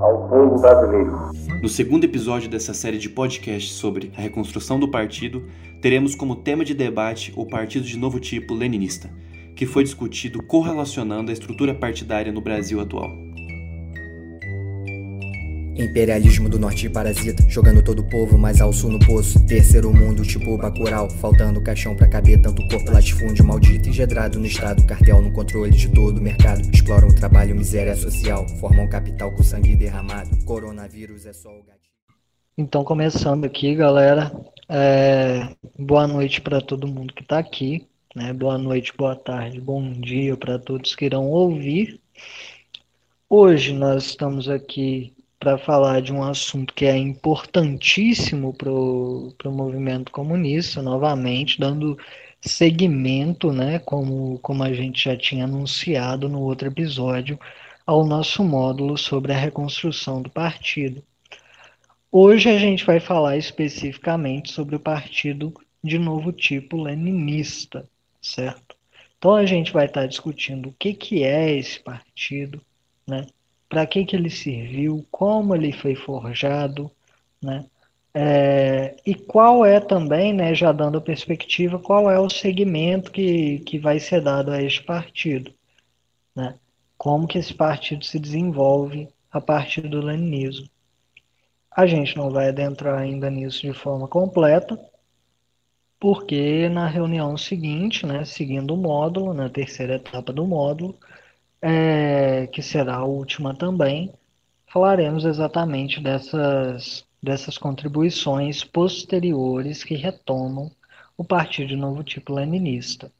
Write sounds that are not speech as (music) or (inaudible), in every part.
ao povo brasileiro. No segundo episódio dessa série de podcasts sobre a reconstrução do partido, teremos como tema de debate o partido de novo tipo leninista, que foi discutido correlacionando a estrutura partidária no Brasil atual. Imperialismo do norte parasita, jogando todo o povo mais ao sul no poço. Terceiro mundo, tipo Bacurau, faltando caixão pra caber tanto corpo latifúndio maldito e gedrado no estado. Cartel no controle de todo o mercado. Exploram o trabalho, miséria social, formam capital com sangue derramado. Coronavírus é só o gatilho. Então, começando aqui, galera, é... boa noite para todo mundo que tá aqui. Né? Boa noite, boa tarde, bom dia para todos que irão ouvir. Hoje nós estamos aqui para falar de um assunto que é importantíssimo para o movimento comunista, novamente, dando seguimento, né, como, como a gente já tinha anunciado no outro episódio, ao nosso módulo sobre a reconstrução do partido. Hoje a gente vai falar especificamente sobre o partido de novo tipo leninista, certo? Então a gente vai estar discutindo o que, que é esse partido, né? Para que, que ele serviu, como ele foi forjado, né? É, e qual é também, né, já dando perspectiva, qual é o segmento que, que vai ser dado a este partido, né? Como que esse partido se desenvolve a partir do leninismo. A gente não vai adentrar ainda nisso de forma completa, porque na reunião seguinte, né, seguindo o módulo, na terceira etapa do módulo, é, que será a última também, falaremos exatamente dessas, dessas contribuições posteriores que retomam o Partido de Novo Tipo Leninista.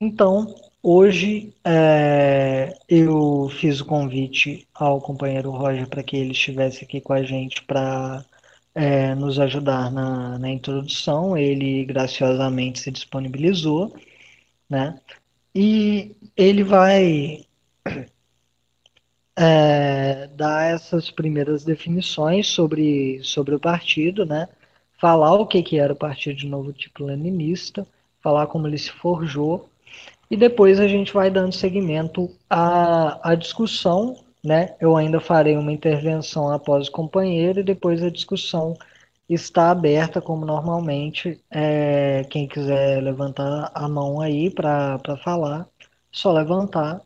Então, hoje é, eu fiz o convite ao companheiro Roger para que ele estivesse aqui com a gente para é, nos ajudar na, na introdução. Ele graciosamente se disponibilizou, né? E ele vai (clears throat) é, dar essas primeiras definições sobre, sobre o partido, né? falar o que, que era o partido de novo tipo leninista, falar como ele se forjou, e depois a gente vai dando seguimento à, à discussão. Né? Eu ainda farei uma intervenção após o companheiro e depois a discussão está aberta, como normalmente. É, quem quiser levantar a mão aí para falar, só levantar.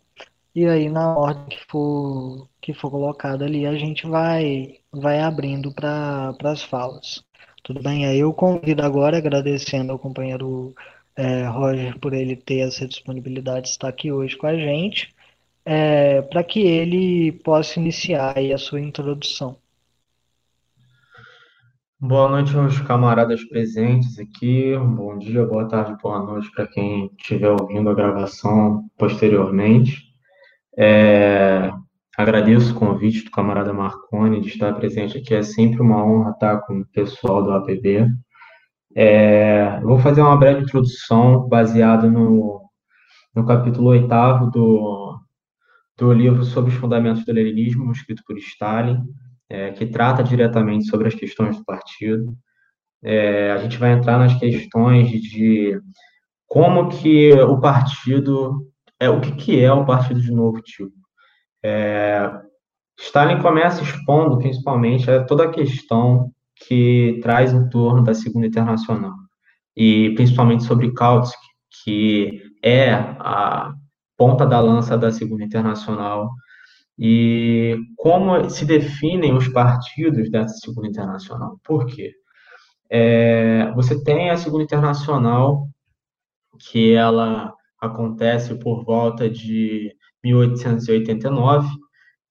E aí, na ordem que for, que for colocada ali, a gente vai, vai abrindo para as falas. Tudo bem? Aí eu convido agora, agradecendo ao companheiro é, Roger por ele ter essa disponibilidade de estar aqui hoje com a gente, é, para que ele possa iniciar a sua introdução. Boa noite aos camaradas presentes aqui. Bom dia, boa tarde, boa noite para quem estiver ouvindo a gravação posteriormente. É, agradeço o convite do camarada Marconi de estar presente aqui. É sempre uma honra estar com o pessoal do APB. É, vou fazer uma breve introdução baseada no, no capítulo oitavo do, do livro sobre os fundamentos do leninismo, escrito por Stalin é, que trata diretamente sobre as questões do partido. É, a gente vai entrar nas questões de como que o partido é o que, que é o partido de novo tipo. É, Stalin começa expondo principalmente toda a questão que traz em torno da Segunda Internacional e principalmente sobre Kautsky, que é a ponta da lança da Segunda Internacional e como se definem os partidos dessa Segunda Internacional. Por quê? É, você tem a Segunda Internacional, que ela acontece por volta de 1889,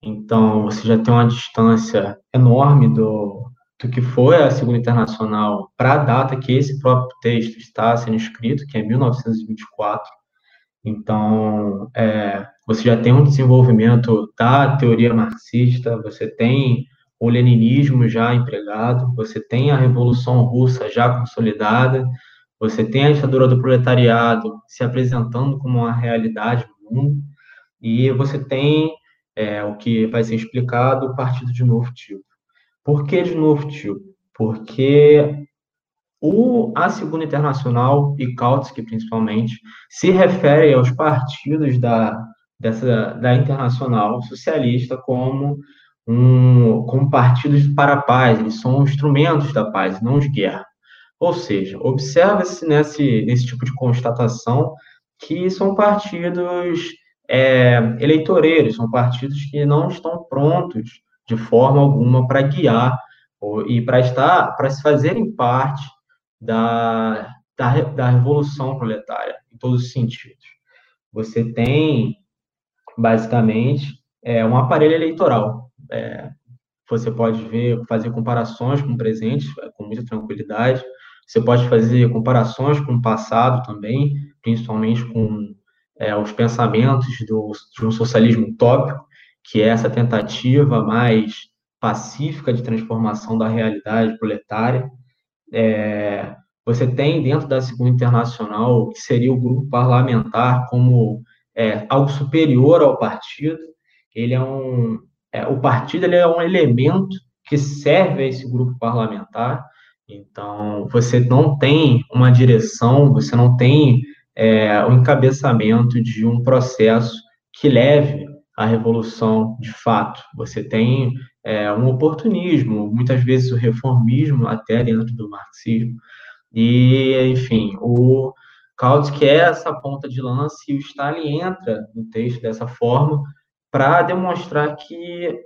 então você já tem uma distância enorme do, do que foi a Segunda Internacional para a data que esse próprio texto está sendo escrito, que é 1924. Então, é, você já tem um desenvolvimento da teoria marxista, você tem o leninismo já empregado, você tem a Revolução Russa já consolidada, você tem a ditadura do proletariado se apresentando como uma realidade no mundo, e você tem é, o que vai ser explicado, o partido de novo tipo. Por que de novo tipo? Porque o, a Segunda Internacional e Kautsky, principalmente, se refere aos partidos da, dessa, da Internacional Socialista como um, como partidos para a paz, eles são instrumentos da paz, não de guerra. Ou seja, observa-se nesse, nesse tipo de constatação que são partidos é, eleitoreiros, são partidos que não estão prontos de forma alguma para guiar ou, e para estar, para se fazerem parte da, da, da revolução proletária, em todos os sentidos. Você tem, basicamente, é, um aparelho eleitoral. É, você pode ver, fazer comparações com o presente com muita tranquilidade. Você pode fazer comparações com o passado também, principalmente com é, os pensamentos do, de um socialismo utópico, que é essa tentativa mais pacífica de transformação da realidade proletária. É, você tem dentro da Segunda Internacional, que seria o grupo parlamentar, como é, algo superior ao partido. Ele é um, é, o partido ele é um elemento que serve a esse grupo parlamentar. Então, você não tem uma direção, você não tem é, o encabeçamento de um processo que leve à revolução de fato. Você tem é, um oportunismo, muitas vezes o reformismo, até dentro do marxismo. E, enfim, o Kautsky é essa ponta de lança e o Stalin entra no texto dessa forma para demonstrar que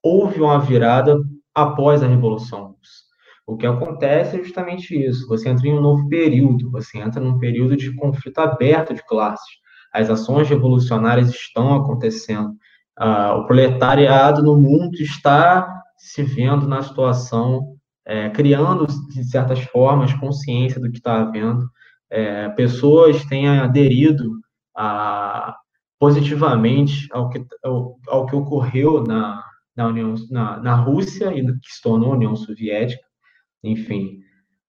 houve uma virada após a Revolução Russa. O que acontece é justamente isso. Você entra em um novo período, você entra num período de conflito aberto de classes. As ações revolucionárias estão acontecendo. Ah, o proletariado no mundo está se vendo na situação, é, criando, de certas formas, consciência do que está havendo. É, pessoas têm aderido a, positivamente ao que, ao, ao que ocorreu na, na, União, na, na Rússia e que se tornou União Soviética enfim.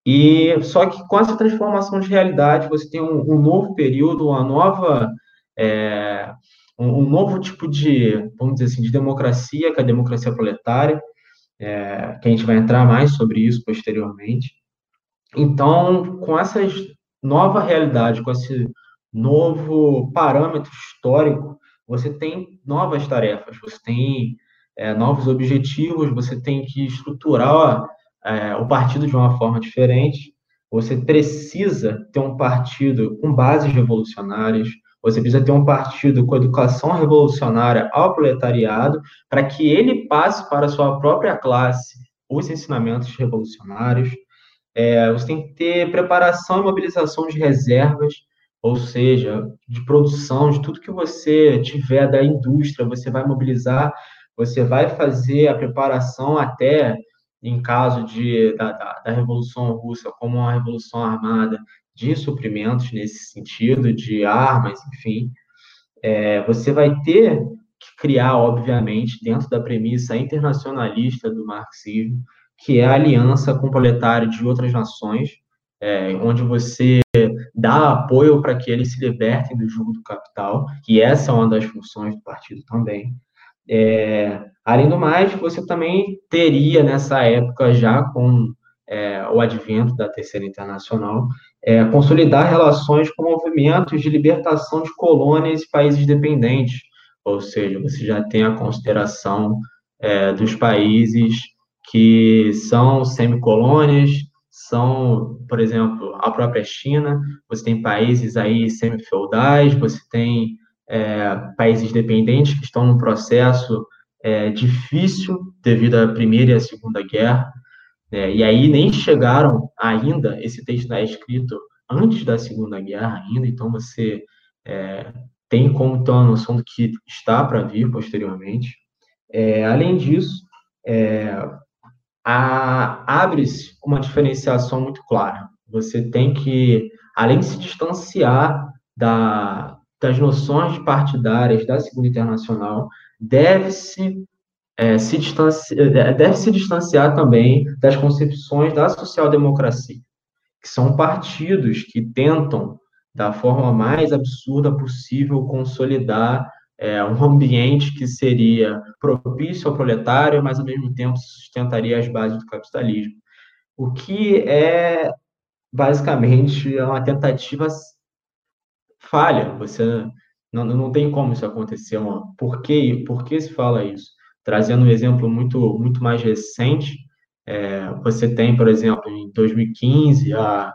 E só que com essa transformação de realidade, você tem um, um novo período, uma nova, é, um, novo tipo de, vamos dizer assim, de democracia, que é a democracia proletária, é, que a gente vai entrar mais sobre isso posteriormente. Então, com essa nova realidade, com esse novo parâmetro histórico, você tem novas tarefas, você tem é, novos objetivos, você tem que estruturar é, o partido de uma forma diferente. Você precisa ter um partido com bases revolucionárias, você precisa ter um partido com educação revolucionária ao proletariado, para que ele passe para a sua própria classe os ensinamentos revolucionários. É, você tem que ter preparação e mobilização de reservas, ou seja, de produção, de tudo que você tiver da indústria, você vai mobilizar, você vai fazer a preparação até em caso de, da, da, da Revolução Russa como uma revolução armada de suprimentos nesse sentido, de armas, enfim, é, você vai ter que criar, obviamente, dentro da premissa internacionalista do marxismo, que é a aliança com o proletário de outras nações, é, onde você dá apoio para que eles se libertem do jugo do capital, e essa é uma das funções do partido também. É, além do mais, você também teria nessa época, já com é, o advento da Terceira Internacional, é, consolidar relações com movimentos de libertação de colônias e países dependentes, ou seja, você já tem a consideração é, dos países que são semicolônias, são, por exemplo, a própria China, você tem países aí semi-feudais, você tem é, países dependentes que estão num processo é, difícil devido à Primeira e à Segunda Guerra, é, e aí nem chegaram ainda, esse texto é escrito antes da Segunda Guerra ainda, então você é, tem como ter uma noção do que está para vir posteriormente. É, além disso, é, abre-se uma diferenciação muito clara. Você tem que, além de se distanciar da, das noções partidárias da Segunda Internacional deve-se é, se distanciar, deve se distanciar também das concepções da social-democracia, que são partidos que tentam, da forma mais absurda possível, consolidar é, um ambiente que seria propício ao proletário, mas ao mesmo tempo sustentaria as bases do capitalismo. O que é basicamente uma tentativa falha. Você não, não tem como isso acontecer. Por, que, por que se fala isso? Trazendo um exemplo muito, muito mais recente, é, você tem, por exemplo, em 2015, a,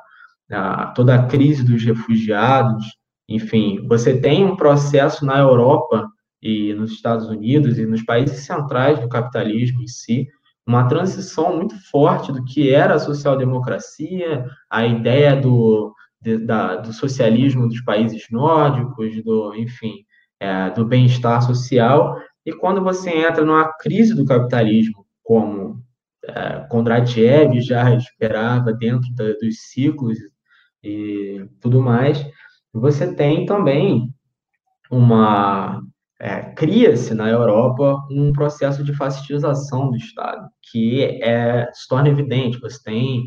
a, toda a crise dos refugiados, enfim, você tem um processo na Europa e nos Estados Unidos e nos países centrais do capitalismo em si, uma transição muito forte do que era a social-democracia, a ideia do, de, da, do socialismo dos países nórdicos, do, enfim, é, do bem-estar social. E quando você entra numa crise do capitalismo, como é, Kondratiev já esperava dentro da, dos ciclos e tudo mais, você tem também uma é, cria-se na Europa um processo de fascistização do Estado, que é, se torna evidente. Você tem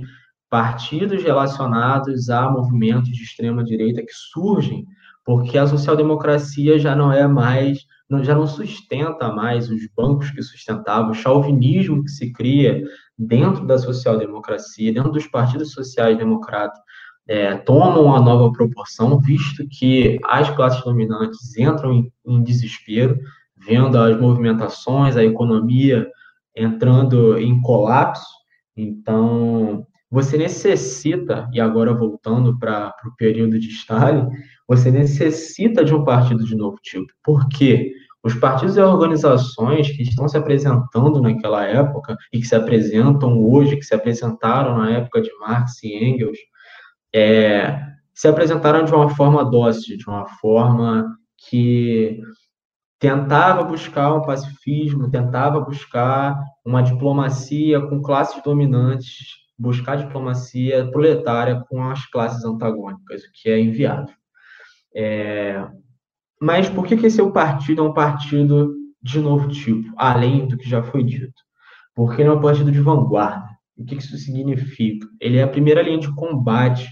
partidos relacionados a movimentos de extrema direita que surgem porque a social-democracia já não é mais, já não sustenta mais os bancos que sustentavam, o chauvinismo que se cria dentro da social-democracia, dentro dos partidos sociais-democratas, é, tomam uma nova proporção, visto que as classes dominantes entram em, em desespero, vendo as movimentações, a economia entrando em colapso. Então, você necessita, e agora voltando para o período de Stalin, você necessita de um partido de novo tipo. Por quê? Os partidos e organizações que estão se apresentando naquela época e que se apresentam hoje, que se apresentaram na época de Marx e Engels, é, se apresentaram de uma forma dócil, de uma forma que tentava buscar um pacifismo, tentava buscar uma diplomacia com classes dominantes, buscar diplomacia proletária com as classes antagônicas, o que é inviável. É, mas por que, que esse é o partido é um partido de novo tipo, além do que já foi dito? Porque ele é um partido de vanguarda. O que isso significa? Ele é a primeira linha de combate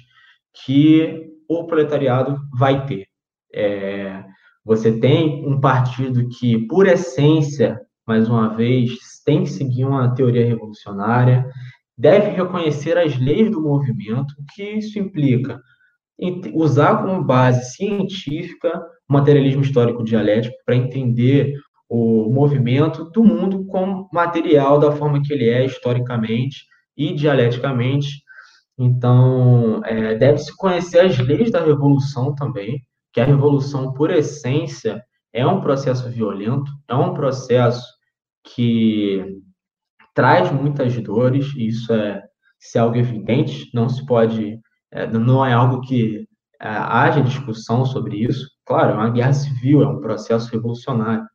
que o proletariado vai ter. É, você tem um partido que, por essência, mais uma vez, tem que seguir uma teoria revolucionária, deve reconhecer as leis do movimento, o que isso implica? Usar como base científica o materialismo histórico dialético para entender o movimento do mundo como material da forma que ele é historicamente e dialeticamente, então, é, deve-se conhecer as leis da revolução também, que a revolução, por essência, é um processo violento, é um processo que traz muitas dores, e isso é, isso é algo evidente, não se pode, é, não é algo que é, haja discussão sobre isso. Claro, é uma guerra civil, é um processo revolucionário.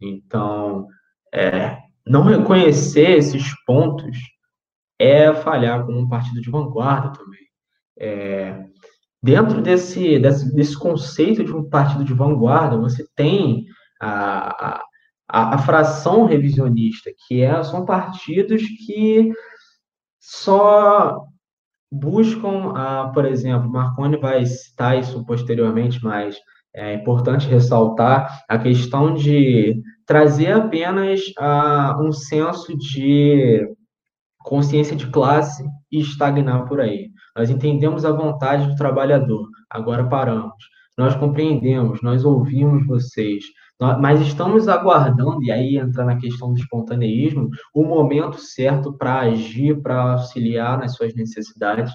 Então, é, não reconhecer esses pontos é falhar como um partido de vanguarda também. É, dentro desse, desse, desse conceito de um partido de vanguarda, você tem a, a, a fração revisionista, que é, são partidos que só buscam, a, por exemplo, Marconi vai citar isso posteriormente, mas é importante ressaltar a questão de trazer apenas a, um senso de consciência de classe e estagnar por aí. Nós entendemos a vontade do trabalhador, agora paramos. Nós compreendemos, nós ouvimos vocês, mas estamos aguardando, e aí entra na questão do espontaneísmo, o momento certo para agir, para auxiliar nas suas necessidades,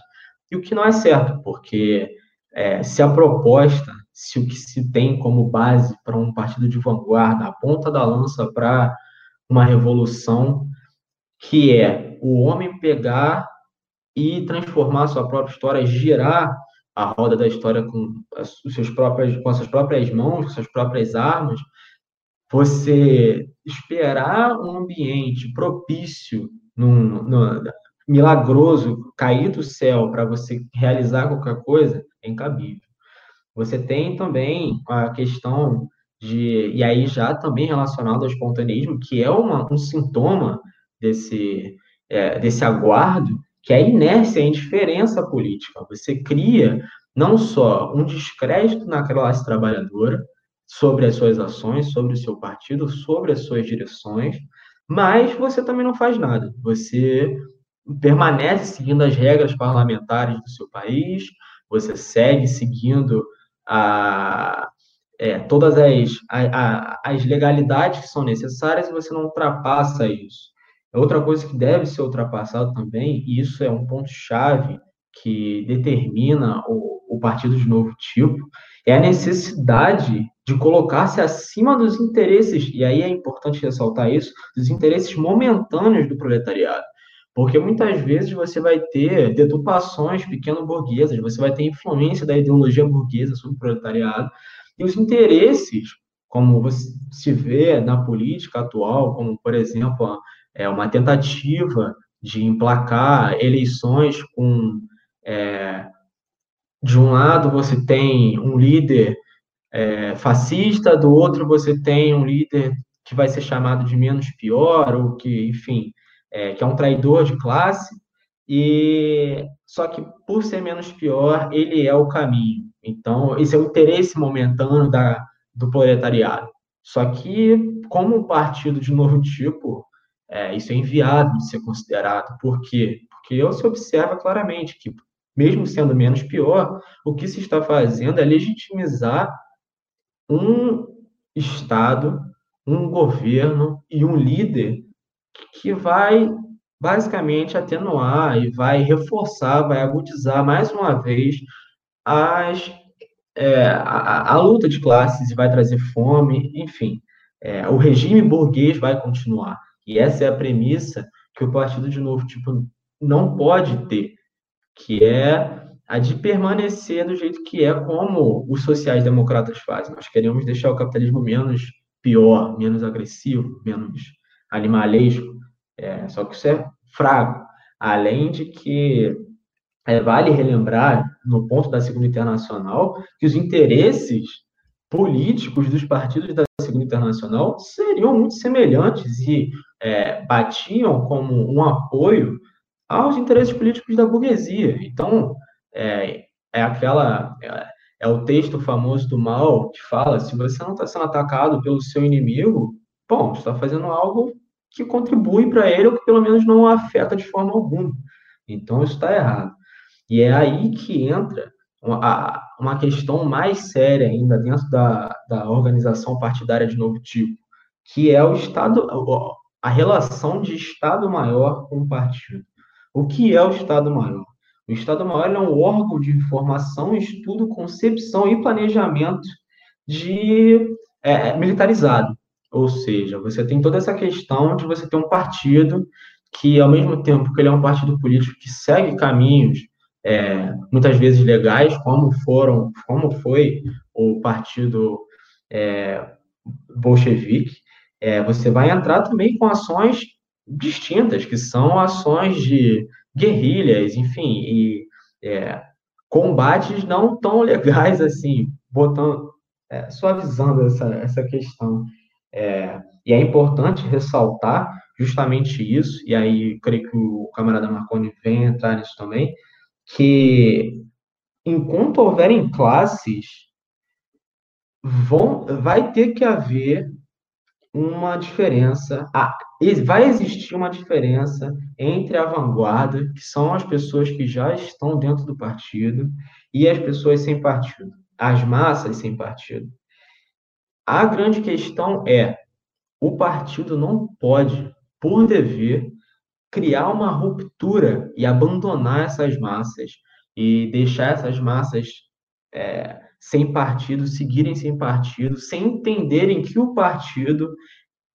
e o que não é certo, porque é, se a proposta, se o que se tem como base para um partido de vanguarda, a ponta da lança para uma revolução, que é o homem pegar e transformar sua própria história, girar a roda da história com as, suas próprias, com as suas próprias mãos, com suas próprias armas, você esperar um ambiente propício, num, num, milagroso, cair do céu para você realizar qualquer coisa, é incabível. Você tem também a questão de, e aí já também relacionado ao espontaneismo, que é uma, um sintoma desse, é, desse aguardo, que é a inércia, a indiferença política. Você cria não só um descrédito na classe trabalhadora sobre as suas ações, sobre o seu partido, sobre as suas direções, mas você também não faz nada. Você permanece seguindo as regras parlamentares do seu país, você segue seguindo a, é, todas as, a, a, as legalidades que são necessárias e você não ultrapassa isso. Outra coisa que deve ser ultrapassado também, e isso é um ponto-chave que determina o, o partido de novo tipo, é a necessidade de colocar-se acima dos interesses, e aí é importante ressaltar isso, dos interesses momentâneos do proletariado. Porque muitas vezes você vai ter deturpações pequeno-burguesas, você vai ter influência da ideologia burguesa sobre o proletariado, e os interesses, como você se vê na política atual, como, por exemplo, é uma tentativa de emplacar eleições com. É, de um lado, você tem um líder é, fascista, do outro, você tem um líder que vai ser chamado de menos pior, ou que, enfim, é, que é um traidor de classe, e só que por ser menos pior, ele é o caminho. Então, esse é o interesse momentâneo da, do proletariado. Só que, como um partido de novo (laughs) tipo, é, isso é enviado de ser considerado. Por quê? Porque se observa claramente que, mesmo sendo menos pior, o que se está fazendo é legitimizar um Estado, um governo e um líder que vai basicamente atenuar e vai reforçar, vai agudizar mais uma vez as, é, a, a, luta de classes e vai trazer fome, enfim, é, o regime burguês vai continuar. E essa é a premissa que o partido de novo tipo não pode ter, que é a de permanecer do jeito que é, como os sociais-democratas fazem. Nós queremos deixar o capitalismo menos pior, menos agressivo, menos animalesco. É, só que isso é fraco. Além de que é, vale relembrar, no ponto da Segunda Internacional, que os interesses políticos dos partidos da Segunda Internacional seriam muito semelhantes e é, batiam como um apoio aos interesses políticos da burguesia. Então, é, é aquela. É, é o texto famoso do mal que fala: se você não está sendo atacado pelo seu inimigo, bom, você está fazendo algo que contribui para ele ou que pelo menos não afeta de forma alguma. Então, isso está errado. E é aí que entra uma, uma questão mais séria ainda dentro da, da organização partidária de novo tipo, que é o Estado, a relação de Estado maior com o partido. O que é o Estado maior? O Estado maior é um órgão de informação, estudo, concepção e planejamento de é, militarizado. Ou seja, você tem toda essa questão de você ter um partido que, ao mesmo tempo que ele é um partido político que segue caminhos é, muitas vezes legais, como foram, como foi o partido é, bolchevique, é, você vai entrar também com ações distintas, que são ações de guerrilhas, enfim, e é, combates não tão legais assim, botando, é, suavizando essa, essa questão. É, e é importante ressaltar justamente isso, e aí creio que o camarada Marconi vem entrar nisso também, que enquanto houverem classes, vão, vai ter que haver uma diferença, vai existir uma diferença entre a vanguarda, que são as pessoas que já estão dentro do partido, e as pessoas sem partido, as massas sem partido. A grande questão é: o partido não pode, por dever, criar uma ruptura e abandonar essas massas e deixar essas massas é, sem partido, seguirem sem partido, sem entenderem que o partido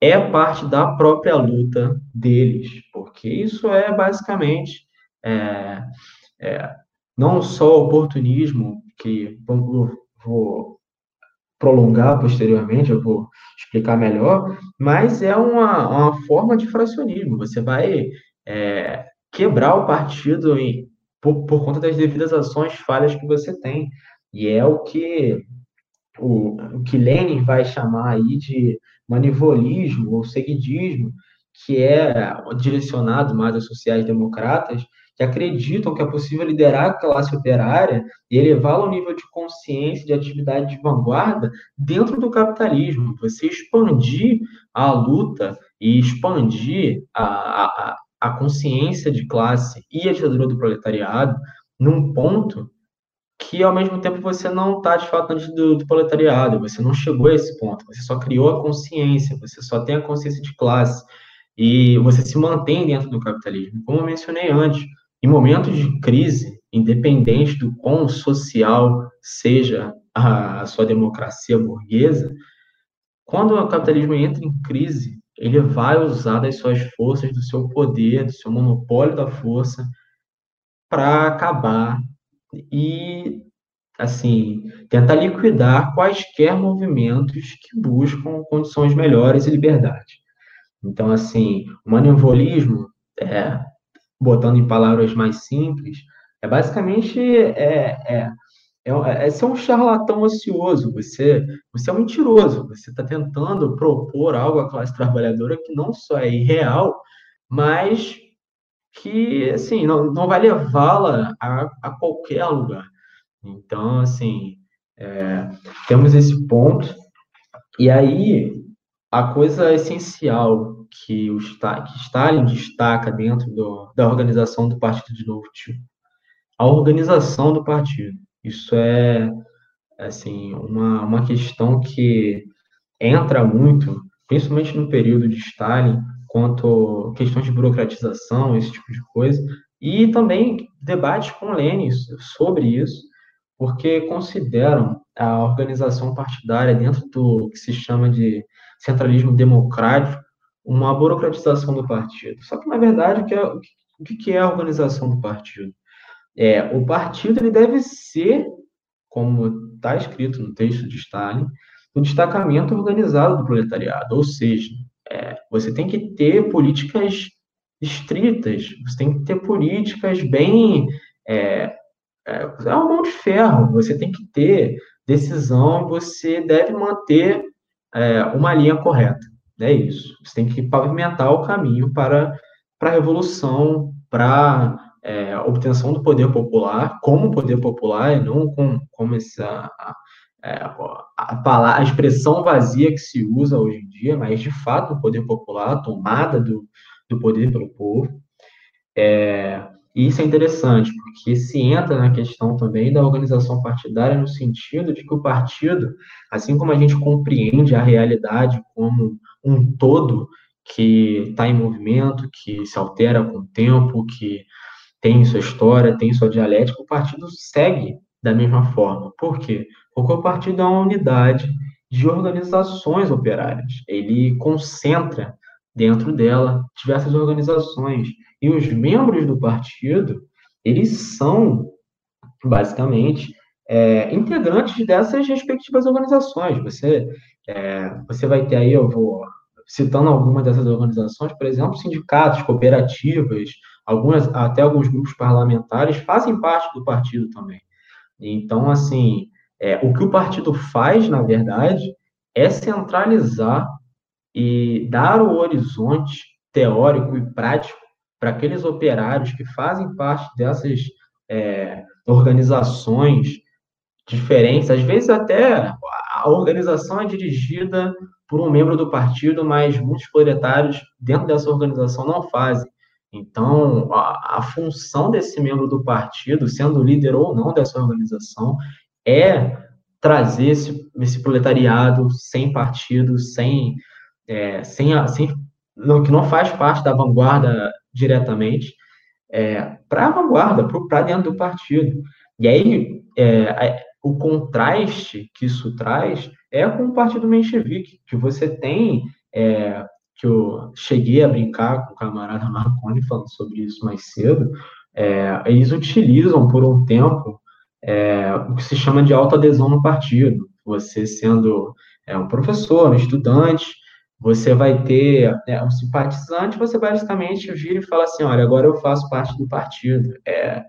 é parte da própria luta deles, porque isso é basicamente é, é, não só oportunismo, que vou, vou prolongar posteriormente, eu vou explicar melhor, mas é uma, uma forma de fracionismo. Você vai é, quebrar o partido em, por, por conta das devidas ações falhas que você tem. E é o que o, o que Lenin vai chamar aí de manivolismo ou seguidismo, que é direcionado mais aos sociais-democratas, que acreditam que é possível liderar a classe operária e elevá-la ao nível de consciência de atividade de vanguarda dentro do capitalismo. Você expandir a luta e expandir a, a, a consciência de classe e a ditadura do proletariado num ponto que ao mesmo tempo você não está de fato antes do, do proletariado, você não chegou a esse ponto, você só criou a consciência, você só tem a consciência de classe e você se mantém dentro do capitalismo. Como eu mencionei antes, em momentos de crise, independente do quão social seja a, a sua democracia burguesa, quando o capitalismo entra em crise, ele vai usar das suas forças, do seu poder, do seu monopólio da força, para acabar e, assim, tentar liquidar quaisquer movimentos que buscam condições melhores e liberdade. Então, assim, o manivolismo, é, botando em palavras mais simples, é basicamente é, é, é, é ser um charlatão ocioso, você, você é um mentiroso, você está tentando propor algo à classe trabalhadora que não só é irreal, mas que, assim, não, não vai levá-la a, a qualquer lugar. Então, assim, é, temos esse ponto. E aí, a coisa essencial que, o, que Stalin destaca dentro do, da organização do Partido de Novo Tipo, a organização do partido. Isso é, assim, uma, uma questão que entra muito, principalmente no período de Stalin, quanto questões de burocratização, esse tipo de coisa, e também debates com Lenin sobre isso, porque consideram a organização partidária dentro do que se chama de centralismo democrático uma burocratização do partido. Só que, na verdade, o que é, o que é a organização do partido? É, o partido ele deve ser, como está escrito no texto de Stalin, um destacamento organizado do proletariado, ou seja, é, você tem que ter políticas estritas, você tem que ter políticas bem. É, é, é uma mão de ferro, você tem que ter decisão, você deve manter é, uma linha correta. É isso. Você tem que pavimentar o caminho para, para a revolução, para é, a obtenção do poder popular, como poder popular, e não com, como essa, é, a, a expressão vazia que se usa hoje em dia, mas de fato o poder popular, a tomada do, do poder pelo povo. É, e isso é interessante, porque se entra na questão também da organização partidária no sentido de que o partido, assim como a gente compreende a realidade como um todo que está em movimento, que se altera com o tempo, que tem sua história, tem sua dialética, o partido segue da mesma forma. Por quê? Porque o partido é uma unidade de organizações operárias. Ele concentra dentro dela diversas organizações. E os membros do partido, eles são, basicamente, é, integrantes dessas respectivas organizações. Você, é, você vai ter aí, eu vou citando algumas dessas organizações, por exemplo, sindicatos, cooperativas, algumas, até alguns grupos parlamentares fazem parte do partido também. Então, assim, é, o que o partido faz, na verdade, é centralizar e dar o horizonte teórico e prático para aqueles operários que fazem parte dessas é, organizações diferentes. Às vezes, até a organização é dirigida por um membro do partido, mas muitos proletários dentro dessa organização não fazem. Então, a, a, função desse membro do partido, sendo líder ou não dessa organização, é trazer esse, esse proletariado sem partido, sem, é, sem, sem não, que não faz parte da vanguarda diretamente, é, para a vanguarda, para dentro do partido. E aí, é, o contraste que isso traz é com o partido menchevique, que você tem é, que eu cheguei a brincar com o camarada (laughs) Marconi falando sobre isso mais cedo, é, eles utilizam por um tempo é, o que se chama de autoadesão no partido. Você sendo é, um professor, um estudante, você vai ter é, um simpatizante, você basicamente gira e fala assim, olha, agora eu faço parte do partido. É,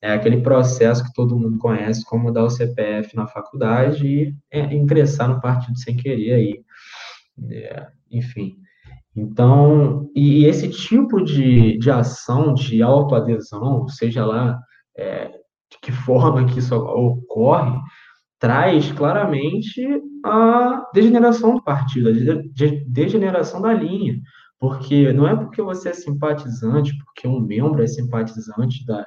é aquele processo que todo mundo conhece, como dar o CPF na faculdade e é, ingressar no partido sem querer aí. É, enfim. Então, e esse tipo de, de ação de autoadesão, seja lá é, de que (laughs) forma que isso ocorre, traz claramente a degeneração do partido, a degeneração da linha. Porque não é porque você é simpatizante, porque um membro é simpatizante da,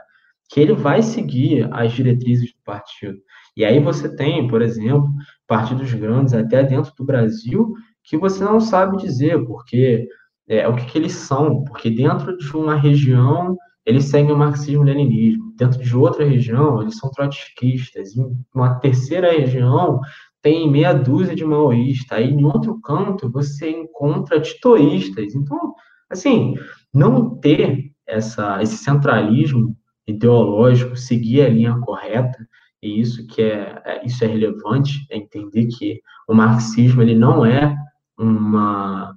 que ele vai seguir as diretrizes do partido. E aí você tem, por exemplo, partidos grandes até dentro do Brasil que você não sabe dizer porque é, o que, que eles são, porque dentro de uma região eles seguem o marxismo-leninismo, dentro de outra região eles são trotskistas, em uma terceira região tem meia dúzia de maoístas, aí em outro canto você encontra titoístas. Então, assim, não ter essa, esse centralismo ideológico, seguir a linha correta, e isso que é, é, isso é relevante, é entender que o marxismo ele não é uma,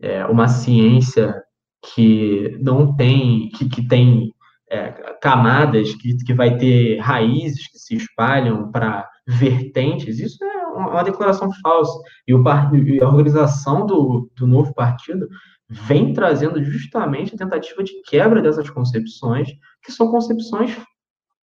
é, uma ciência que não tem, que, que tem é, camadas, que, que vai ter raízes que se espalham para vertentes, isso é uma declaração falsa. E, o, e a organização do, do novo partido vem trazendo justamente a tentativa de quebra dessas concepções, que são concepções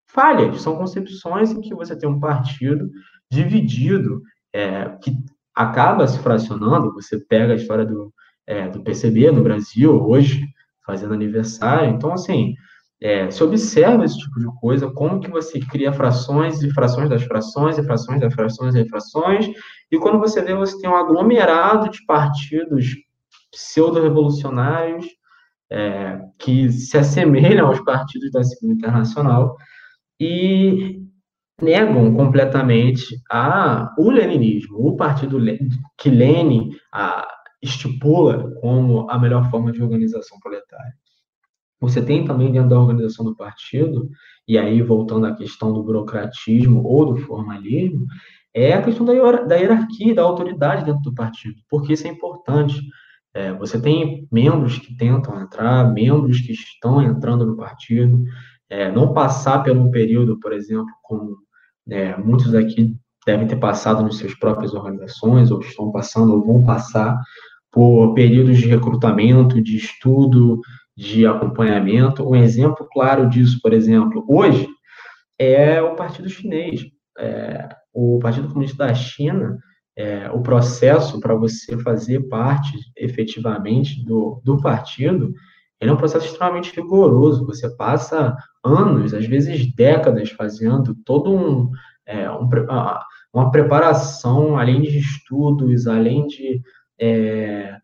falhas, são concepções em que você tem um partido dividido, é, que acaba se fracionando. Você pega a história do, é, do PCB no Brasil, hoje, fazendo aniversário. Então, assim, é, se observa esse tipo de coisa, como que você cria frações e frações das frações, e frações das frações e frações, e quando você vê, você tem um aglomerado de partidos pseudo-revolucionários é, que se assemelham aos partidos da Segunda Internacional e negam completamente a, o leninismo, o partido que Lenin a, estipula como a melhor forma de organização proletária. Você tem também dentro da organização do partido, e aí voltando à questão do burocratismo ou do formalismo, é a questão da, da hierarquia, da autoridade dentro do partido, porque isso é importante. É, você tem membros que tentam entrar, membros que estão entrando no partido, é, não passar pelo período, por exemplo, como é, muitos aqui devem ter passado nas suas próprias organizações, ou estão passando, ou vão passar por períodos de recrutamento, de estudo, de acompanhamento. Um exemplo claro disso, por exemplo, hoje, é o Partido Chinês. É, o Partido Comunista da China, é, o processo para você fazer parte efetivamente do, do partido, ele é um processo extremamente rigoroso. Você passa anos, às vezes décadas, fazendo todo um, é, um uma preparação, além de estudos, além de é,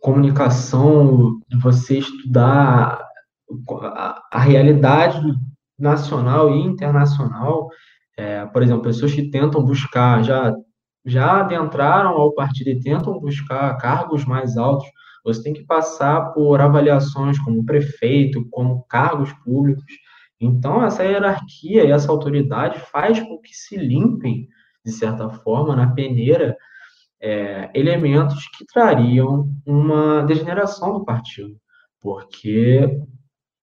comunicação, você estudar a, a realidade nacional e internacional. É, por exemplo, pessoas que tentam buscar, já, já adentraram ao partido e tentam buscar cargos mais altos, você tem que passar por avaliações como prefeito, como cargos públicos. Então, essa hierarquia e essa autoridade faz com que se limpem, de certa forma, na peneira é, elementos que trariam uma degeneração do partido, porque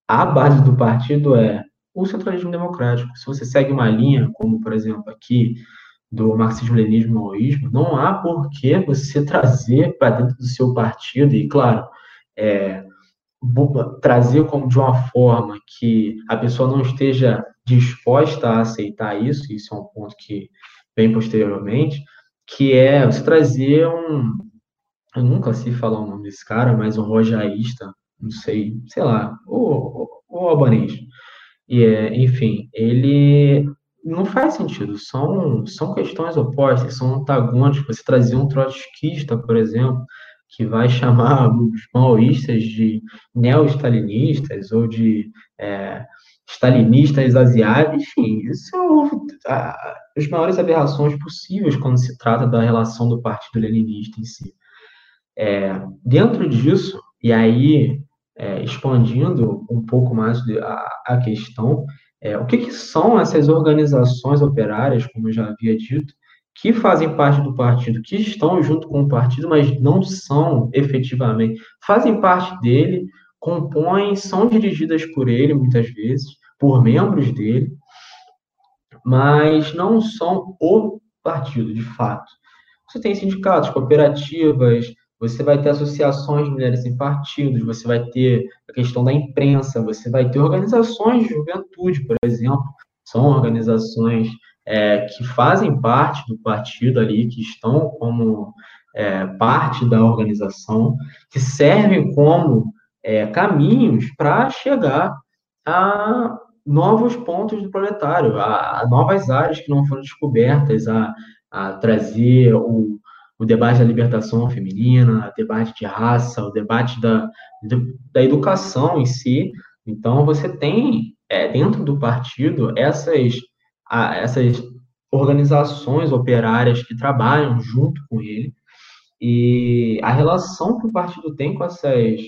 a base do partido é o centralismo democrático. Se você segue uma linha, como por exemplo aqui do marxismo-leninismo maoísmo, não há por que você trazer para dentro do seu partido, e claro, é, trazer como de uma forma que a pessoa não esteja disposta a aceitar isso, isso é um ponto que vem posteriormente, que é você trazer um. Eu nunca sei falar o nome desse cara, mas um rojaísta, não sei, sei lá, o, o, o albanês. E é, enfim, ele não faz sentido, são, são questões opostas, são antagônicos. Você trazer um trotskista, por exemplo, que vai chamar (laughs) os maoístas de neo-stalinistas ou de é, stalinistas asiáticos, enfim, isso são as maiores aberrações possíveis quando se trata da relação do Partido Leninista em si. É, dentro disso, e aí é, expandindo um pouco mais a, a questão, é, o que, que, são essas organizações operárias, como eu já havia dito, que fazem parte do partido, que estão junto com o partido, mas não são efetivamente, fazem parte dele, compõem, são dirigidas por ele muitas vezes, por membros dele, mas não são o partido, de fato. Você tem sindicatos, cooperativas, você vai ter associações de mulheres em partidos, você vai ter a questão da imprensa, você vai ter organizações de juventude, por exemplo, são organizações é, que fazem parte do partido ali, que estão como é, parte da organização, que servem como é, caminhos para chegar a novos pontos do proletário, a, a novas áreas que não foram descobertas, a, a trazer o, o debate da libertação feminina, o debate de raça, o debate da, da educação em si. Então, você tem é, dentro do partido essas, a, essas organizações operárias que trabalham junto com ele, e a relação que o partido tem com essas,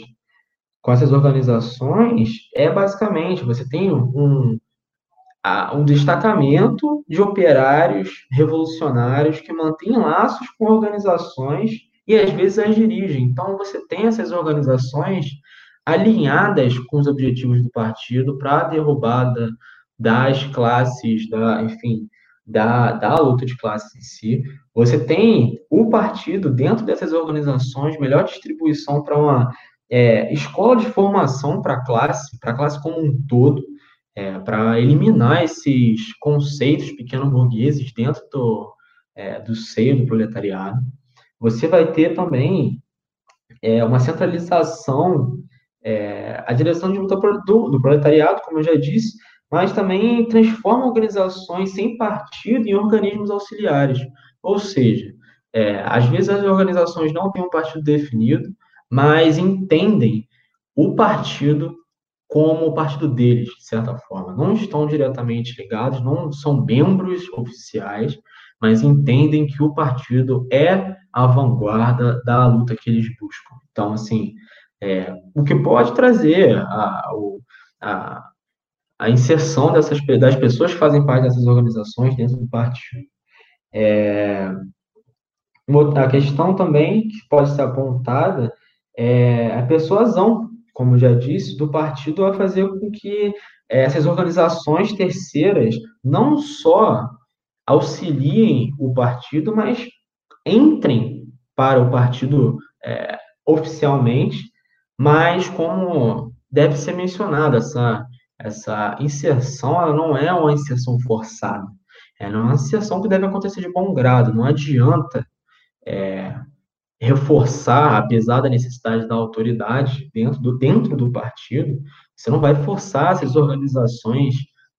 com essas organizações é basicamente: você tem um, um destacamento de operários revolucionários que mantêm laços com organizações e às vezes as dirigem. Então, você tem essas organizações alinhadas com os objetivos do partido para a derrubada das classes, da, enfim, da, da luta de classes em si. Você tem o partido dentro dessas organizações, melhor distribuição para uma é, escola de formação para a classe, para a classe como um todo, é, para eliminar esses conceitos pequeno-burgueses dentro do, é, do seio do proletariado. Você vai ter também é, uma centralização, é, a direção de luta do, do proletariado, como eu já disse, mas também transforma organizações sem partido em organismos auxiliares. Ou seja, é, às vezes as organizações não têm um partido definido, mas entendem o partido como o partido deles, de certa forma. Não estão diretamente ligados, não são membros oficiais, mas entendem que o partido é a vanguarda da luta que eles buscam. Então, assim, é, o que pode trazer a, a, a inserção dessas, das pessoas que fazem parte dessas organizações dentro do partido. É, a questão também que pode ser apontada é a persuasão, como já disse, do partido a fazer com que essas organizações terceiras não só auxiliem o partido, mas entrem para o partido é, oficialmente, mas como deve ser mencionado, essa essa inserção ela não é uma inserção forçada, ela é uma inserção que deve acontecer de bom grado. Não adianta é, reforçar, apesar da necessidade da autoridade dentro do, dentro do partido, você não vai forçar essas organizações,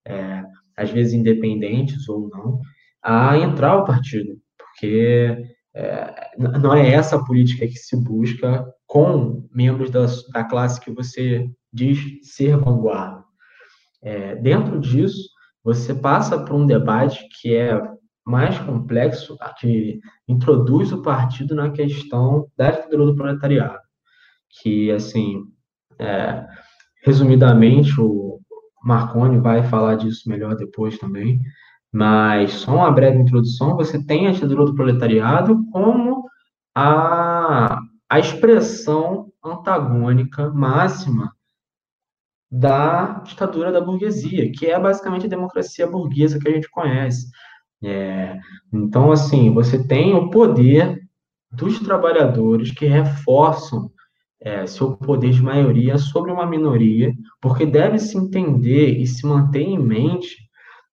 é, às vezes independentes ou não, a entrar ao partido, porque é, não é essa a política que se busca com membros da, da classe que você diz ser vanguarda. É, dentro disso, você passa por um debate que é mais complexo, que introduz o partido na questão da ditadura do proletariado, que, assim, é, resumidamente, o Marconi vai falar disso melhor depois também, mas só uma breve introdução, você tem a ditadura do proletariado como a, a expressão antagônica máxima da ditadura da burguesia, que é basicamente a democracia burguesa que a gente conhece. É, então, assim, você tem o poder dos trabalhadores que reforçam é, seu poder de maioria sobre uma minoria, porque deve se entender e se manter em mente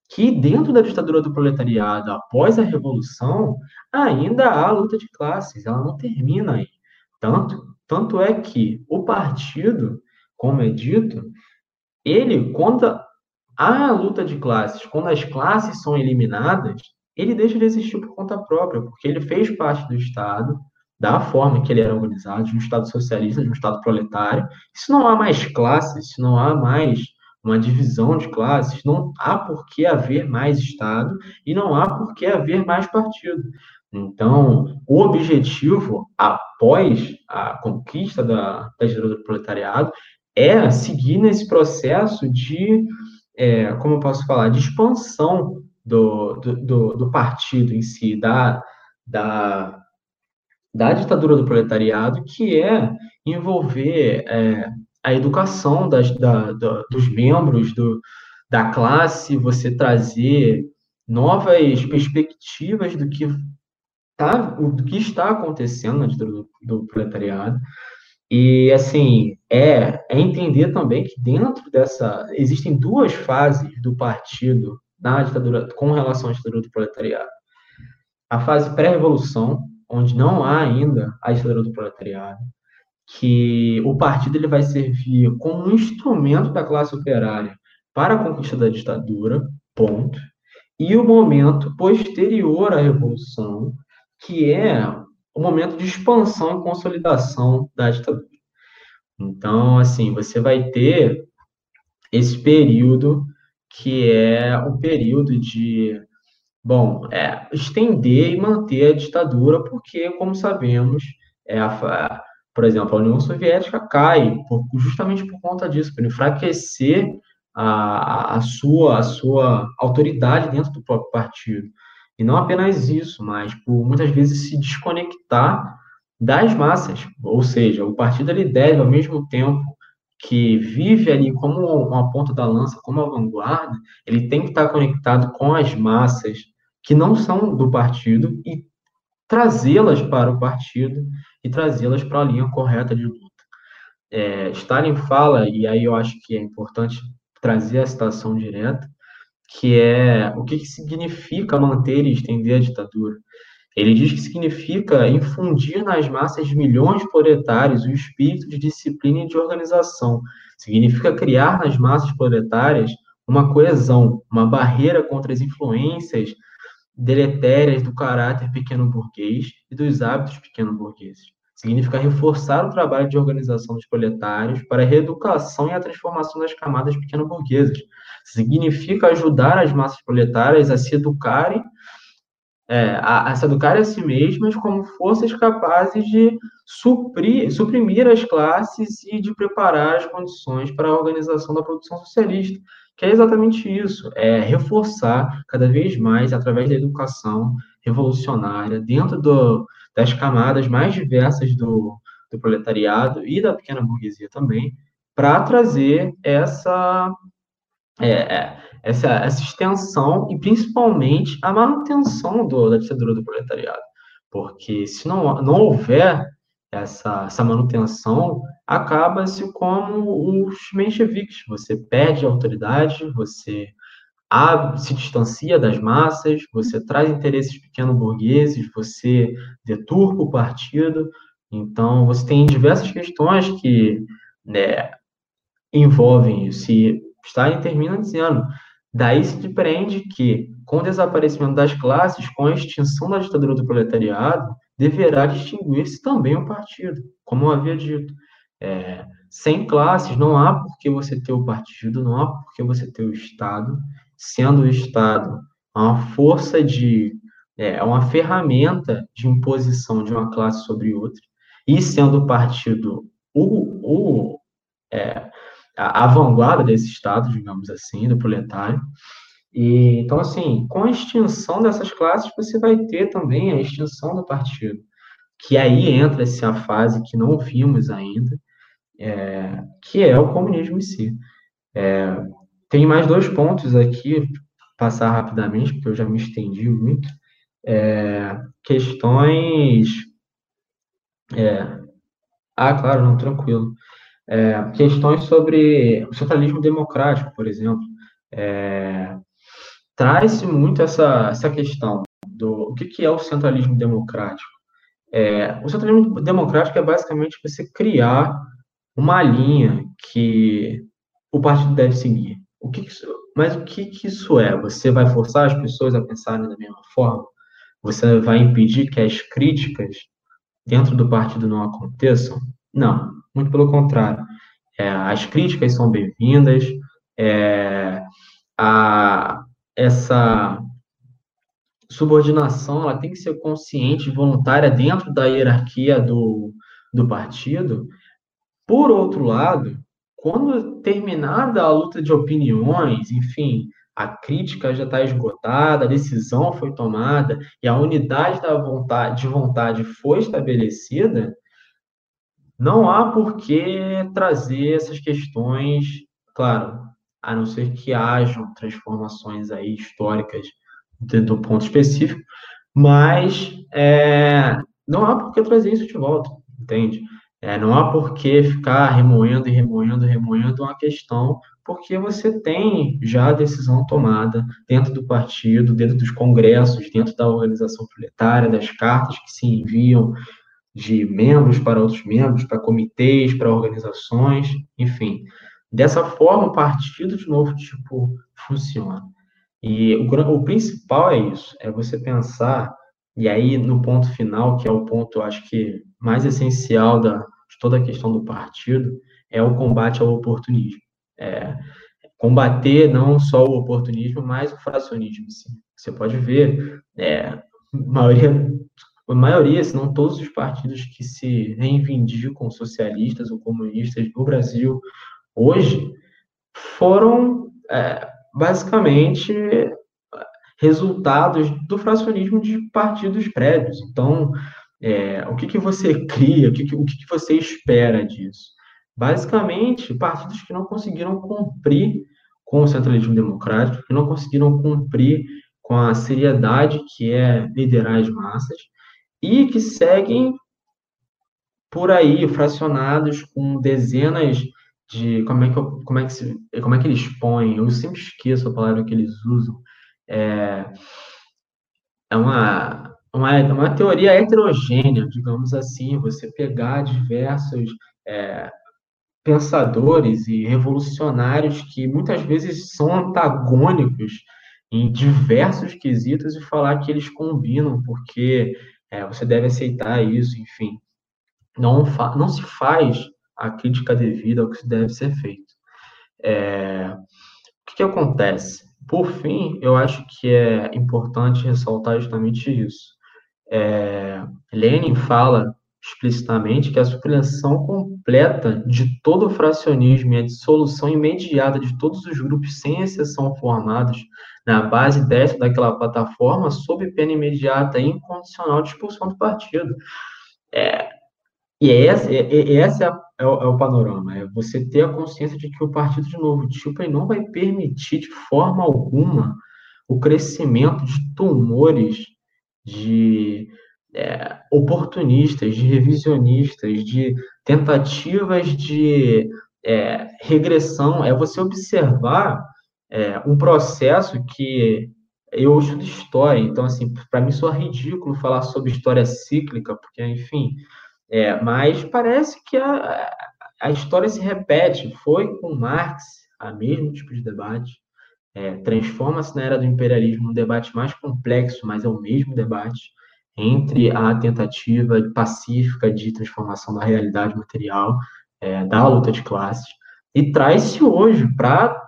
que dentro da ditadura do proletariado, após a revolução, ainda há luta de classes, ela não termina aí. Tanto, tanto é que o partido, como é dito, ele, quando há luta de classes, quando as classes são eliminadas, ele deixa de existir por conta própria, porque ele fez parte do Estado, da forma que ele era organizado, de um Estado socialista, de um Estado proletário. Se não há mais classes, se não há mais uma divisão de classes, não há por que haver mais Estado e não há por que haver mais partido. Então, o objetivo, após a conquista da, da ditadura do proletariado, é seguir nesse processo de, é, como posso falar, de expansão do, do, do, partido em si, da, da, da ditadura do proletariado, que é envolver é, a educação das, da, da, dos membros do, da classe, você trazer novas perspectivas do que, tá, do que está acontecendo na ditadura do, do proletariado, e, assim, é, é entender também que dentro dessa. Existem duas fases do partido na ditadura, com relação à ditadura do proletariado. A fase pré-revolução, onde não há ainda a ditadura do proletariado, que o partido ele vai servir como um instrumento da classe operária para a conquista da ditadura, ponto, e o momento posterior à Revolução, que é o momento de expansão e consolidação da ditadura. Então, assim, você vai ter esse período que é o período de, bom, é, estender e manter a ditadura, porque, como sabemos, é a, por exemplo, a União Soviética cai por, justamente por conta disso, para enfraquecer a, a, sua, a sua autoridade dentro do próprio partido. E não apenas isso, mas por muitas vezes se desconectar das massas. Ou seja, o partido ele deve, ao mesmo tempo que vive ali como uma ponta da lança, como a vanguarda, ele tem que estar conectado com as massas que não são do partido e trazê-las para o partido e trazê-las para a linha correta de luta. É, Stalin fala, e aí eu acho que é importante trazer a citação direta, que é o que, que significa manter e estender a ditadura. Ele diz que significa infundir nas massas de milhões de proletários o espírito de disciplina e de organização. Significa criar nas massas proletárias uma coesão, uma barreira contra as influências deletérias do caráter pequeno-burguês e dos hábitos pequeno-burgueses. Significa reforçar o trabalho de organização dos proletários para a reeducação e a transformação das camadas pequeno-burguesas. Significa ajudar as massas proletárias a se educarem, é, a, a, se educarem a si mesmas como forças capazes de suprir, suprimir as classes e de preparar as condições para a organização da produção socialista, que é exatamente isso, é reforçar cada vez mais, através da educação revolucionária, dentro do, das camadas mais diversas do, do proletariado e da pequena burguesia também, para trazer essa, é, é, essa, essa extensão e principalmente a manutenção do, da ditadura do proletariado. Porque se não, não houver essa, essa manutenção, acaba-se como os mencheviques. Você perde a autoridade, você se distancia das massas, você traz interesses pequeno-burgueses, você deturpa o partido. Então, você tem diversas questões que né, envolvem isso. E Stalin termina dizendo: daí se depreende que, com o desaparecimento das classes, com a extinção da ditadura do proletariado, deverá distinguir-se também o partido, como eu havia dito. É, sem classes, não há por que você ter o partido, não há por que você ter o Estado, sendo o Estado uma força de. É, uma ferramenta de imposição de uma classe sobre outra, e sendo o partido o, o, é, a, a vanguarda desse Estado, digamos assim, do proletário. E, então, assim, com a extinção dessas classes, você vai ter também a extinção do partido, que aí entra-se a fase que não vimos ainda, é, que é o comunismo em si. É, tem mais dois pontos aqui, passar rapidamente, porque eu já me estendi muito. É, questões. É, ah, claro, não, tranquilo. É, questões sobre o centralismo democrático, por exemplo. É, Traz-se muito essa, essa questão do o que, que é o centralismo democrático. É, o centralismo democrático é basicamente você criar uma linha que o partido deve seguir. O que, que isso, mas o que, que isso é? Você vai forçar as pessoas a pensarem da mesma forma? Você vai impedir que as críticas dentro do partido não aconteçam? Não, muito pelo contrário. É, as críticas são bem-vindas, é, a, essa subordinação ela tem que ser consciente e voluntária dentro da hierarquia do, do partido. Por outro lado, quando terminada a luta de opiniões, enfim, a crítica já está esgotada, a decisão foi tomada e a unidade da vontade, de vontade foi estabelecida, não há por que trazer essas questões, claro, a não ser que hajam transformações aí históricas dentro do ponto específico, mas é, não há por que trazer isso de volta, entende? É, não há por que ficar remoendo e remoendo remoendo uma questão, porque você tem já a decisão tomada dentro do partido, dentro dos congressos, dentro da organização proletária, das cartas que se enviam de membros para outros membros, para comitês, para organizações, enfim. Dessa forma, o partido de novo tipo funciona. E o, o principal é isso, é você pensar, e aí no ponto final, que é o ponto, acho que mais essencial da, de toda a questão do partido, é o combate ao oportunismo. É, combater não só o oportunismo, mas o fracionismo. Sim. Você pode ver, é, a maioria, a maioria, se não todos os partidos que se reivindicam socialistas ou comunistas no Brasil hoje foram é, basicamente resultados do fracionismo de partidos prévios. Então, é, o que, que você cria, o, que, que, o que, que você espera disso? Basicamente, partidos que não conseguiram cumprir com o centralismo democrático, que não conseguiram cumprir com a seriedade que é liderar as massas e que seguem por aí fracionados com dezenas de como é que como é que se, como é que eles põem? Eu sempre esqueço a palavra que eles usam. É, é uma, uma uma teoria heterogênea digamos assim você pegar diversos é, pensadores e revolucionários que muitas vezes são antagônicos em diversos quesitos e falar que eles combinam porque é, você deve aceitar isso enfim não não se faz a crítica devida ao que deve ser feito. É, o que, que acontece? Por fim, eu acho que é importante ressaltar justamente isso. É, Lenin fala explicitamente que a supressão completa de todo o fracionismo e a dissolução imediata de todos os grupos, sem exceção formados na base dessa daquela plataforma, sob pena imediata e incondicional de expulsão do partido. É, e é esse, é, é, esse é, é, o, é, o, panorama, é você ter a consciência de que o partido de novo tipo não vai permitir de forma alguma o crescimento de tumores, de é, oportunistas, de revisionistas, de tentativas de é, regressão. É você observar é, um processo que eu estudo história, então, assim, para mim soa ridículo falar sobre história cíclica, porque, enfim, é, mas parece que a, a história se repete. Foi com Marx a mesmo tipo de debate. É, Transforma-se na era do imperialismo um debate mais complexo, mas é o mesmo debate entre a tentativa pacífica de transformação da realidade material, é, da luta de classes, e traz-se hoje para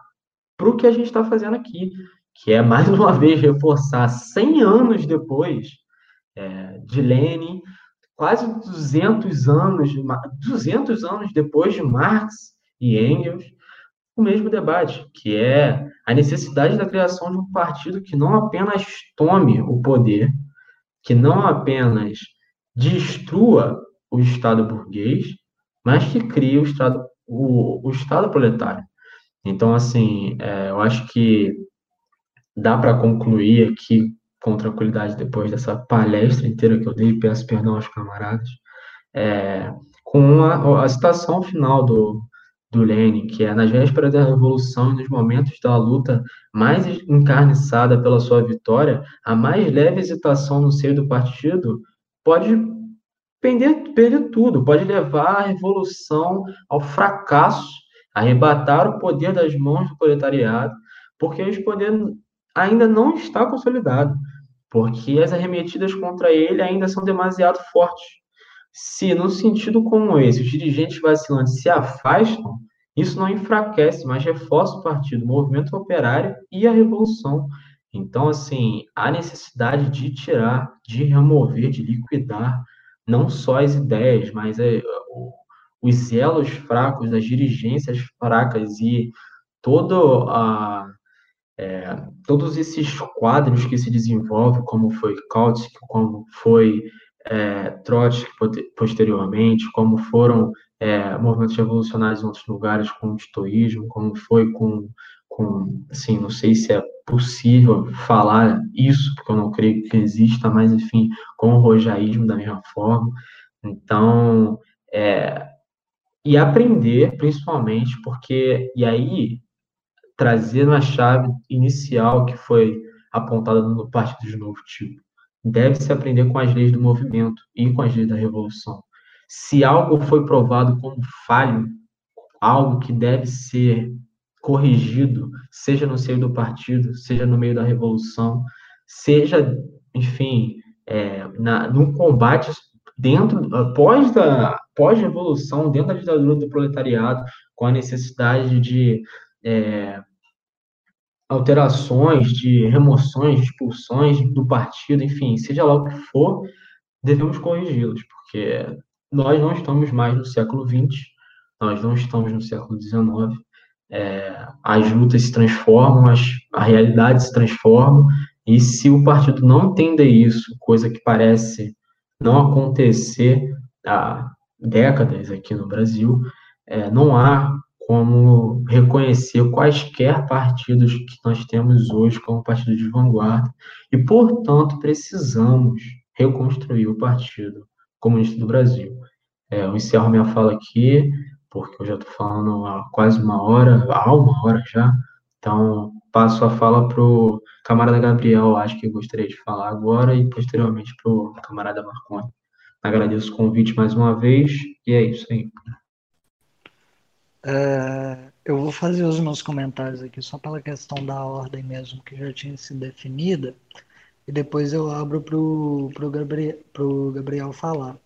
o que a gente está fazendo aqui, que é, mais (laughs) uma vez, reforçar 100 anos depois é, de Lenin, quase 200 anos, 200 anos depois de Marx e Engels, o mesmo debate, que é a necessidade da criação de um partido que não apenas tome o poder, que não apenas destrua o Estado burguês, mas que crie o Estado, o, o Estado proletário. Então, assim, é, eu acho que dá para concluir aqui com tranquilidade depois dessa palestra inteira que eu dei, peço perdão aos camaradas, é, com a, a, citação final do, do Lenin, que é nas vésperas da revolução e nos momentos da luta mais encarniçada pela sua vitória, a mais leve hesitação no seio do partido pode perder, perder tudo, pode levar a revolução ao fracasso, arrebatar o poder das mãos do proletariado, porque esse poder ainda não está consolidado porque as arremetidas contra ele ainda são demasiado fortes. Se, no sentido como esse, os dirigentes vacilantes se afastam, isso não enfraquece, mas reforça o partido, o movimento operário e a revolução. Então, assim, há necessidade de tirar, de remover, de liquidar não só as ideias, mas é, os elos fracos, as dirigências fracas e toda a é, todos esses quadros que se desenvolvem, como foi Kautsky, como foi é, Trotsky posteriormente, como foram é, movimentos revolucionários em outros lugares, como o estoísmo, como foi com, com, assim, não sei se é possível falar isso, porque eu não creio que exista, mas, enfim, com o rojaísmo da mesma forma. Então, é, e aprender, principalmente, porque, e aí, trazer uma chave inicial que foi apontada no Partido de Novo Tipo. Deve-se aprender com as leis do movimento e com as leis da revolução. Se algo foi provado como falho, algo que deve ser corrigido, seja no seio do partido, seja no meio da revolução, seja, enfim, é, na, num combate dentro, após da pós-revolução, dentro da ditadura do proletariado, com a necessidade de é, alterações, de remoções, expulsões do partido, enfim, seja lá o que for, devemos corrigi-los, porque nós não estamos mais no século XX, nós não estamos no século XIX, é, as lutas se transformam, as, a realidade se transforma, e se o partido não entender isso, coisa que parece não acontecer há décadas aqui no Brasil, é, não há como reconhecer quaisquer partidos que nós temos hoje como partido de vanguarda, e, portanto, precisamos reconstruir o Partido Comunista do Brasil. É, eu encerro minha fala aqui, porque eu já estou falando há quase uma hora, há uma hora já, então passo a fala para o camarada Gabriel, acho que gostaria de falar agora, e posteriormente para o camarada Marconi. Agradeço o convite mais uma vez, e é isso aí. É, eu vou fazer os meus comentários aqui só pela questão da ordem mesmo, que já tinha sido definida, e depois eu abro para o Gabriel, pro Gabriel falar.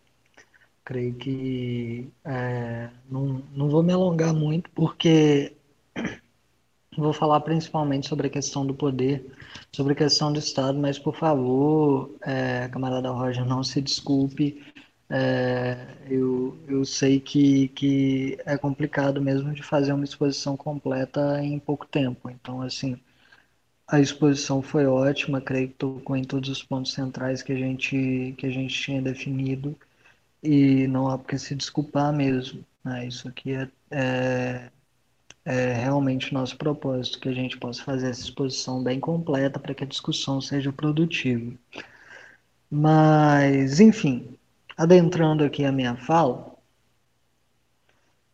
Creio que é, não, não vou me alongar muito, porque (coughs) vou falar principalmente sobre a questão do poder, sobre a questão do Estado, mas por favor, é, camarada Roger, não se desculpe. É, eu, eu sei que, que é complicado mesmo de fazer uma exposição completa em pouco tempo. Então, assim, a exposição foi ótima, creio que tocou em todos os pontos centrais que a gente, que a gente tinha definido e não há porque se desculpar mesmo. Né? Isso aqui é, é, é realmente o nosso propósito, que a gente possa fazer essa exposição bem completa para que a discussão seja produtiva. Mas, enfim, adentrando aqui a minha fala,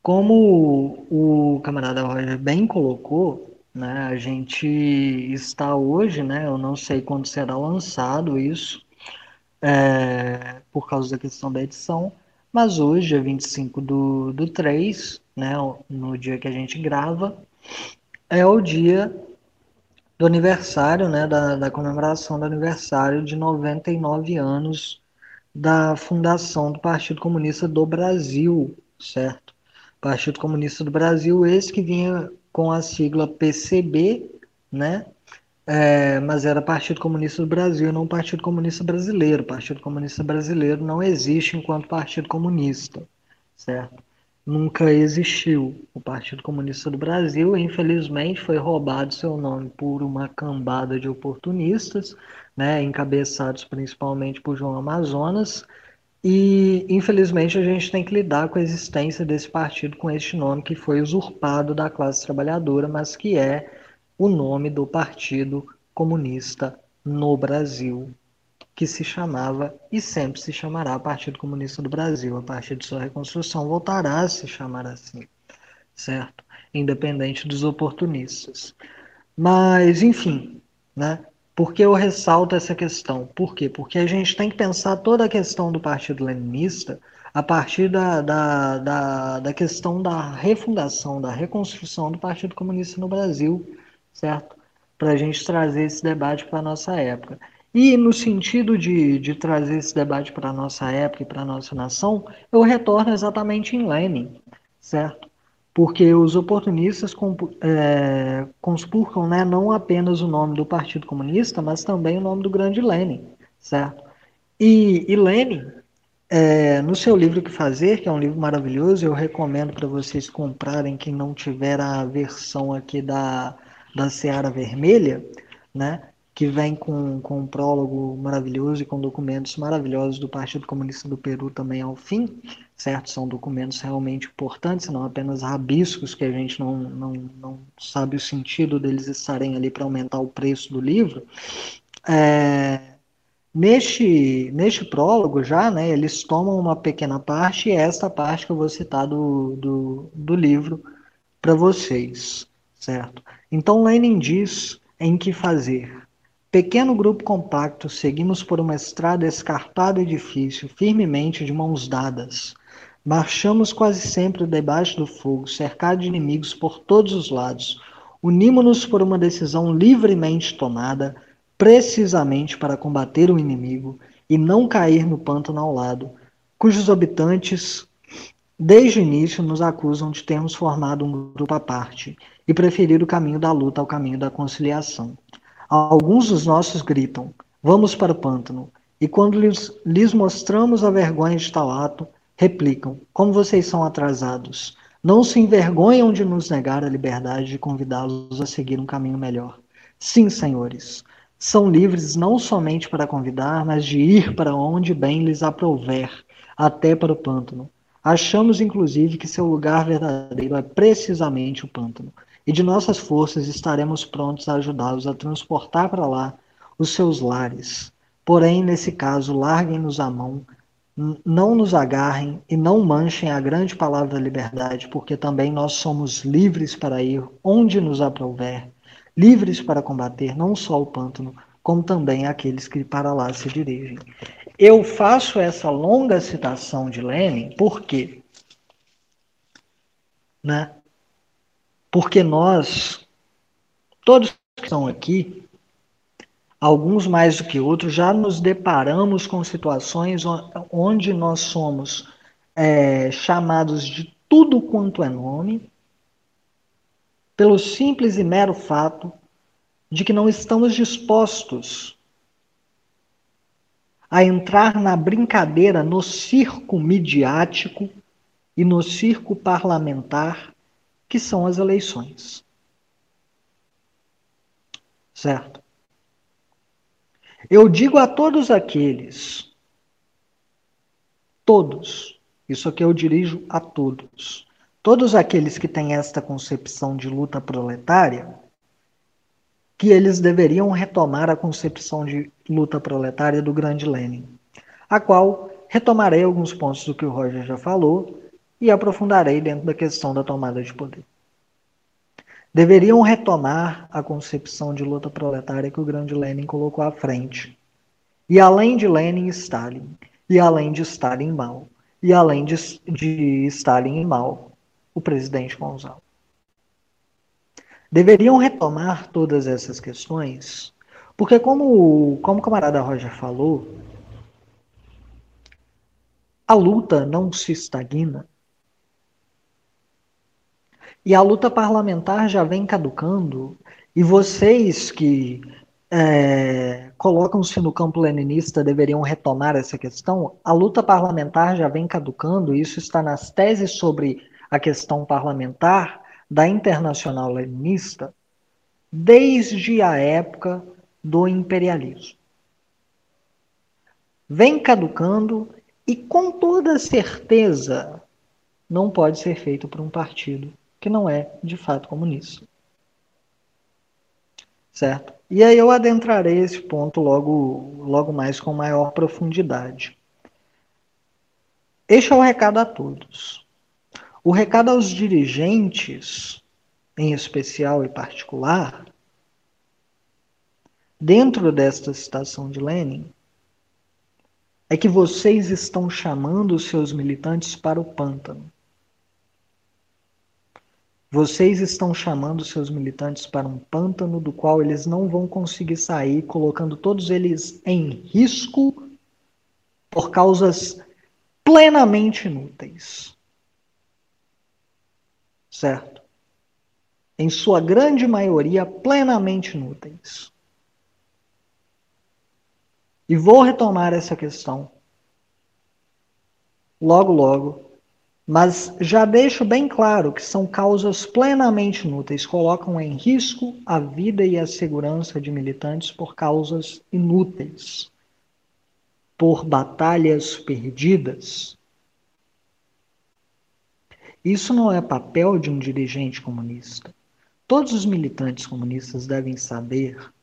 como o camarada Roger bem colocou, né, a gente está hoje, né, eu não sei quando será lançado isso, é, por causa da questão da edição, mas hoje, é 25 do, do 3, né, no dia que a gente grava, é o dia do aniversário, né, da, da comemoração do aniversário de 99 anos da fundação do Partido Comunista do Brasil, certo? Partido Comunista do Brasil, esse que vinha com a sigla PCB, né? É, mas era Partido Comunista do Brasil, não Partido Comunista Brasileiro. Partido Comunista Brasileiro não existe enquanto Partido Comunista, certo? Nunca existiu. O Partido Comunista do Brasil, infelizmente, foi roubado seu nome por uma cambada de oportunistas, né, encabeçados principalmente por João Amazonas, e infelizmente a gente tem que lidar com a existência desse partido com este nome que foi usurpado da classe trabalhadora, mas que é o nome do Partido Comunista no Brasil, que se chamava e sempre se chamará Partido Comunista do Brasil. A partir de sua reconstrução voltará a se chamar assim, certo? Independente dos oportunistas. Mas, enfim, né? Por que eu ressalto essa questão? Por quê? Porque a gente tem que pensar toda a questão do Partido Leninista a partir da, da, da, da questão da refundação, da reconstrução do Partido Comunista no Brasil, certo? Para a gente trazer esse debate para a nossa época. E no sentido de, de trazer esse debate para a nossa época e para a nossa nação, eu retorno exatamente em Lenin, certo? Porque os oportunistas é, conspurcam né, não apenas o nome do Partido Comunista, mas também o nome do grande Lenin, certo? E, e Lenin, é, no seu livro Que Fazer, que é um livro maravilhoso, eu recomendo para vocês comprarem, quem não tiver a versão aqui da, da Seara Vermelha, né? Que vem com, com um prólogo maravilhoso e com documentos maravilhosos do Partido Comunista do Peru também ao fim, certo? São documentos realmente importantes, não apenas rabiscos que a gente não, não, não sabe o sentido deles estarem ali para aumentar o preço do livro. É, neste, neste prólogo já, né, eles tomam uma pequena parte e é esta parte que eu vou citar do, do, do livro para vocês, certo? Então Lenin diz em que fazer. Pequeno grupo compacto, seguimos por uma estrada escarpada e difícil, firmemente de mãos dadas. Marchamos quase sempre debaixo do fogo, cercados de inimigos por todos os lados. Unimos-nos por uma decisão livremente tomada, precisamente para combater o inimigo e não cair no pântano ao lado, cujos habitantes, desde o início, nos acusam de termos formado um grupo à parte e preferir o caminho da luta ao caminho da conciliação. Alguns dos nossos gritam: Vamos para o pântano. E quando lhes, lhes mostramos a vergonha de tal ato, replicam: Como vocês são atrasados. Não se envergonham de nos negar a liberdade de convidá-los a seguir um caminho melhor. Sim, senhores, são livres não somente para convidar, mas de ir para onde bem lhes aprouver, até para o pântano. Achamos, inclusive, que seu lugar verdadeiro é precisamente o pântano, e de nossas forças estaremos prontos a ajudá-los a transportar para lá os seus lares. Porém, nesse caso, larguem-nos a mão não nos agarrem e não manchem a grande palavra da liberdade, porque também nós somos livres para ir onde nos aprouver, livres para combater não só o pântano, como também aqueles que para lá se dirigem. Eu faço essa longa citação de Lenin porque, né? Porque nós, todos que estão aqui, alguns mais do que outros, já nos deparamos com situações onde nós somos é, chamados de tudo quanto é nome, pelo simples e mero fato de que não estamos dispostos a entrar na brincadeira, no circo midiático e no circo parlamentar que são as eleições. Certo? Eu digo a todos aqueles, todos, isso aqui eu dirijo a todos, todos aqueles que têm esta concepção de luta proletária, que eles deveriam retomar a concepção de luta proletária do grande Lenin, a qual retomarei alguns pontos do que o Roger já falou e aprofundarei dentro da questão da tomada de poder deveriam retomar a concepção de luta proletária que o grande Lenin colocou à frente. E além de Lenin, Stalin. E além de Stalin, Mao. E além de, de Stalin e Mao, o presidente Gonzalo. Deveriam retomar todas essas questões, porque como, como o camarada Roger falou, a luta não se estagna, e a luta parlamentar já vem caducando, e vocês que é, colocam-se no campo leninista deveriam retomar essa questão. A luta parlamentar já vem caducando, isso está nas teses sobre a questão parlamentar da Internacional Leninista desde a época do imperialismo. Vem caducando e com toda certeza não pode ser feito por um partido que não é de fato comunista. Certo? E aí eu adentrarei esse ponto logo, logo mais com maior profundidade. Este é o recado a todos. O recado aos dirigentes, em especial e particular, dentro desta citação de Lenin, é que vocês estão chamando os seus militantes para o pântano. Vocês estão chamando seus militantes para um pântano do qual eles não vão conseguir sair, colocando todos eles em risco por causas plenamente inúteis. Certo? Em sua grande maioria, plenamente inúteis. E vou retomar essa questão logo, logo, mas já deixo bem claro que são causas plenamente inúteis, colocam em risco a vida e a segurança de militantes por causas inúteis, por batalhas perdidas. Isso não é papel de um dirigente comunista. Todos os militantes comunistas devem saber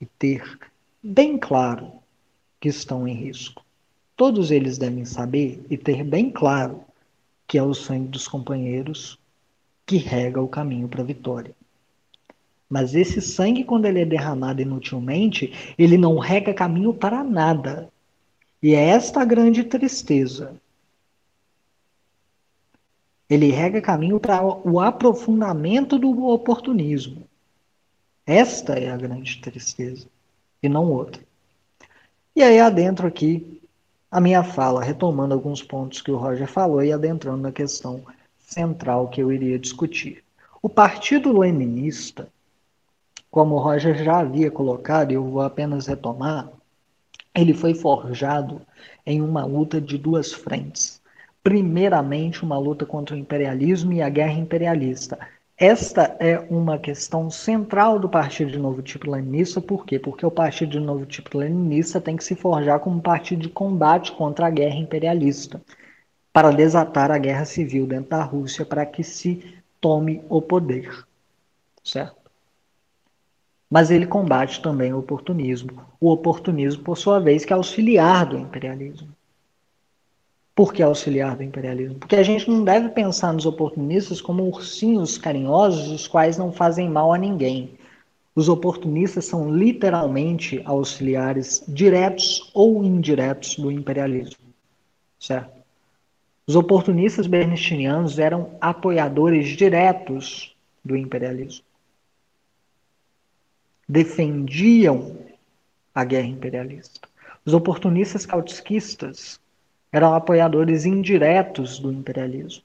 e ter bem claro que estão em risco. Todos eles devem saber e ter bem claro que é o sangue dos companheiros que rega o caminho para a vitória. Mas esse sangue, quando ele é derramado inutilmente, ele não rega caminho para nada. E é esta a grande tristeza. Ele rega caminho para o aprofundamento do oportunismo. Esta é a grande tristeza, e não outra. E aí adentro aqui a minha fala, retomando alguns pontos que o Roger falou e adentrando na questão central que eu iria discutir. O Partido Leninista, como o Roger já havia colocado, eu vou apenas retomar, ele foi forjado em uma luta de duas frentes. Primeiramente, uma luta contra o imperialismo e a guerra imperialista. Esta é uma questão central do Partido de Novo Tipo Leninista, por quê? Porque o Partido de Novo Tipo Leninista tem que se forjar como um partido de combate contra a guerra imperialista, para desatar a guerra civil dentro da Rússia, para que se tome o poder. Certo? Mas ele combate também o oportunismo. O oportunismo, por sua vez, que é auxiliar do imperialismo. Por que auxiliar do imperialismo? Porque a gente não deve pensar nos oportunistas como ursinhos carinhosos, os quais não fazem mal a ninguém. Os oportunistas são literalmente auxiliares diretos ou indiretos do imperialismo. Certo? Os oportunistas bernistinianos eram apoiadores diretos do imperialismo defendiam a guerra imperialista. Os oportunistas cautskistas eram apoiadores indiretos do imperialismo.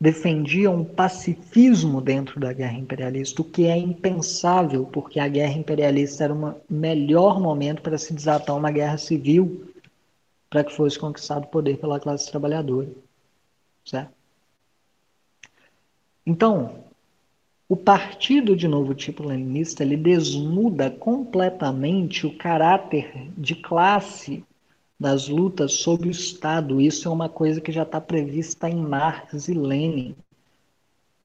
Defendiam o pacifismo dentro da guerra imperialista, o que é impensável, porque a guerra imperialista era o melhor momento para se desatar uma guerra civil para que fosse conquistado o poder pela classe trabalhadora. Certo? Então, o partido de novo tipo leninista ele desnuda completamente o caráter de classe das lutas sobre o Estado. Isso é uma coisa que já está prevista em Marx e Lenin.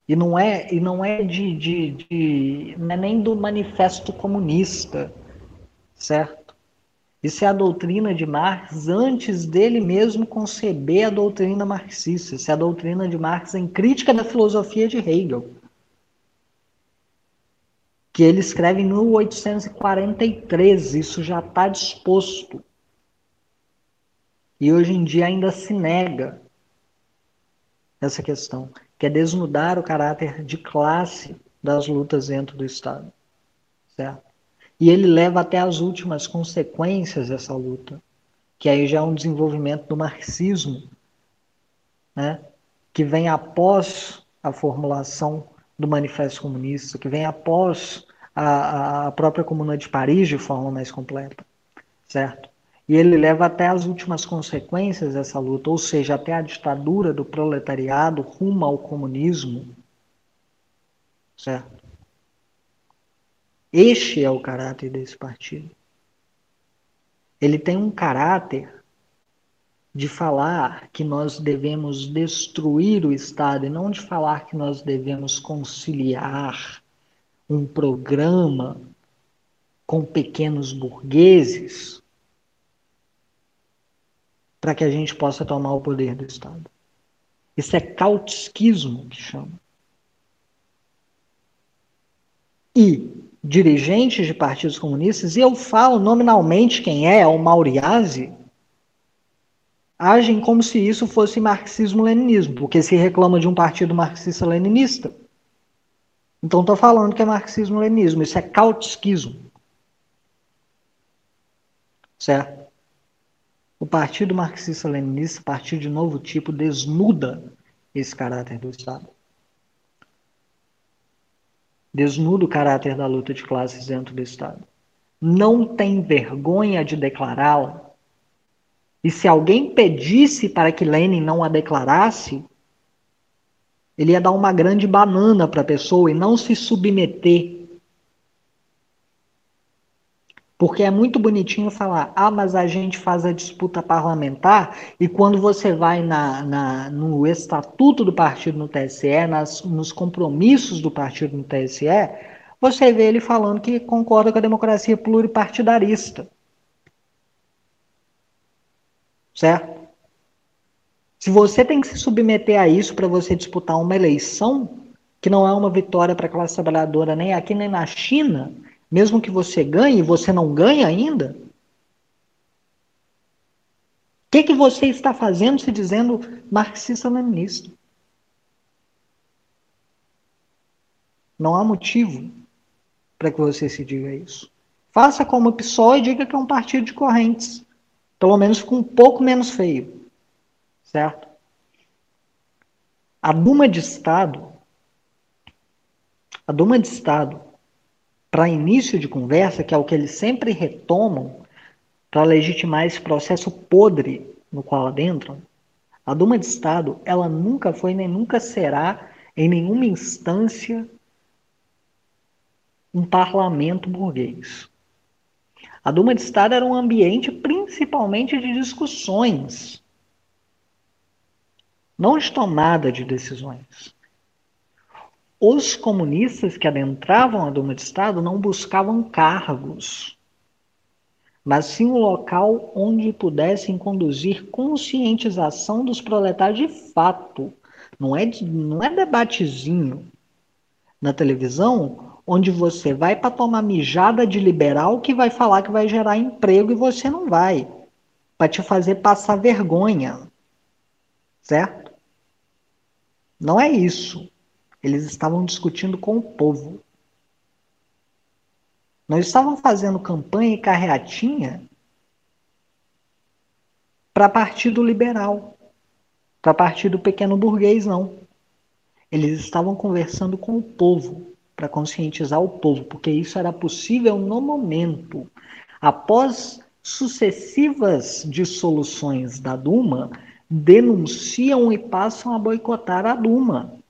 E não é, e não é de, de, de não é nem do manifesto comunista, certo? Isso é a doutrina de Marx antes dele mesmo conceber a doutrina marxista. Isso é a doutrina de Marx em crítica da filosofia de Hegel que ele escreve em 1843. Isso já está disposto. E hoje em dia ainda se nega essa questão, que é desnudar o caráter de classe das lutas dentro do Estado. Certo? E ele leva até as últimas consequências dessa luta, que aí já é um desenvolvimento do marxismo, né? que vem após a formulação do Manifesto Comunista, que vem após a, a própria Comuna de Paris de forma mais completa, certo? E ele leva até as últimas consequências dessa luta, ou seja, até a ditadura do proletariado rumo ao comunismo, certo? Este é o caráter desse partido. Ele tem um caráter de falar que nós devemos destruir o Estado e não de falar que nós devemos conciliar um programa com pequenos burgueses para que a gente possa tomar o poder do Estado. Isso é cautskismo que chama. E dirigentes de partidos comunistas, e eu falo nominalmente quem é, é o Mauriase, agem como se isso fosse marxismo-leninismo, porque se reclama de um partido marxista-leninista. Então estou falando que é marxismo-leninismo, isso é cautskismo. Certo? O partido marxista-leninista, partido de novo tipo, desnuda esse caráter do Estado. Desnuda o caráter da luta de classes dentro do Estado. Não tem vergonha de declará-la e se alguém pedisse para que Lenin não a declarasse, ele ia dar uma grande banana para a pessoa e não se submeter. Porque é muito bonitinho falar, ah, mas a gente faz a disputa parlamentar e quando você vai na, na no estatuto do partido no TSE, nas, nos compromissos do partido no TSE, você vê ele falando que concorda com a democracia pluripartidarista certo? Se você tem que se submeter a isso para você disputar uma eleição, que não é uma vitória para a classe trabalhadora nem aqui nem na China, mesmo que você ganhe, você não ganha ainda. que, que você está fazendo se dizendo marxista-leninista? Não há motivo para que você se diga isso. Faça como o PSOL e diga que é um partido de correntes. Pelo menos com um pouco menos feio. Certo? A Duma de Estado, a Duma de Estado, para início de conversa, que é o que eles sempre retomam para legitimar esse processo podre no qual adentram, a Duma de Estado, ela nunca foi nem nunca será, em nenhuma instância, um parlamento burguês. A Duma de Estado era um ambiente principalmente de discussões, não de tomada de decisões. Os comunistas que adentravam a Duma de Estado não buscavam cargos, mas sim um local onde pudessem conduzir conscientização dos proletários de fato. Não é, não é debatezinho na televisão onde você vai para tomar mijada de liberal que vai falar que vai gerar emprego e você não vai, para te fazer passar vergonha. Certo? Não é isso. Eles estavam discutindo com o povo. Não estavam fazendo campanha e carreatinha para partido liberal, para partido pequeno burguês, não. Eles estavam conversando com o povo para conscientizar o povo, porque isso era possível no momento. Após sucessivas dissoluções da Duma, denunciam e passam a boicotar a Duma.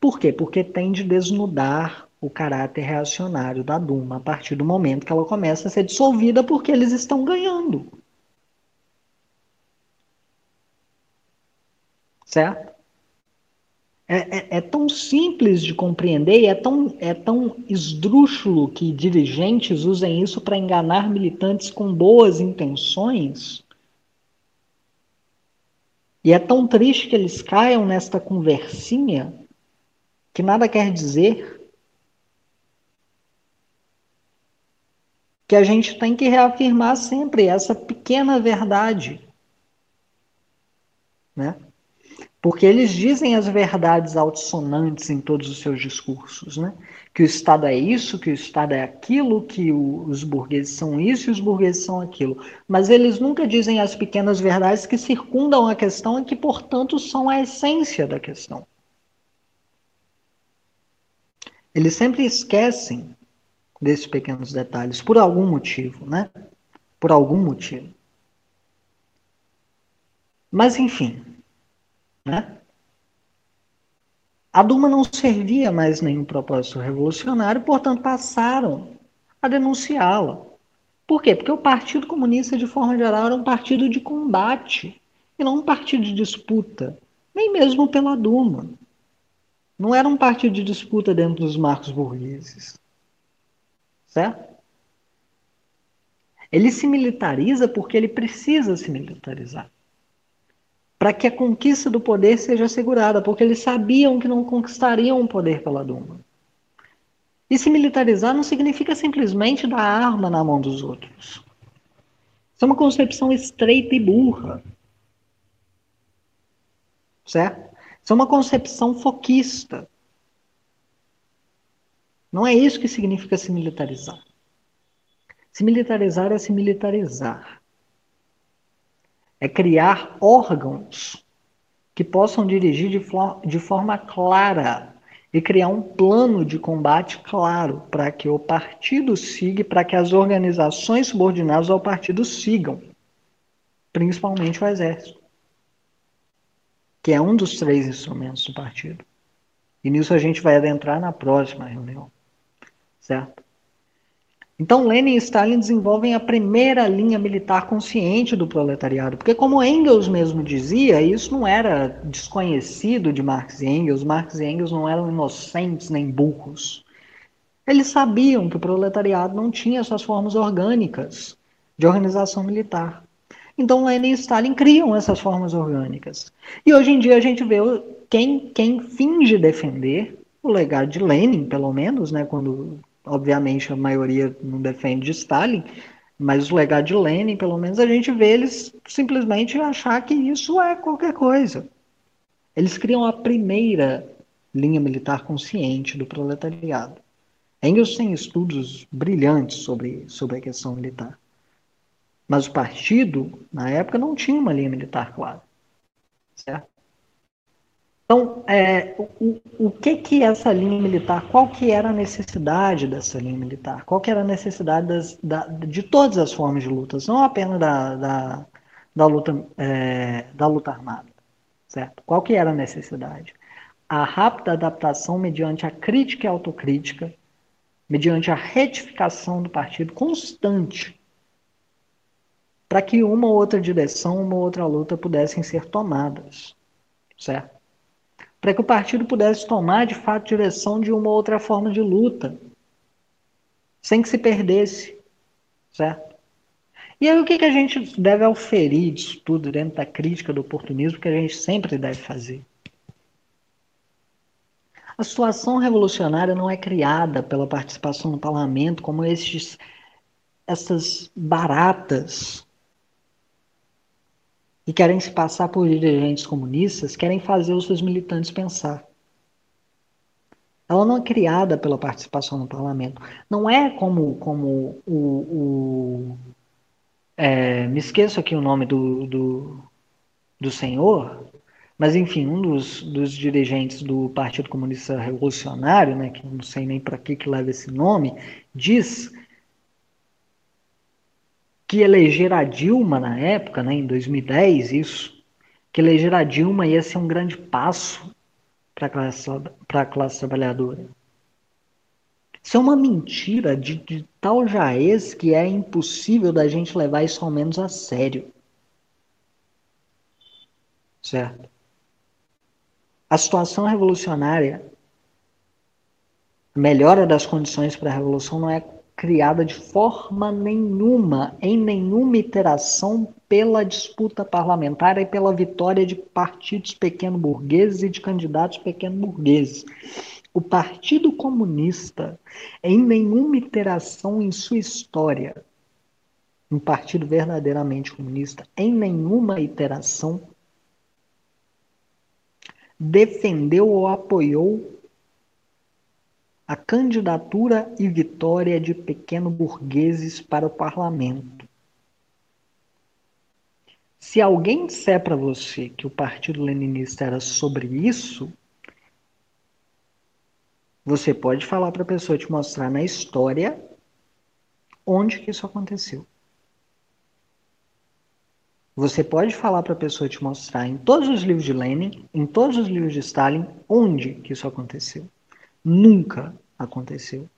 Por quê? Porque tem de desnudar o caráter reacionário da Duma a partir do momento que ela começa a ser dissolvida, porque eles estão ganhando. Certo? É, é, é, tão simples de compreender e é tão, é tão esdrúxulo que dirigentes usem isso para enganar militantes com boas intenções. E é tão triste que eles caiam nesta conversinha que nada quer dizer. Que a gente tem que reafirmar sempre essa pequena verdade. Né? Porque eles dizem as verdades altissonantes em todos os seus discursos, né? Que o Estado é isso, que o Estado é aquilo, que o, os burgueses são isso e os burgueses são aquilo. Mas eles nunca dizem as pequenas verdades que circundam a questão e que, portanto, são a essência da questão. Eles sempre esquecem desses pequenos detalhes, por algum motivo, né? Por algum motivo. Mas, enfim, né? A Duma não servia mais nenhum propósito revolucionário, portanto, passaram a denunciá-la. Por quê? Porque o Partido Comunista, de forma geral, era um partido de combate e não um partido de disputa, nem mesmo pela Duma. Não era um partido de disputa dentro dos marcos burgueses. Certo? Ele se militariza porque ele precisa se militarizar para que a conquista do poder seja assegurada, porque eles sabiam que não conquistariam o poder pela Duma. E se militarizar não significa simplesmente dar arma na mão dos outros. Isso é uma concepção estreita e burra. Certo? Isso é uma concepção foquista. Não é isso que significa se militarizar. Se militarizar é se militarizar é criar órgãos que possam dirigir de, for de forma clara e criar um plano de combate claro para que o partido siga, para que as organizações subordinadas ao partido sigam, principalmente o exército, que é um dos três instrumentos do partido. E nisso a gente vai adentrar na próxima reunião, certo? Então, Lenin e Stalin desenvolvem a primeira linha militar consciente do proletariado, porque, como Engels mesmo dizia, isso não era desconhecido de Marx e Engels. Marx e Engels não eram inocentes nem burros. Eles sabiam que o proletariado não tinha suas formas orgânicas de organização militar. Então, Lenin e Stalin criam essas formas orgânicas. E hoje em dia a gente vê quem, quem finge defender o legado de Lenin, pelo menos, né, quando obviamente a maioria não defende Stalin, Mas o legado de Lenin, pelo menos, a gente vê eles simplesmente achar que isso é qualquer coisa. Eles criam a primeira linha militar consciente do proletariado. Engels tem estudos brilhantes sobre, sobre a questão militar. Mas o partido, na época, não tinha uma linha militar clara. Certo? Então, é, o, o que que essa linha militar, qual que era a necessidade dessa linha militar? Qual que era a necessidade das, da, de todas as formas de lutas, não apenas da, da, da luta, é, da luta armada, certo? Qual que era a necessidade? A rápida adaptação mediante a crítica e autocrítica, mediante a retificação do partido constante, para que uma ou outra direção, uma ou outra luta pudessem ser tomadas, certo? para que o partido pudesse tomar de fato direção de uma outra forma de luta, sem que se perdesse, certo? E aí o que, que a gente deve auferir disso tudo dentro da crítica do oportunismo que a gente sempre deve fazer? A situação revolucionária não é criada pela participação no parlamento como esses, essas baratas e querem se passar por dirigentes comunistas, querem fazer os seus militantes pensar. Ela não é criada pela participação no parlamento. Não é como, como o. o é, me esqueço aqui o nome do, do, do senhor, mas enfim, um dos, dos dirigentes do Partido Comunista Revolucionário, né, que não sei nem para que, que leva esse nome, diz que eleger a Dilma na época, né, em 2010, isso, que eleger a Dilma ia ser um grande passo para a classe, classe trabalhadora. Isso é uma mentira de, de tal jaez que é impossível da gente levar isso ao menos a sério. Certo? A situação revolucionária, a melhora das condições para a revolução não é criada de forma nenhuma, em nenhuma iteração, pela disputa parlamentar e pela vitória de partidos pequeno-burgueses e de candidatos pequeno-burgueses. O Partido Comunista, em nenhuma iteração em sua história, um partido verdadeiramente comunista, em nenhuma iteração, defendeu ou apoiou a candidatura e vitória de pequeno burgueses para o parlamento. Se alguém disser para você que o Partido Leninista era sobre isso, você pode falar para a pessoa te mostrar na história onde que isso aconteceu. Você pode falar para a pessoa te mostrar em todos os livros de Lenin, em todos os livros de Stalin, onde que isso aconteceu. Nunca aconteceu.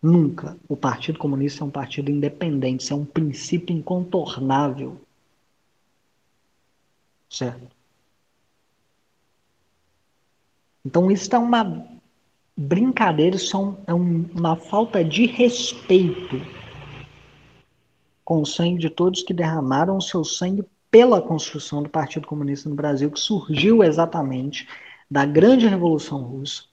Nunca. O Partido Comunista é um partido independente, isso é um princípio incontornável. Certo? Então, isso é uma brincadeira, isso é, é um, uma falta de respeito com o sangue de todos que derramaram o seu sangue pela construção do Partido Comunista no Brasil, que surgiu exatamente da grande Revolução Russa,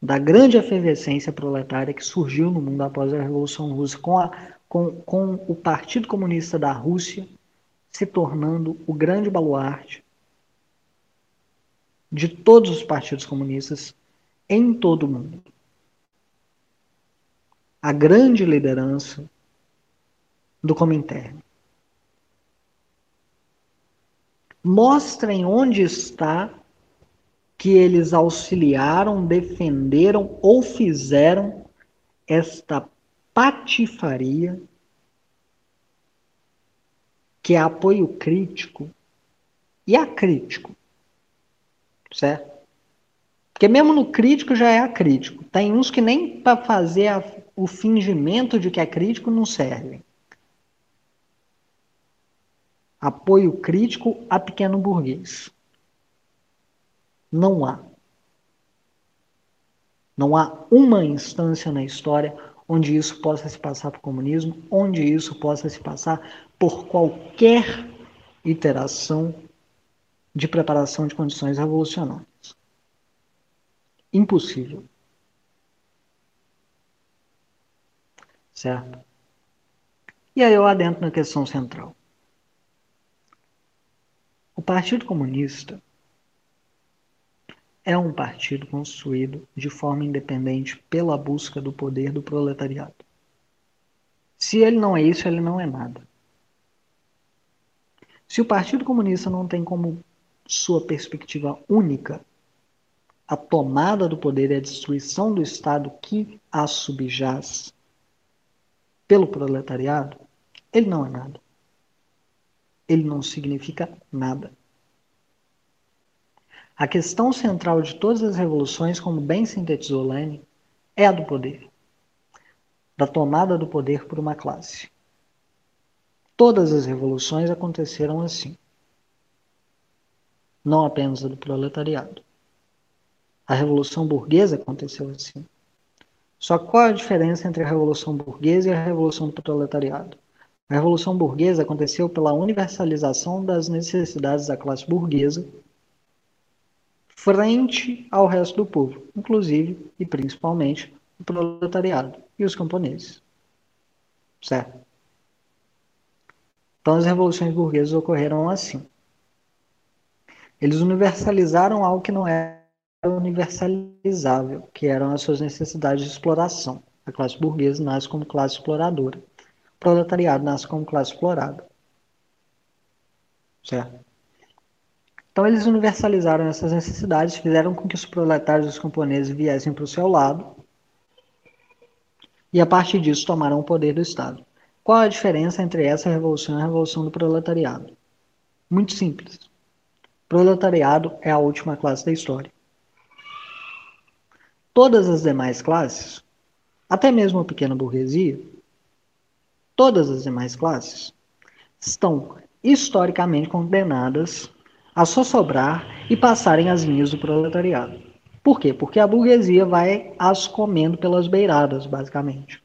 da grande efervescência proletária que surgiu no mundo após a Revolução Russa, com, a, com, com o Partido Comunista da Rússia se tornando o grande baluarte de todos os partidos comunistas em todo o mundo. A grande liderança do Comintern. Mostrem onde está que eles auxiliaram, defenderam ou fizeram esta patifaria que é apoio crítico e acrítico. Certo? Porque mesmo no crítico já é acrítico. Tem uns que nem para fazer a, o fingimento de que é crítico não servem. Apoio crítico a pequeno burguês. Não há. Não há uma instância na história onde isso possa se passar por comunismo, onde isso possa se passar por qualquer iteração de preparação de condições revolucionárias. Impossível. certo? E aí eu adentro na questão central. O Partido Comunista é um partido construído de forma independente pela busca do poder do proletariado. Se ele não é isso, ele não é nada. Se o Partido Comunista não tem como sua perspectiva única a tomada do poder e a destruição do Estado que a subjaz pelo proletariado, ele não é nada. Ele não significa nada. A questão central de todas as revoluções, como bem sintetizou Lenin, é a do poder. Da tomada do poder por uma classe. Todas as revoluções aconteceram assim. Não apenas a do proletariado. A Revolução Burguesa aconteceu assim. Só qual a diferença entre a Revolução Burguesa e a Revolução do Proletariado? A Revolução Burguesa aconteceu pela universalização das necessidades da classe burguesa frente ao resto do povo, inclusive e principalmente o proletariado e os camponeses. Certo? Então as revoluções burguesas ocorreram assim. Eles universalizaram algo que não era universalizável, que eram as suas necessidades de exploração. A classe burguesa nasce como classe exploradora. O proletariado nasce como classe explorada. Certo? Então eles universalizaram essas necessidades, fizeram com que os proletários e os camponeses viessem para o seu lado e a partir disso tomaram o poder do Estado. Qual a diferença entre essa revolução e a revolução do proletariado? Muito simples. O proletariado é a última classe da história. Todas as demais classes, até mesmo a pequena burguesia, todas as demais classes estão historicamente condenadas a só sobrar e passarem as linhas do proletariado. Por quê? Porque a burguesia vai as comendo pelas beiradas, basicamente.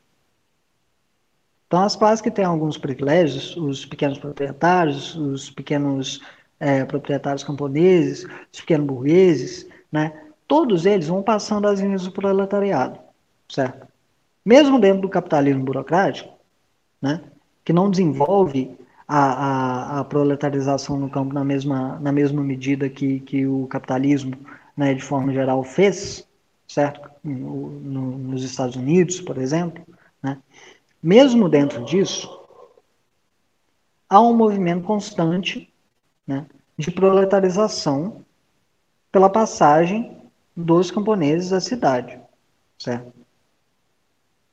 Então, as classes que têm alguns privilégios, os pequenos proprietários, os pequenos é, proprietários camponeses, os pequenos burgueses, né, todos eles vão passando as linhas do proletariado, certo? Mesmo dentro do capitalismo burocrático, né, que não desenvolve a, a, a, proletarização no campo na mesma, na mesma medida que, que o capitalismo, né, de forma geral, fez, certo? No, no, nos Estados Unidos, por exemplo, né? Mesmo dentro disso, há um movimento constante né, de proletarização pela passagem dos camponeses à cidade, certo?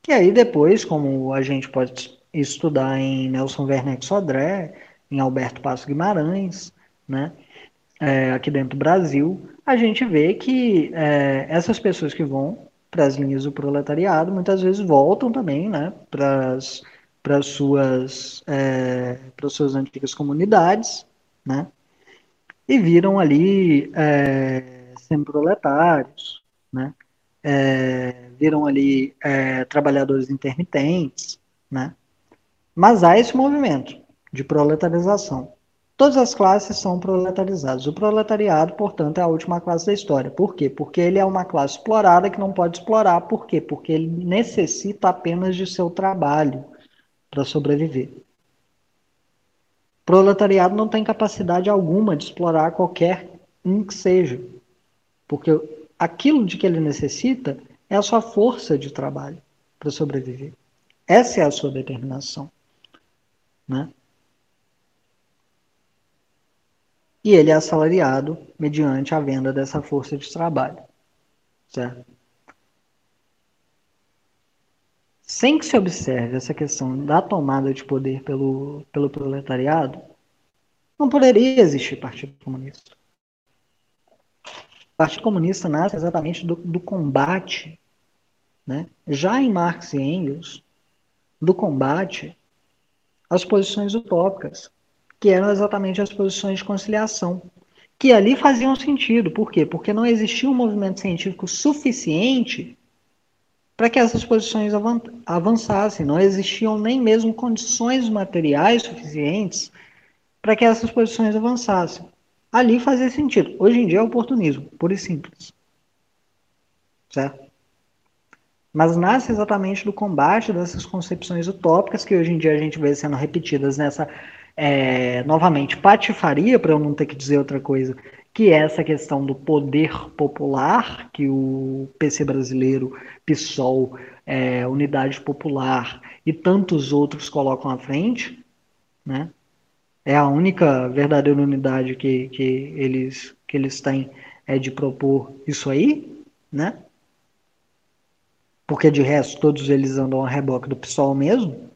E aí depois, como a gente pode estudar em Nelson Werneck Sodré, em Alberto Passo Guimarães, né, é, aqui dentro do Brasil, a gente vê que é, essas pessoas que vão para as linhas do proletariado, muitas vezes voltam também né, para as suas, é, suas antigas comunidades, né, e viram ali é, semi-proletários, né, é, viram ali é, trabalhadores intermitentes, né, mas há esse movimento de proletarização. Todas as classes são proletarizadas. O proletariado, portanto, é a última classe da história. Por quê? Porque ele é uma classe explorada que não pode explorar. Por quê? Porque ele necessita apenas de seu trabalho para sobreviver. O proletariado não tem capacidade alguma de explorar qualquer um que seja. Porque aquilo de que ele necessita é a sua força de trabalho para sobreviver. Essa é a sua determinação. Né? e ele é assalariado mediante a venda dessa força de trabalho. Certo? Sem que se observe essa questão da tomada de poder pelo, pelo proletariado, não poderia existir Partido Comunista. O Partido Comunista nasce exatamente do, do combate, né? já em Marx e Engels, do combate às posições utópicas, que eram exatamente as posições de conciliação, que ali faziam sentido. Por quê? Porque não existia um movimento científico suficiente para que essas posições avançassem. Não existiam nem mesmo condições materiais suficientes para que essas posições avançassem. Ali fazia sentido. Hoje em dia é oportunismo, puro e simples. Certo? Mas nasce exatamente do combate dessas concepções utópicas que hoje em dia a gente vê sendo repetidas nessa, é, novamente, patifaria, para eu não ter que dizer outra coisa, que é essa questão do poder popular, que o PC brasileiro, PSOL, é, Unidade Popular e tantos outros colocam à frente, né? É a única verdadeira unidade que, que, eles, que eles têm é de propor isso aí, né? Porque de resto todos eles andam a reboque do PSOL mesmo.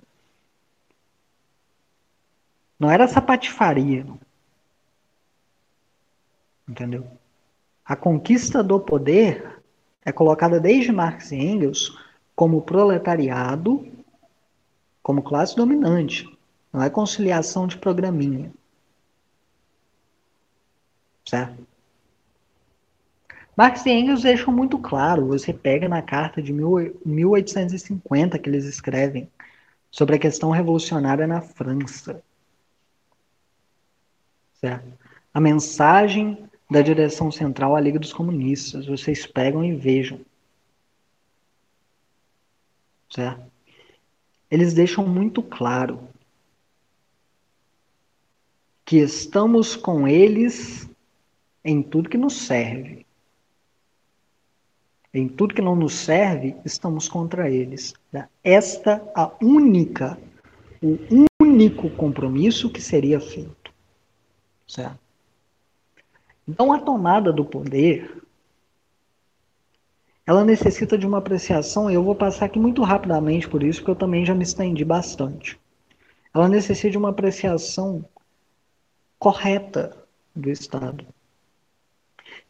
Não era essa patifaria. Entendeu? A conquista do poder é colocada desde Marx e Engels como proletariado, como classe dominante. Não é conciliação de programinha. Certo? Marx e Engels deixam muito claro, você pega na carta de 1850 que eles escrevem sobre a questão revolucionária na França. Certo? A mensagem da direção central à Liga dos Comunistas, vocês pegam e vejam. Certo? Eles deixam muito claro que estamos com eles em tudo que nos serve. Em tudo que não nos serve, estamos contra eles. Esta a única, o único compromisso que seria feito. Certo? Então a tomada do poder ela necessita de uma apreciação, e eu vou passar aqui muito rapidamente por isso, porque eu também já me estendi bastante. Ela necessita de uma apreciação correta do Estado.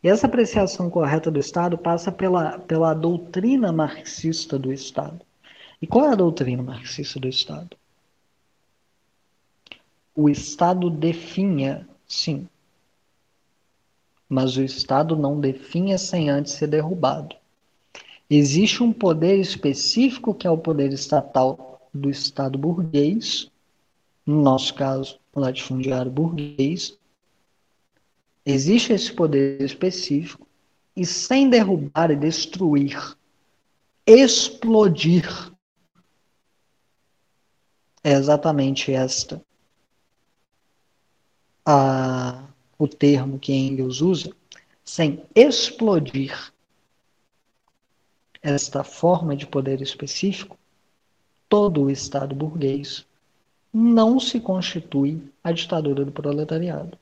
E essa apreciação correta do Estado passa pela, pela doutrina marxista do Estado. E qual é a doutrina marxista do Estado? O Estado definha, sim. Mas o Estado não definha sem antes ser derrubado. Existe um poder específico que é o poder estatal do Estado burguês, no nosso caso, o latifundiário burguês, Existe esse poder específico e sem derrubar e destruir, explodir. É exatamente esta a, o termo que Engels usa, sem explodir esta forma de poder específico, todo o Estado burguês não se constitui a ditadura do proletariado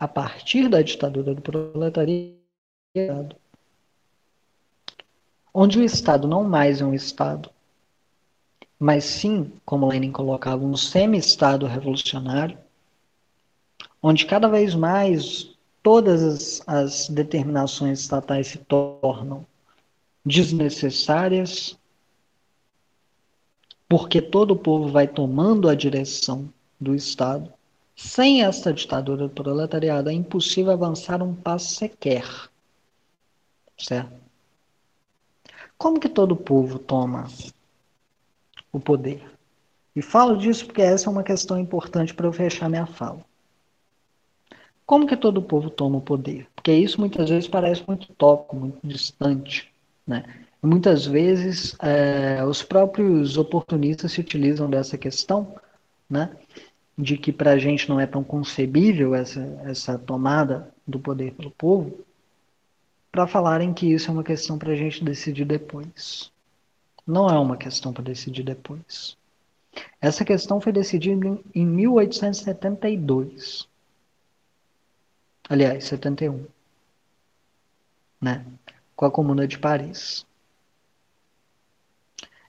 a partir da ditadura do proletariado, onde o Estado não mais é um Estado, mas sim, como Lenin colocava, um semi-Estado revolucionário, onde cada vez mais todas as, as determinações estatais se tornam desnecessárias, porque todo o povo vai tomando a direção do Estado sem esta ditadura do proletariado é impossível avançar um passo sequer. Certo? Como que todo povo toma o poder? E falo disso porque essa é uma questão importante para eu fechar minha fala. Como que todo povo toma o poder? Porque isso muitas vezes parece muito tópico, muito distante. Né? Muitas vezes é, os próprios oportunistas se utilizam dessa questão né? De que para a gente não é tão concebível essa, essa tomada do poder pelo povo, para falarem que isso é uma questão para a gente decidir depois. Não é uma questão para decidir depois. Essa questão foi decidida em 1872. Aliás, 71. Né? Com a Comuna de Paris.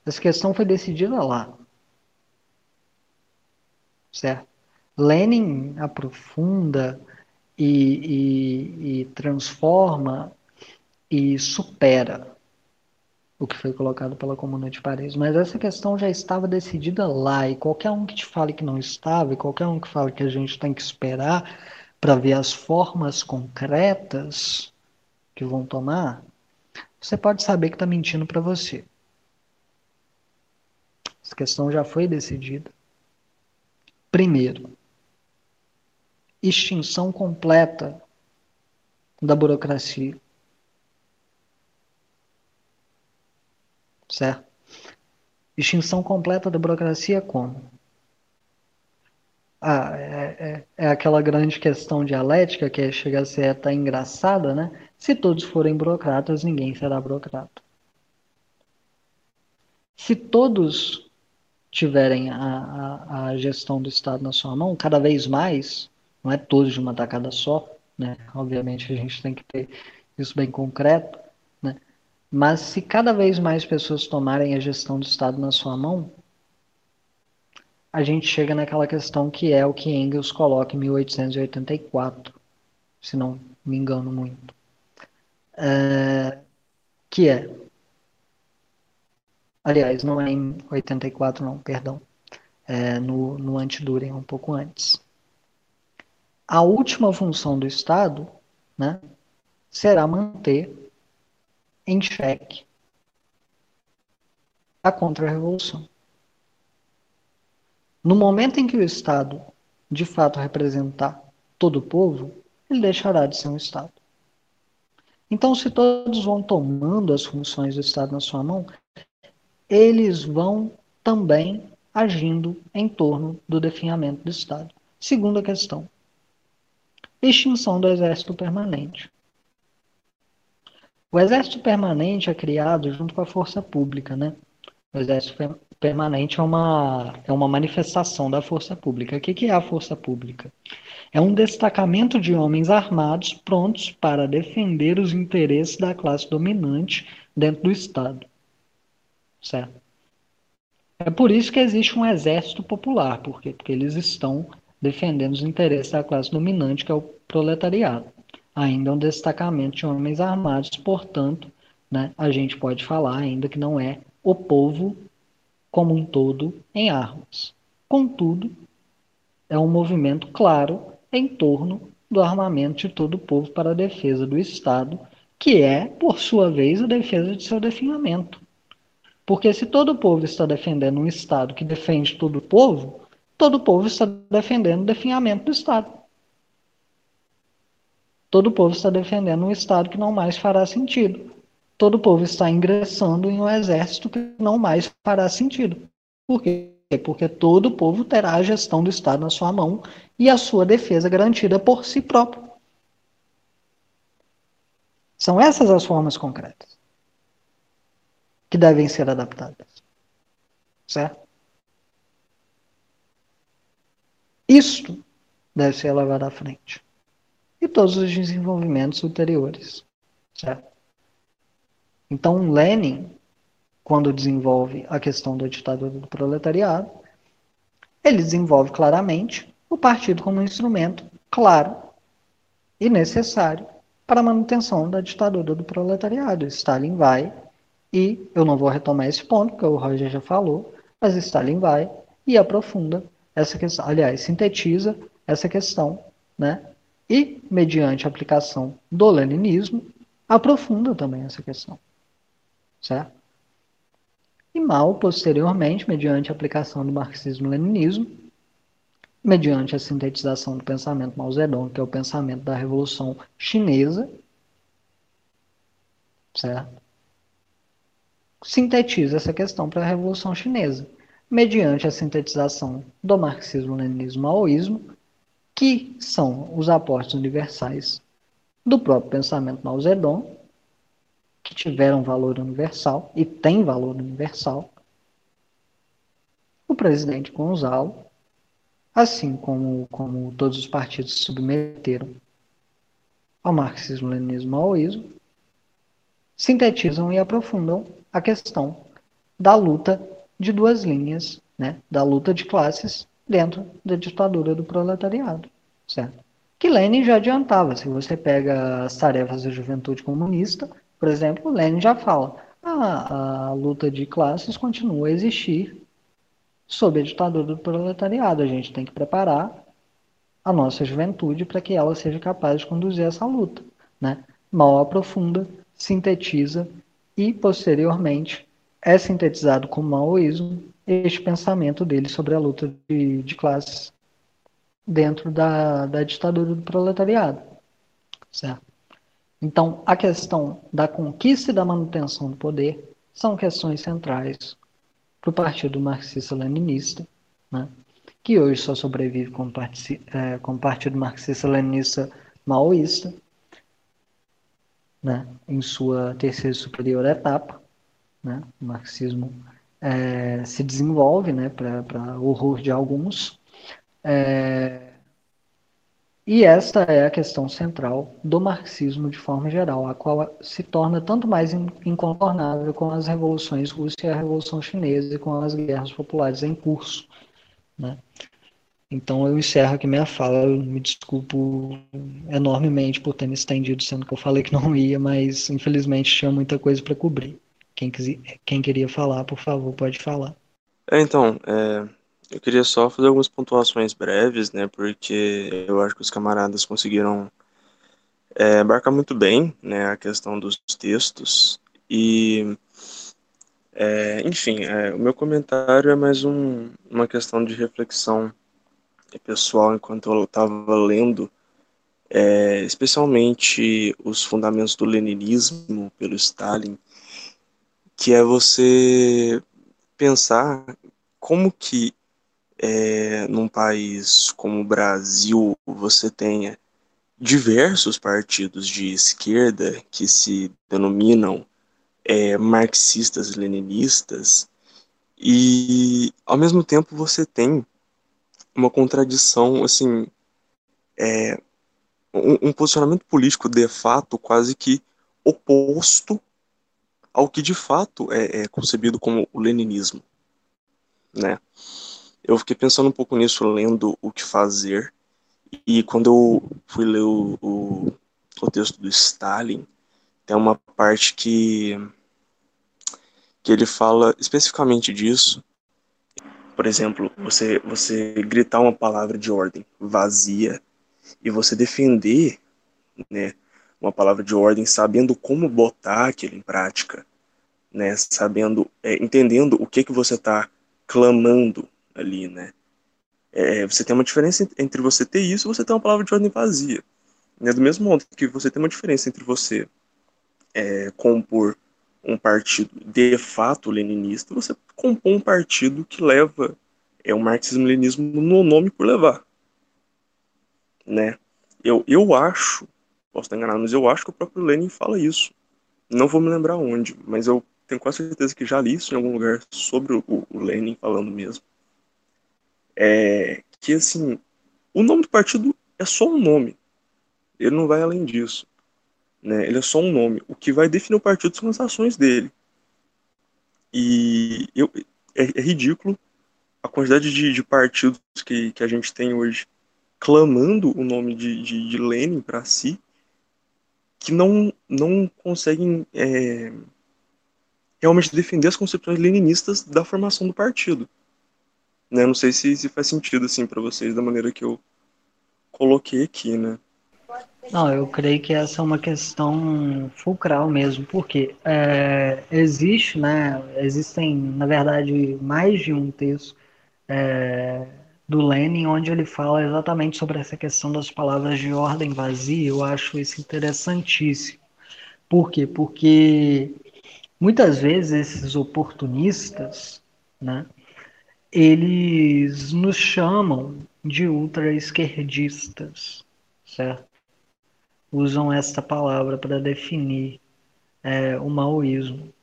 Essa questão foi decidida lá certo? Lenin aprofunda e, e, e transforma e supera o que foi colocado pela Comuna de Paris. Mas essa questão já estava decidida lá, e qualquer um que te fale que não estava, e qualquer um que fale que a gente tem que esperar para ver as formas concretas que vão tomar, você pode saber que está mentindo para você. Essa questão já foi decidida. Primeiro, extinção completa da burocracia. certo? Extinção completa da burocracia como? Ah, é, é, é, aquela grande questão dialética que chega a ser até engraçada, né? Se todos forem burocratas, ninguém será burocrata. Se todos tiverem a, a, a, gestão do Estado na sua mão, cada vez mais, não é todos de uma tacada só, né? Obviamente a gente tem que ter isso bem concreto, né? Mas se cada vez mais pessoas tomarem a gestão do Estado na sua mão, a gente chega naquela questão que é o que Engels coloca em 1884, se não me engano muito. É, que é. Aliás, não é em 84, não, perdão. É no, no Antiduren, um pouco antes. A última função do Estado né, será manter em xeque a contra-revolução. No momento em que o Estado, de fato, representar todo o povo, ele deixará de ser um Estado. Então, se todos vão tomando as funções do Estado na sua mão, eles vão também agindo em torno do definhamento do Estado. Segunda questão: extinção do Exército Permanente. O Exército Permanente é criado junto com a Força Pública, né? O Exército permanente é uma, é uma manifestação da força pública. O que, que é a força pública? É um destacamento de homens armados prontos para defender os interesses da classe dominante dentro do Estado. Certo? É por isso que existe um exército popular, por quê? Porque eles estão defendendo os interesses da classe dominante, que é o proletariado. Ainda é um destacamento de homens armados, portanto, né, a gente pode falar ainda que não é o povo como um todo em armas. Contudo, é um movimento claro em torno do armamento de todo o povo para a defesa do Estado, que é, por sua vez, a defesa de seu definhamento. Porque se todo o povo está defendendo um Estado que defende todo o povo, todo o povo está defendendo o definhamento do Estado. Todo o povo está defendendo um Estado que não mais fará sentido todo o povo está ingressando em um exército que não mais fará sentido. Por quê? Porque todo o povo terá a gestão do Estado na sua mão e a sua defesa garantida por si próprio. São essas as formas concretas que devem ser adaptadas. Certo? Isto deve ser levado à frente. E todos os desenvolvimentos ulteriores. Certo? Então, Lenin, quando desenvolve a questão da ditadura do proletariado, ele desenvolve claramente o partido como um instrumento claro e necessário para a manutenção da ditadura do proletariado. Stalin vai e eu não vou retomar esse ponto, porque o Roger já falou, mas Stalin vai e aprofunda essa questão, aliás, sintetiza essa questão, né? E mediante a aplicação do leninismo, aprofunda também essa questão certo? E Mao, posteriormente, mediante a aplicação do marxismo-leninismo, mediante a sintetização do pensamento Mao Zedong, que é o pensamento da Revolução Chinesa, certo? Sintetiza essa questão para a Revolução Chinesa, mediante a sintetização do marxismo-leninismo-maoísmo, que são os aportes universais do próprio pensamento Mao Zedong, que tiveram valor universal e têm valor universal, o presidente Gonzalo, assim como, como todos os partidos se submeteram ao marxismo-leninismo maoísmo, sintetizam e aprofundam a questão da luta de duas linhas, né, da luta de classes dentro da ditadura do proletariado, certo? Que Lenin já adiantava, se você pega as tarefas da juventude comunista, por exemplo, Lenin já fala: ah, a luta de classes continua a existir sob a ditadura do proletariado. A gente tem que preparar a nossa juventude para que ela seja capaz de conduzir essa luta. Né? Mal aprofunda, sintetiza e, posteriormente, é sintetizado com o maoísmo este pensamento dele sobre a luta de, de classes dentro da, da ditadura do proletariado. Certo? Então, a questão da conquista e da manutenção do poder são questões centrais para o Partido Marxista-Leninista, né? que hoje só sobrevive como, é, como Partido Marxista-Leninista maoísta, né? em sua terceira superior etapa. Né? O marxismo é, se desenvolve, né, para horror de alguns. É, e esta é a questão central do marxismo de forma geral, a qual se torna tanto mais incontornável com as revoluções russa e a revolução chinesa e com as guerras populares em curso. Né? Então eu encerro aqui minha fala, eu me desculpo enormemente por ter me estendido, sendo que eu falei que não (laughs) ia, mas infelizmente tinha muita coisa para cobrir. Quem, quis, quem queria falar, por favor, pode falar. É, então, é, eu queria só fazer algumas pontuações breves, né, porque eu acho que os camaradas conseguiram é, abarcar muito bem, né, a questão dos textos e, é, enfim, é, o meu comentário é mais um, uma questão de reflexão pessoal enquanto eu estava lendo, é, especialmente os fundamentos do leninismo pelo Stalin, que é você pensar como que é, num país como o Brasil você tenha diversos partidos de esquerda que se denominam é, marxistas leninistas e ao mesmo tempo você tem uma contradição assim é, um, um posicionamento político de fato quase que oposto ao que de fato é, é concebido como o leninismo né eu fiquei pensando um pouco nisso, lendo O que Fazer. E quando eu fui ler o, o, o texto do Stalin, tem uma parte que, que ele fala especificamente disso. Por exemplo, você, você gritar uma palavra de ordem vazia e você defender né, uma palavra de ordem sabendo como botar aquilo em prática, né, sabendo, é, entendendo o que, que você está clamando ali, né? É, você tem uma diferença entre você ter isso e você ter uma palavra de ordem vazia. Né? Do mesmo modo que você tem uma diferença entre você é, compor um partido de fato leninista, você compor um partido que leva é, o marxismo-leninismo no nome por levar. Né? Eu, eu acho, posso estar enganado, mas eu acho que o próprio Lenin fala isso. Não vou me lembrar onde, mas eu tenho quase certeza que já li isso em algum lugar sobre o, o Lenin falando mesmo é que assim, o nome do partido é só um nome. Ele não vai além disso. Né? Ele é só um nome. O que vai definir o partido são as ações dele. E eu, é, é ridículo a quantidade de, de, partidos que, que a gente tem hoje clamando o nome de, de, de Lenin para si, que não, não conseguem é, realmente defender as concepções leninistas da formação do partido. Né? Não sei se, se faz sentido assim para vocês da maneira que eu coloquei aqui, né? Não, eu creio que essa é uma questão fulcral mesmo, porque é, existe, né, existem, na verdade, mais de um texto é, do Lenin onde ele fala exatamente sobre essa questão das palavras de ordem vazia. Eu acho isso interessantíssimo. Por quê? Porque muitas vezes esses oportunistas, né, eles nos chamam de ultra-esquerdistas, certo? Usam esta palavra para definir é, o maoísmo.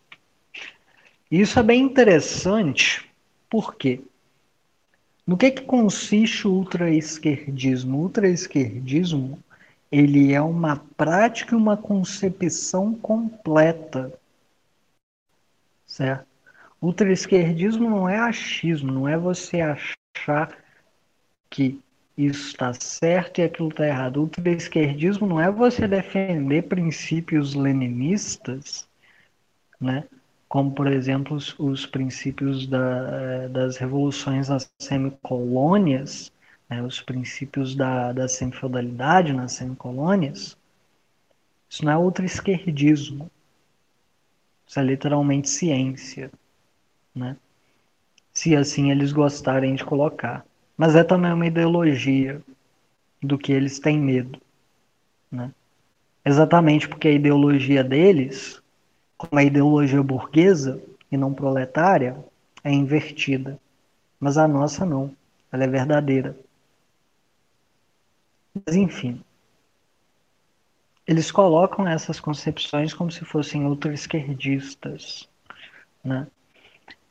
Isso é bem interessante, porque no que, que consiste o ultra-esquerdismo? O ultra-esquerdismo ele é uma prática e uma concepção completa, certo? Ultraesquerdismo não é achismo, não é você achar que isso está certo e aquilo está errado. Ultraesquerdismo não é você defender princípios leninistas, né? como, por exemplo, os, os princípios da, das revoluções nas semicolônias, né? os princípios da, da semifeudalidade nas semicolônias. Isso não é ultraesquerdismo. Isso é literalmente ciência né? Se assim eles gostarem de colocar. Mas é também uma ideologia do que eles têm medo, né? Exatamente porque a ideologia deles, como a ideologia burguesa, e não proletária é invertida. Mas a nossa não. Ela é verdadeira. Mas enfim. Eles colocam essas concepções como se fossem ultra-esquerdistas. Né?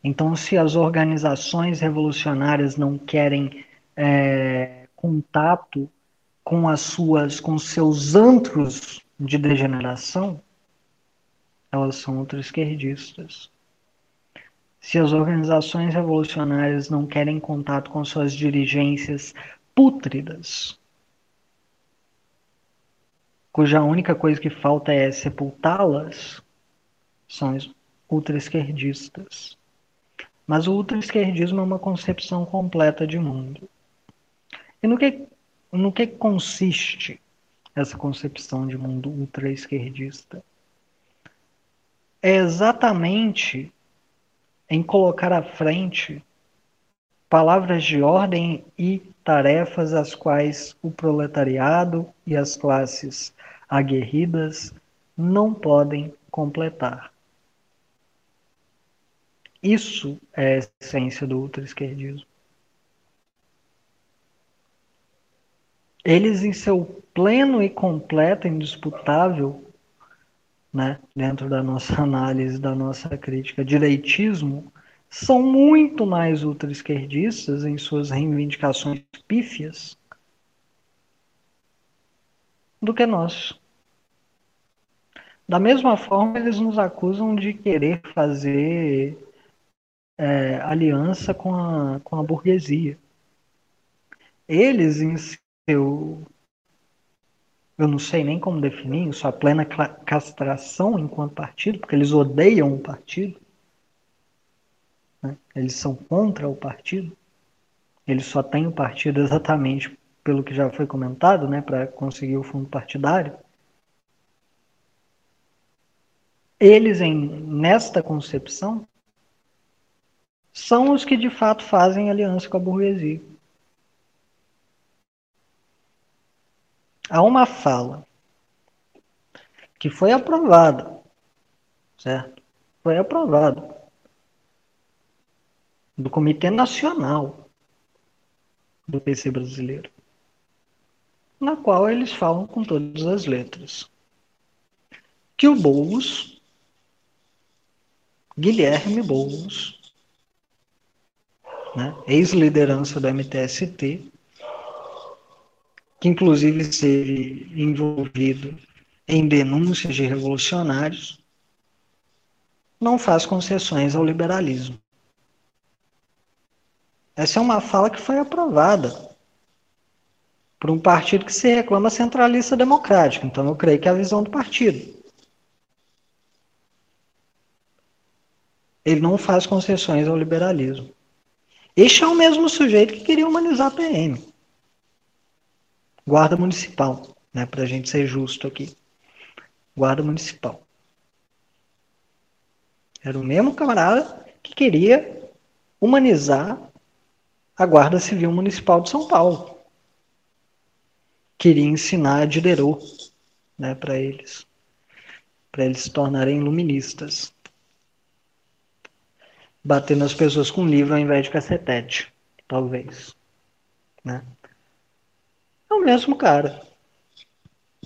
Então, se as organizações revolucionárias não querem é, contato com as suas, com seus antros de degeneração, elas são ultra-esquerdistas. Se as organizações revolucionárias não querem contato com suas dirigências pútridas, cuja única coisa que falta é sepultá-las, são ultra-esquerdistas. Mas o ultra-esquerdismo é uma concepção completa de mundo. E no que, no que consiste essa concepção de mundo ultra-esquerdista? É exatamente em colocar à frente palavras de ordem e tarefas as quais o proletariado e as classes aguerridas não podem completar. Isso é a essência do ultraesquerdismo. Eles, em seu pleno e completo, indisputável né, dentro da nossa (laughs) análise, da nossa crítica, direitismo, são muito mais ultra-esquerdistas em suas reivindicações pífias do que nós. Da mesma forma, eles nos acusam de querer fazer é, aliança com a, com a burguesia. Eles, em seu eu não sei nem como definir isso, a plena castração enquanto partido, porque eles odeiam o partido, né? eles são contra o partido, eles só têm o partido exatamente pelo que já foi comentado, né, para conseguir o fundo partidário. Eles, em, nesta concepção, são os que de fato fazem aliança com a burguesia. há uma fala que foi aprovada, certo? Foi aprovada do Comitê Nacional do PC brasileiro, na qual eles falam com todas as letras que o Boulos, Guilherme Boulos, né, ex-liderança do MTST, que inclusive esteve envolvido em denúncias de revolucionários, não faz concessões ao liberalismo. Essa é uma fala que foi aprovada por um partido que se reclama centralista democrático. Então eu creio que é a visão do partido. Ele não faz concessões ao liberalismo. Este é o mesmo sujeito que queria humanizar a PM guarda municipal, né, para a gente ser justo aqui. Guarda municipal. Era o mesmo camarada que queria humanizar a Guarda Civil Municipal de São Paulo. Queria ensinar a Diderot né, para eles, para eles se tornarem iluministas. Batendo as pessoas com livro ao invés de cacetete, talvez. Né? É o mesmo cara.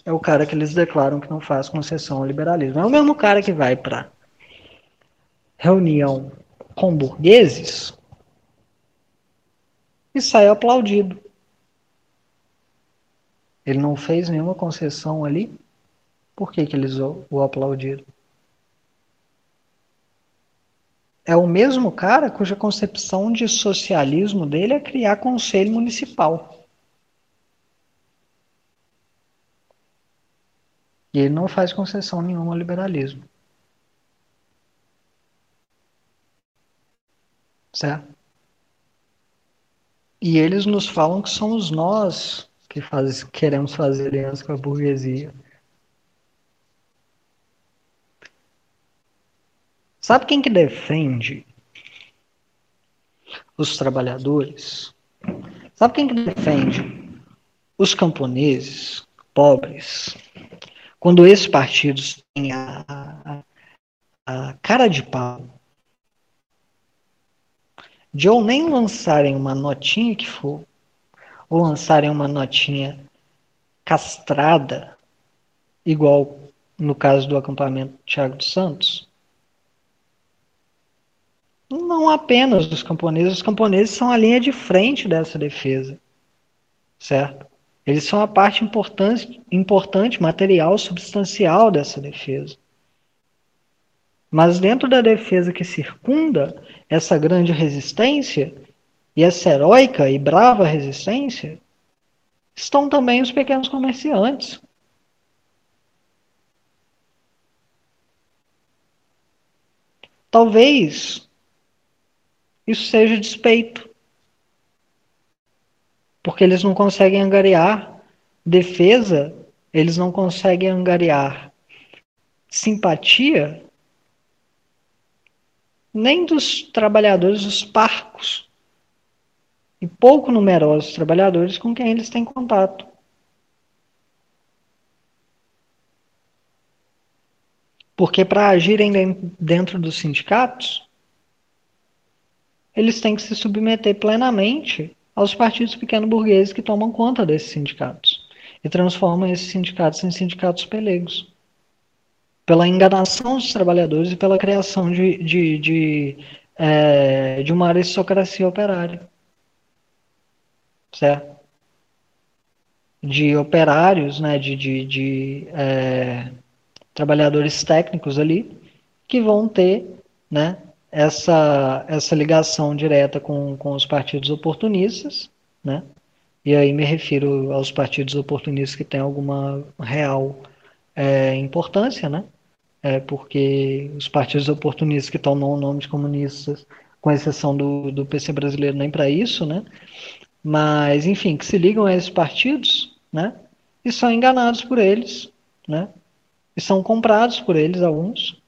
É o cara que eles declaram que não faz concessão ao liberalismo. É o mesmo cara que vai para reunião com burgueses e sai aplaudido. Ele não fez nenhuma concessão ali. Por que, que eles o aplaudiram? É o mesmo cara cuja concepção de socialismo dele é criar conselho municipal. E ele não faz concessão nenhuma ao liberalismo. Certo? E eles nos falam que somos nós que faz, queremos fazer aliança com a burguesia. Sabe quem que defende os trabalhadores? Sabe quem que defende os camponeses, pobres, quando esses partidos têm a, a, cara de pau de ou nem lançarem uma notinha que for, ou lançarem uma notinha castrada, igual no caso do acampamento Tiago dos Santos, não apenas os camponeses, os camponeses são a linha de frente dessa defesa, certo? Eles são a parte importante, importante material, substancial dessa defesa. Mas dentro da defesa que circunda essa grande resistência, e essa heróica e brava resistência, estão também os pequenos comerciantes. Talvez isso seja despeito. Porque eles não conseguem angariar defesa, eles não conseguem angariar simpatia nem dos trabalhadores dos parcos e pouco numerosos trabalhadores com quem eles têm contato. Porque para agirem dentro dos sindicatos, eles têm que se submeter plenamente aos partidos pequeno-burgueses que tomam conta desses sindicatos e transformam esses sindicatos em sindicatos pelegos. Pela enganação dos trabalhadores e pela criação de, de, de, é, de uma aristocracia operária. Certo? De operários, né, de, de, de é, trabalhadores técnicos ali, que vão ter né, essa, essa ligação direta com, com os partidos oportunistas, né? E aí me refiro aos partidos oportunistas que têm alguma real é, importância, né? É, porque os partidos oportunistas que tomam o nome de comunistas, com exceção do, do PC brasileiro, nem para isso, né? Mas, enfim, que se ligam a esses partidos, né? E são enganados por eles, né? E são comprados por eles, alguns,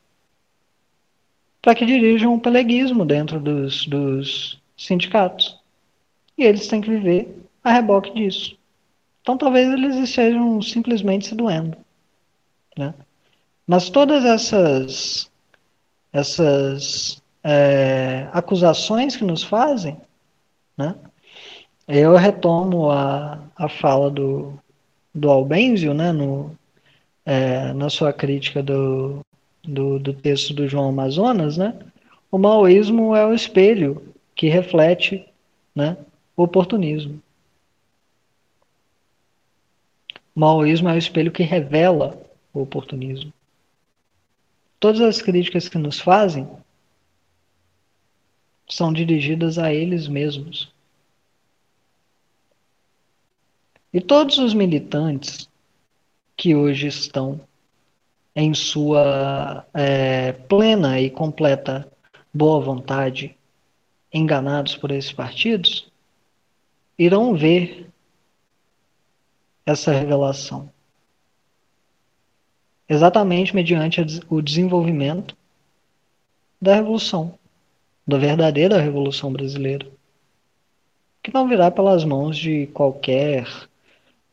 para que dirijam o peleguismo dentro dos, dos sindicatos. E eles têm que viver a reboque disso. Então talvez eles estejam simplesmente se doendo. Né? Mas todas essas, essas é, acusações que nos fazem, né? eu retomo a, a fala do, do Albenzio né? no, é, na sua crítica do, do, do texto do João Amazonas, né? O maoísmo é o espelho que reflete, né, o oportunismo. O maoísmo é o espelho que revela o oportunismo. Todas as críticas que nos fazem são dirigidas a eles mesmos. E todos os militantes que hoje estão em sua é, plena e completa boa vontade, enganados por esses partidos, irão ver essa revelação. Exatamente mediante o desenvolvimento da revolução, da verdadeira revolução brasileira, que não virá pelas mãos de qualquer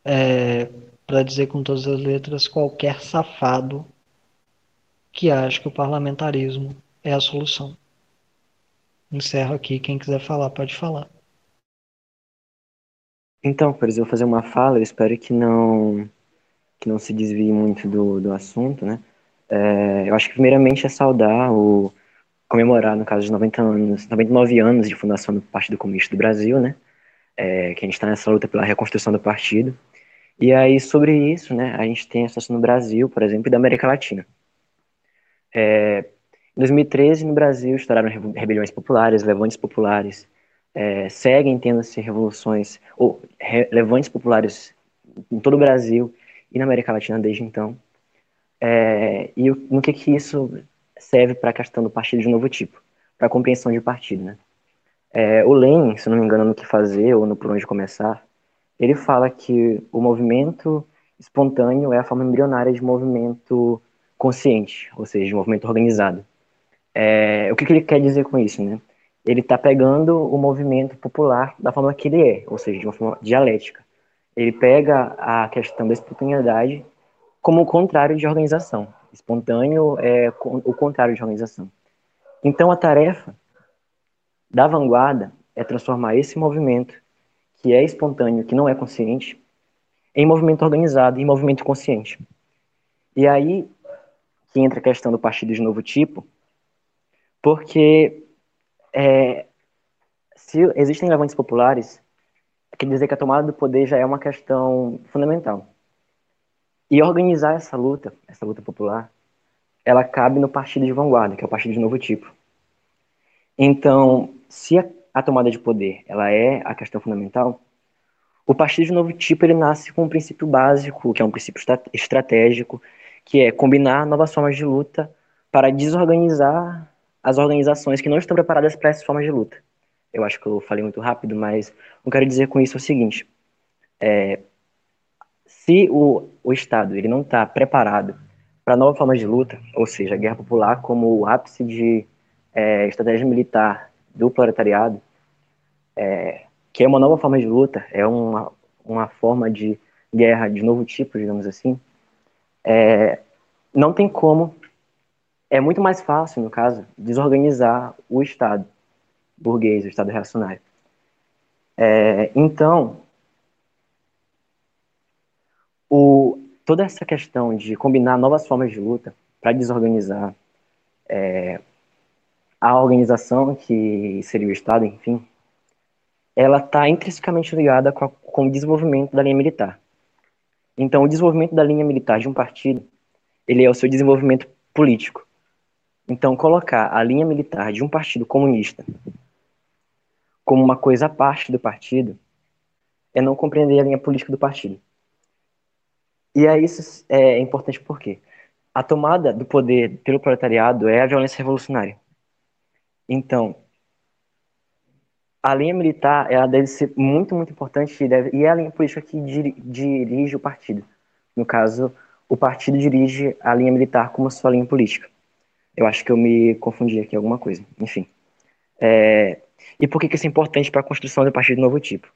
é, para dizer com todas as letras, qualquer safado que acha que o parlamentarismo é a solução. Encerro aqui, quem quiser falar, pode falar. Então, exemplo, eu vou fazer uma fala, eu espero que não que não se desvie muito do, do assunto, né? É, eu acho que primeiramente é saudar o comemorar, no caso de 90 anos, 99 anos de fundação do Partido Comunista do Brasil, né? É, que a gente está nessa luta pela reconstrução do partido. E aí, sobre isso, né, a gente tem a situação no Brasil, por exemplo, e da América Latina. É, em 2013, no Brasil, estouraram rebeliões populares, levantes populares, é, seguem tendo-se revoluções, ou re, levantes populares em todo o Brasil e na América Latina desde então. É, e no que, que isso serve para a questão do partido de novo tipo, para a compreensão de partido, né? É, o Lenin, se não me engano, no que fazer ou no por onde começar, ele fala que o movimento espontâneo é a forma embrionária de movimento consciente, ou seja, de movimento organizado. É, o que, que, ele quer dizer com isso, né? Ele está pegando o movimento popular da forma que ele é, ou seja, de uma forma dialética. Ele pega a questão da espontaneidade como o contrário de organização. Espontâneo é o contrário de organização. Então, a tarefa da vanguarda é transformar esse movimento, que é espontâneo, que não é consciente, em movimento organizado, em movimento consciente. E aí que entra a questão do partido de novo tipo, porque é, se existem levantes populares, quer dizer que a tomada do poder já é uma questão fundamental. E organizar essa luta, essa luta popular, ela cabe no partido de vanguarda, que é o partido de novo tipo. Então, se a, a tomada de poder ela é a questão fundamental, o partido de novo tipo ele nasce com um princípio básico, que é um princípio estratégico, que é combinar novas formas de luta para desorganizar as organizações que não estão preparadas para essas formas de luta. Eu acho que eu falei muito rápido, mas eu quero dizer com isso é o seguinte: é, se o, o Estado ele não está preparado para novas formas de luta, ou seja, a guerra popular como o ápice de é, estratégia militar do proletariado, é, que é uma nova forma de luta, é uma, uma forma de guerra de novo tipo, digamos assim, é, não tem como, é muito mais fácil, no caso, desorganizar o Estado burguês, o Estado reacionário. É, então, o, toda essa questão de combinar novas formas de luta para desorganizar é, a organização que seria o Estado, enfim, ela está intrinsecamente ligada com, a, com o desenvolvimento da linha militar. Então, o desenvolvimento da linha militar de um partido, ele é o seu desenvolvimento político. Então, colocar a linha militar de um partido comunista como uma coisa à parte do partido é não compreender a linha política do partido. E aí isso é importante porque a tomada do poder pelo proletariado é a violência revolucionária. Então, a linha militar ela deve ser muito, muito importante e, deve, e é a linha política que dir, dirige o partido. No caso, o partido dirige a linha militar como sua linha política. Eu acho que eu me confundi aqui alguma coisa. Enfim. É, e por que, que isso é importante para a construção do partido de novo tipo?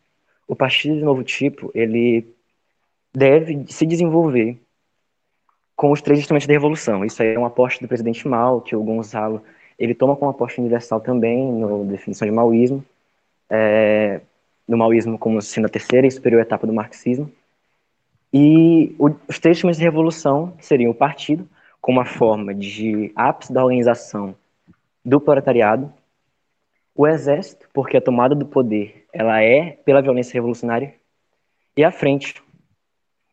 O partido de novo tipo, ele deve se desenvolver com os três instrumentos da revolução. Isso aí é uma aposta do presidente Mao, que o Gonzalo ele toma como aposta universal também, na definição de maoísmo, é, no maoísmo como sendo a terceira e superior etapa do marxismo. E o, os três instrumentos de revolução seriam o partido, como uma forma de ápice da organização do proletariado, o exército, porque a tomada do poder ela é pela violência revolucionária, e a frente,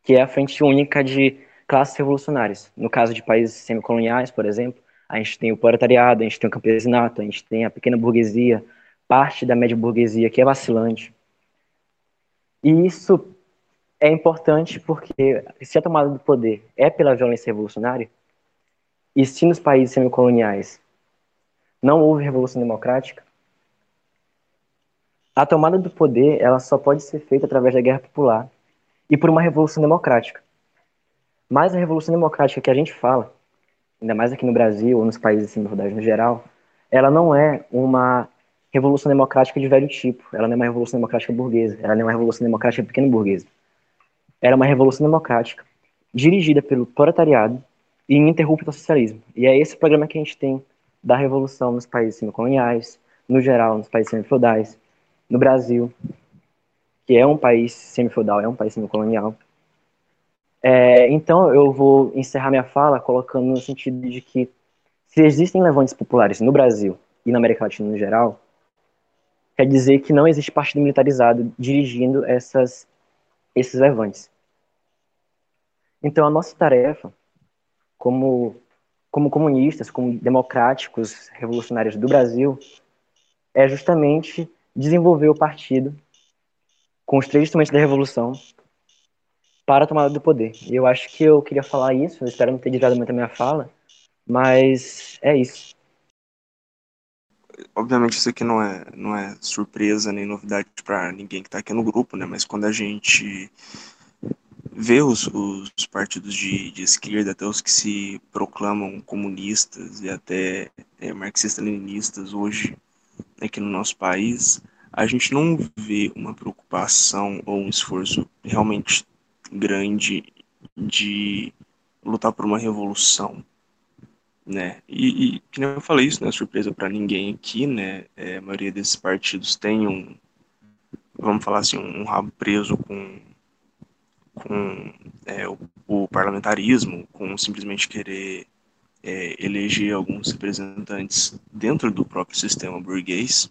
que é a frente única de classes revolucionárias. No caso de países semicoloniais, por exemplo, a gente tem o proletariado, a gente tem o campesinato, a gente tem a pequena burguesia, parte da média burguesia que é vacilante. E isso é importante porque se a tomada do poder é pela violência revolucionária, e se nos países semicoloniais não houve revolução democrática, a tomada do poder ela só pode ser feita através da guerra popular e por uma revolução democrática. Mas a revolução democrática que a gente fala ainda mais aqui no Brasil ou nos países assim, no geral, ela não é uma revolução democrática de velho tipo. Ela não é uma revolução democrática burguesa. Ela não é uma revolução democrática pequeno burguesa. Ela é uma revolução democrática dirigida pelo proletariado e ininterrupta ao socialismo. E é esse o programa que a gente tem da revolução nos países semicoloniais, no geral, nos países semifeudais, no Brasil, que é um país semifeudal, é um país semicolonial. É, então, eu vou encerrar minha fala colocando no sentido de que se existem levantes populares no Brasil e na América Latina no geral, quer dizer que não existe partido militarizado dirigindo essas, esses levantes. Então, a nossa tarefa, como, como comunistas, como democráticos, revolucionários do Brasil, é justamente desenvolver o partido com os três instrumentos da revolução para a tomada do poder. E eu acho que eu queria falar isso, eu espero não ter desviado muito a minha fala, mas é isso. Obviamente isso aqui não é, não é surpresa nem novidade para ninguém que está aqui no grupo, né? Mas quando a gente vê os, os partidos de, de esquerda, até os que se proclamam comunistas e até é, marxistas-leninistas hoje aqui no nosso país, a gente não vê uma preocupação ou um esforço realmente grande de lutar por uma revolução. Né? E, e que nem eu falei isso, não é surpresa para ninguém aqui, né? É, a maioria desses partidos tem um, vamos falar assim, um rabo preso com, com é, o, o, parlamentarismo, com simplesmente querer é, eleger alguns representantes dentro do próprio sistema burguês.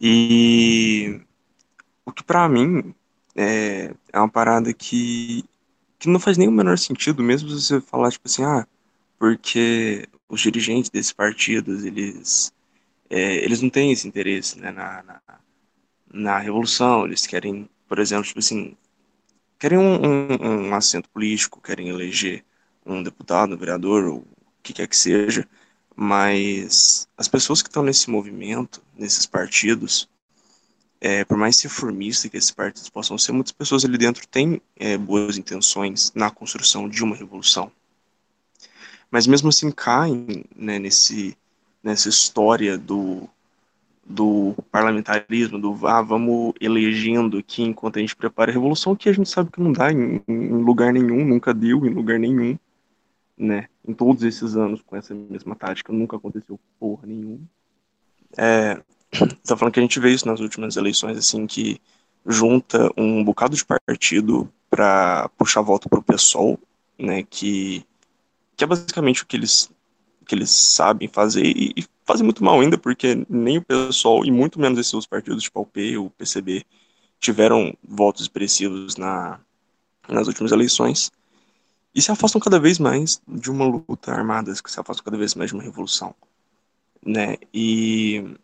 E o que para mim é, é uma parada que, que não faz nem o menor sentido, mesmo se você falar, tipo assim, ah, porque os dirigentes desses partidos, eles, é, eles não têm esse interesse né, na, na, na, revolução, eles querem, por exemplo, tipo assim, querem um, um, um assento político, querem eleger um deputado, um vereador, ou o que quer que seja, mas as pessoas que estão nesse movimento, nesses partidos, é, por mais reformista que esses partidos possam ser, muitas pessoas ali dentro têm é, boas intenções na construção de uma revolução. Mas mesmo assim caem né, nesse, nessa história do, do parlamentarismo, do ah, vamos elegendo aqui enquanto a gente prepara a revolução, que a gente sabe que não dá em, em lugar nenhum, nunca deu em lugar nenhum né, em todos esses anos com essa mesma tática, nunca aconteceu porra nenhuma. É, (clears throat) tá falando que a gente vê isso nas últimas eleições, assim, que junta um bocado de partido para puxar voto pro PSOL, né, que, que é basicamente o que eles, que eles sabem fazer e, e fazem muito mal ainda, porque nem o PSOL e muito menos esses partidos, tipo o P, o PCB, tiveram votos expressivos na, nas últimas eleições e se afastam cada vez mais de uma luta armada, que se afastam cada vez mais de uma revolução, né? E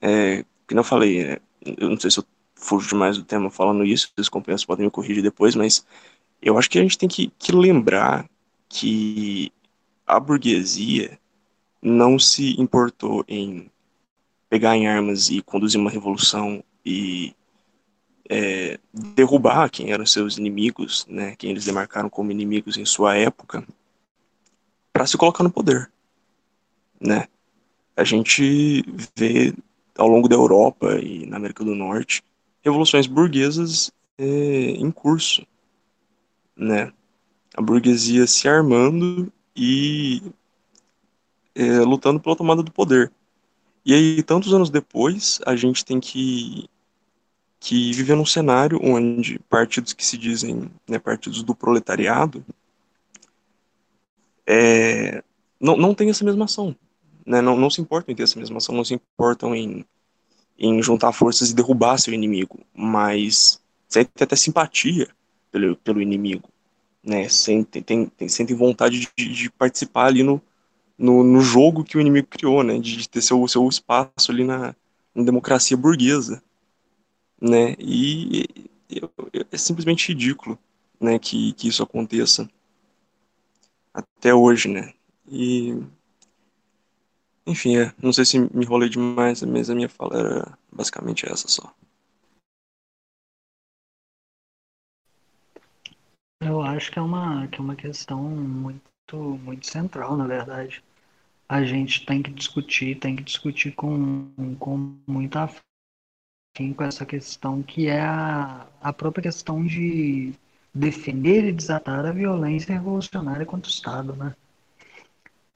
é, que não falei, é, eu não sei se eu fujo demais do tema falando isso, os companheiros podem me corrigir depois, mas eu acho que a gente tem que, que lembrar que a burguesia não se importou em pegar em armas e conduzir uma revolução e é, derrubar quem eram seus inimigos, né, quem eles demarcaram como inimigos em sua época, para se colocar no poder, né? A gente vê ao longo da Europa e na América do Norte revoluções burguesas é, em curso, né? A burguesia se armando e é, lutando pela tomada do poder. E aí, tantos anos depois, a gente tem que que vive num cenário onde partidos que se dizem né, partidos do proletariado é, não, não têm essa mesma ação. Né, não, não se importam em ter essa mesma ação, não se importam em, em juntar forças e derrubar seu inimigo, mas sentem até simpatia pelo, pelo inimigo. Né, sentem, tem, tem, sentem vontade de, de participar ali no, no, no, jogo que o inimigo criou, né, de, de ter seu, seu espaço ali na, na democracia burguesa né? E é simplesmente ridículo, né, que, que isso aconteça até hoje, né? E enfim, é, não sei se me enrolei demais, mas a minha fala era basicamente essa só. Eu acho que é uma, que é uma questão muito, muito central, na verdade. A gente tem que discutir, tem que discutir com, com muita com essa questão que é a, a própria questão de defender e desatar a violência revolucionária contra o Estado, né?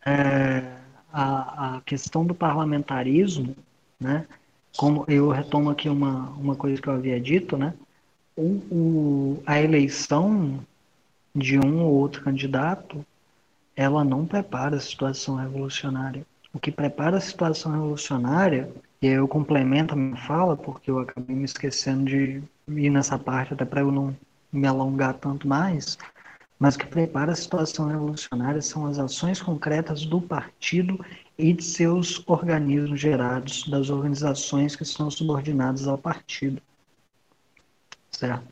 É, a, a questão do parlamentarismo, né? Como eu retomo aqui uma, uma coisa que eu havia dito, né? O, o, a eleição de um ou outro candidato, ela não prepara a situação revolucionária. O que prepara a situação revolucionária e aí eu complemento a minha fala, porque eu acabei me esquecendo de ir nessa parte, até para eu não me alongar tanto mais. Mas o que prepara a situação revolucionária são as ações concretas do partido e de seus organismos gerados, das organizações que estão subordinadas ao partido. Certo?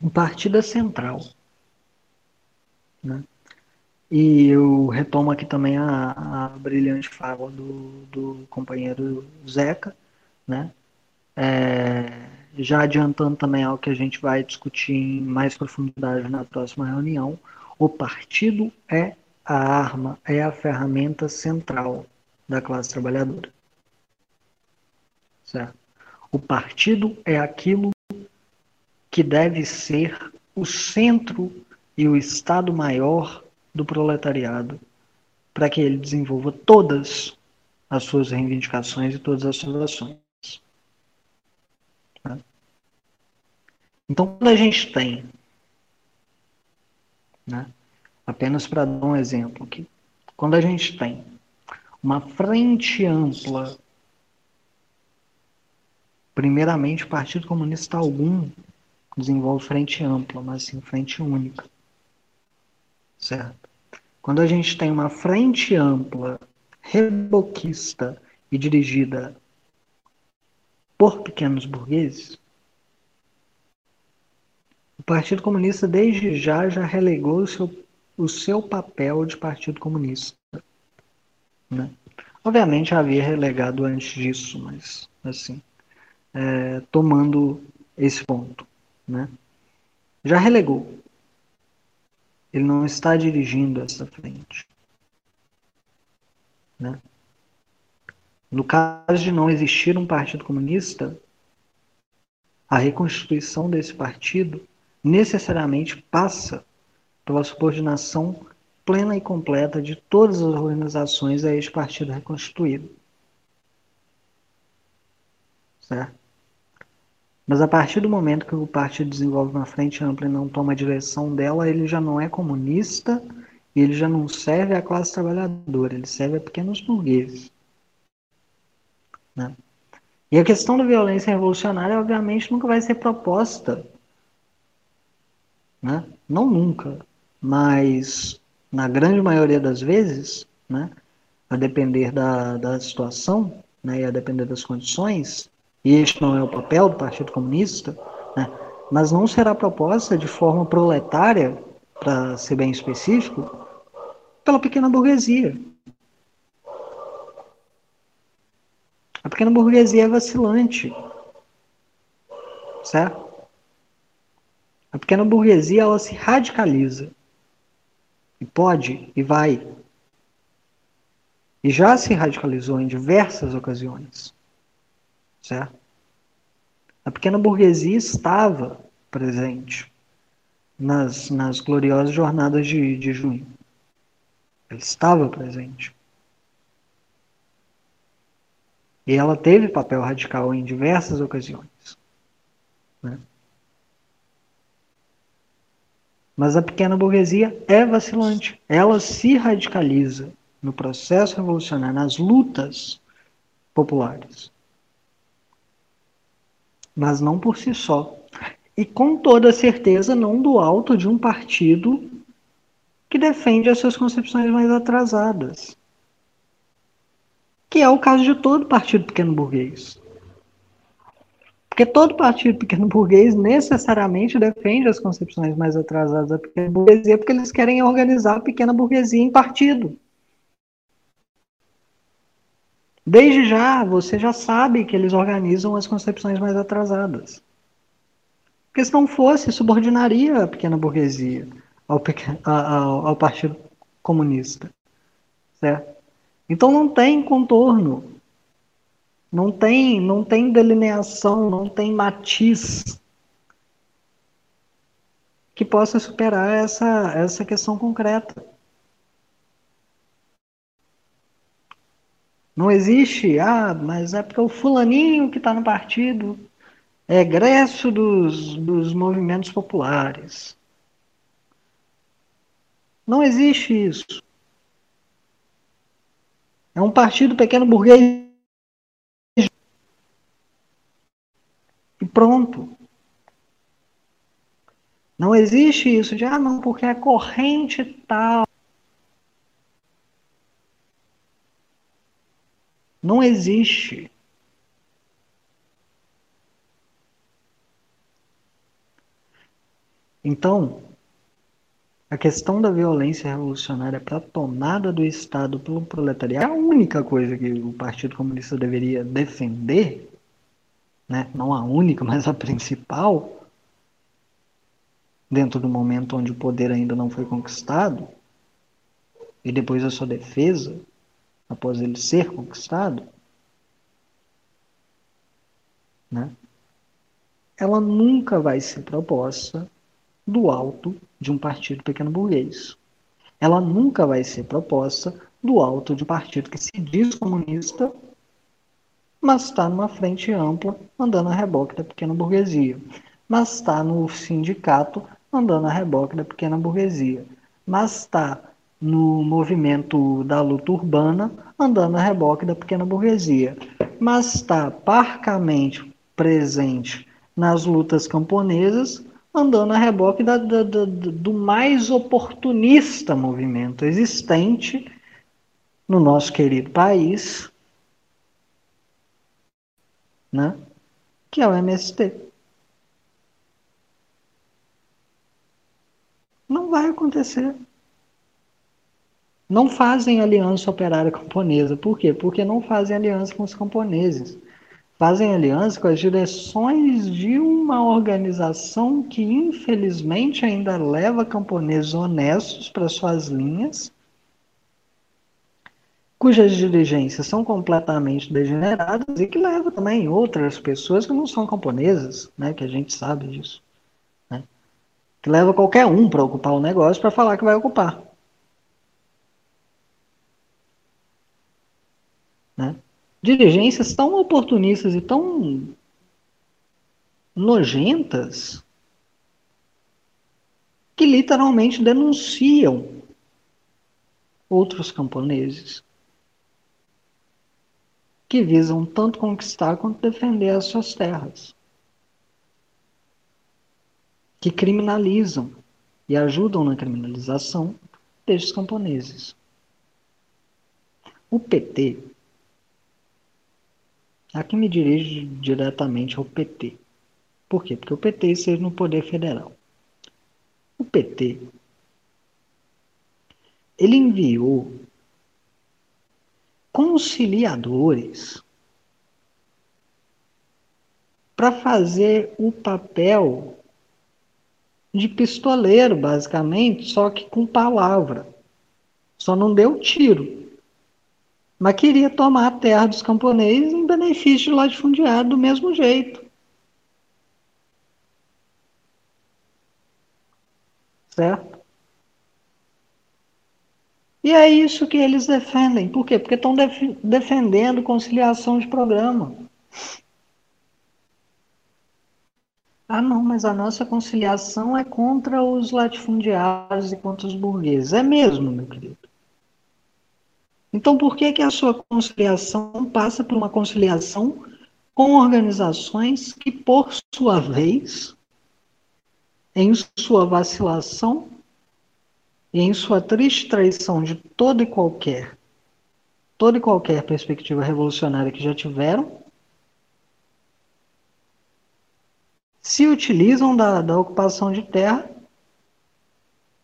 O partido é central. Né? E eu retomo aqui também a, a brilhante fala do, do companheiro Zeca, né? É, já adiantando também algo que a gente vai discutir em mais profundidade na próxima reunião, o partido é a arma, é a ferramenta central da classe trabalhadora. Certo? O partido é aquilo que deve ser o centro e o Estado maior do proletariado para que ele desenvolva todas as suas reivindicações e todas as suas ações. Tá? Então, quando a gente tem, né, apenas para dar um exemplo aqui, quando a gente tem uma frente ampla, primeiramente o Partido Comunista algum desenvolve frente ampla, mas sim frente única. Certo? Quando a gente tem uma frente ampla, reboquista e dirigida por pequenos burgueses, o Partido Comunista desde já já relegou o seu, o seu papel de Partido Comunista. Né? Obviamente havia relegado antes disso, mas assim, é, tomando esse ponto. Né? Já relegou. Ele não está dirigindo essa frente. Né? No caso de não existir um partido comunista, a reconstituição desse partido necessariamente passa pela subordinação plena e completa de todas as organizações a este partido reconstituído. Certo? Mas a partir do momento que o partido desenvolve uma frente ampla e não toma a direção dela, ele já não é comunista e ele já não serve à classe trabalhadora, ele serve a pequenos burgueses. Né? E a questão da violência revolucionária, obviamente, nunca vai ser proposta. Né? Não nunca, mas na grande maioria das vezes, né, a depender da, da situação né, e a depender das condições, e este não é o papel do Partido Comunista, né, mas não será proposta de forma proletária, para ser bem específico, pela pequena burguesia. A pequena burguesia é vacilante. Certo? A pequena burguesia ela se radicaliza. E pode e vai. E já se radicalizou em diversas ocasiões. Certo? A pequena burguesia estava presente nas, nas gloriosas jornadas de, de junho. Ela estava presente. E ela teve papel radical em diversas ocasiões. Né? Mas a pequena burguesia é vacilante. Ela se radicaliza no processo revolucionário, nas lutas populares. Mas não por si só. E com toda certeza não do alto de um partido que defende as suas concepções mais atrasadas. Que é o caso de todo partido pequeno burguês. Porque todo partido pequeno burguês necessariamente defende as concepções mais atrasadas da pequena burguesia, porque eles querem organizar a pequena burguesia em partido. Desde já, você já sabe que eles organizam as concepções mais atrasadas. Porque se não fosse, subordinaria a pequena burguesia ao, ao, ao Partido Comunista. Certo? Então não tem contorno. Não tem, não tem delineação, não tem matiz que possa superar essa, essa questão concreta. Não existe, ah, mas é porque o fulaninho que está no partido é egresso dos, dos movimentos populares. Não existe isso. É um partido pequeno burguês. E pronto. Não existe isso de, ah, não, porque é corrente tal. Não existe. Então, a questão da violência revolucionária para a tomada do Estado pelo proletariado é a única coisa que o Partido Comunista deveria defender, né? não a única, (laughs) mas a principal, dentro do momento onde o poder ainda não foi conquistado, e depois a sua defesa, após ele ser conquistado, né? ela nunca vai ser proposta do alto de um partido pequeno burguês. ela nunca vai ser proposta do alto de um partido que se diz comunista, mas está numa frente ampla, andando a reboque da pequena burguesia. Mas está no sindicato, andando a reboque da pequena burguesia. Mas está no movimento da luta urbana, andando a reboque da pequena burguesia. Mas está parcamente presente nas lutas camponesas, andando a reboque da, da, da, do mais oportunista movimento existente no nosso querido país, né? que é o MST. Não vai acontecer. Não fazem aliança operária camponesa. Por quê? Porque não fazem aliança com os camponeses fazem aliança com as direções de uma organização que, infelizmente, ainda leva camponeses honestos para suas linhas, cujas dirigências são completamente degeneradas e que leva também outras pessoas que não são camponesas, né, que a gente sabe disso. Né, que leva qualquer um para ocupar o negócio para falar que vai ocupar. Né? dirigências tão oportunistas e tão nojentas que literalmente denunciam outros camponeses que visam tanto conquistar quanto defender as suas terras, que criminalizam e ajudam na criminalização destes camponeses. O PT Aqui me dirijo diretamente ao PT. Por quê? Porque o PT esteve no poder federal. O PT ele enviou conciliadores para fazer o papel de pistoleiro, basicamente, só que com palavra. Só não deu tiro mas queria tomar a terra dos camponeses em benefício de latifundiário do mesmo jeito. Certo? E é isso que eles defendem. Por quê? Porque estão def defendendo conciliação de programa. Ah, não, mas a nossa conciliação é contra os latifundiários e contra os burgueses. É mesmo, meu querido. Então, por que, que a sua conciliação passa por uma conciliação com organizações que, por sua vez, em sua vacilação e em sua triste traição de toda e qualquer, toda e qualquer perspectiva revolucionária que já tiveram, se utilizam da, da ocupação de terra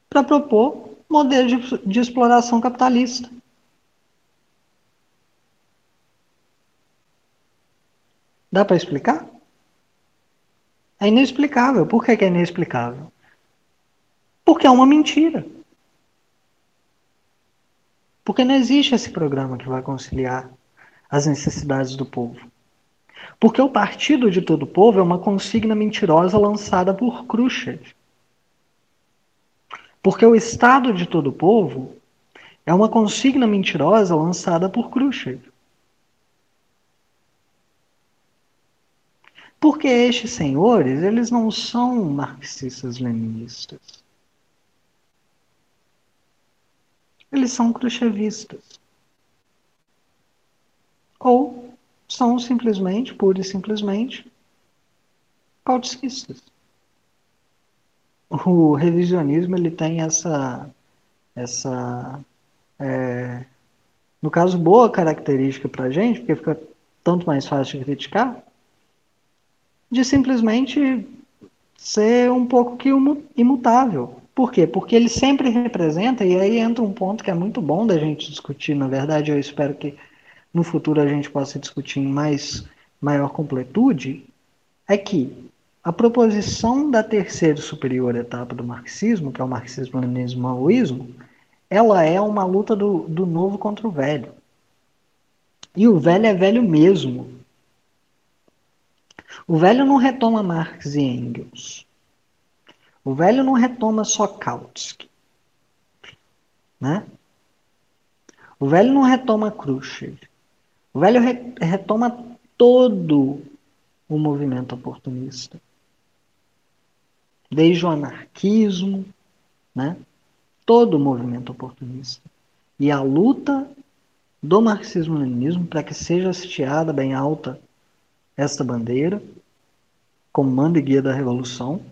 para propor modelos de, de exploração capitalista. Dá para explicar? É inexplicável. Por que, é inexplicável? Porque é uma mentira. Porque não existe esse programa que vai conciliar as necessidades do povo. Porque o partido de todo o povo é uma consigna mentirosa lançada por Khrushchev. Porque o Estado de todo o povo é uma consigna mentirosa lançada por Khrushchev. Porque estes senhores, eles não são marxistas-leninistas. Eles são khrushchevistas. Ou são simplesmente, pura e simplesmente, kautsquistas. O revisionismo ele tem essa, essa é, no caso, boa característica para a gente, porque fica tanto mais fácil de criticar, de simplesmente ser um pouco que imutável. Por quê? Porque ele sempre representa, e aí entra um ponto que é muito bom da gente discutir, na verdade, eu espero que no futuro a gente possa discutir em mais maior completude, é que a proposição da terceira e superior etapa do marxismo, para o marxismo-leninismo maoísmo, ela é uma luta do, do novo contra o velho. E o velho é velho mesmo. O velho não retoma Marx e Engels. O velho não retoma só Kautsky. né? O velho não retoma Khrushchev. O velho re retoma todo o movimento oportunista. Desde o anarquismo, né? todo o movimento oportunista. E a luta do marxismo-leninismo para que seja hasteada bem alta esta bandeira, comando e guia da revolução,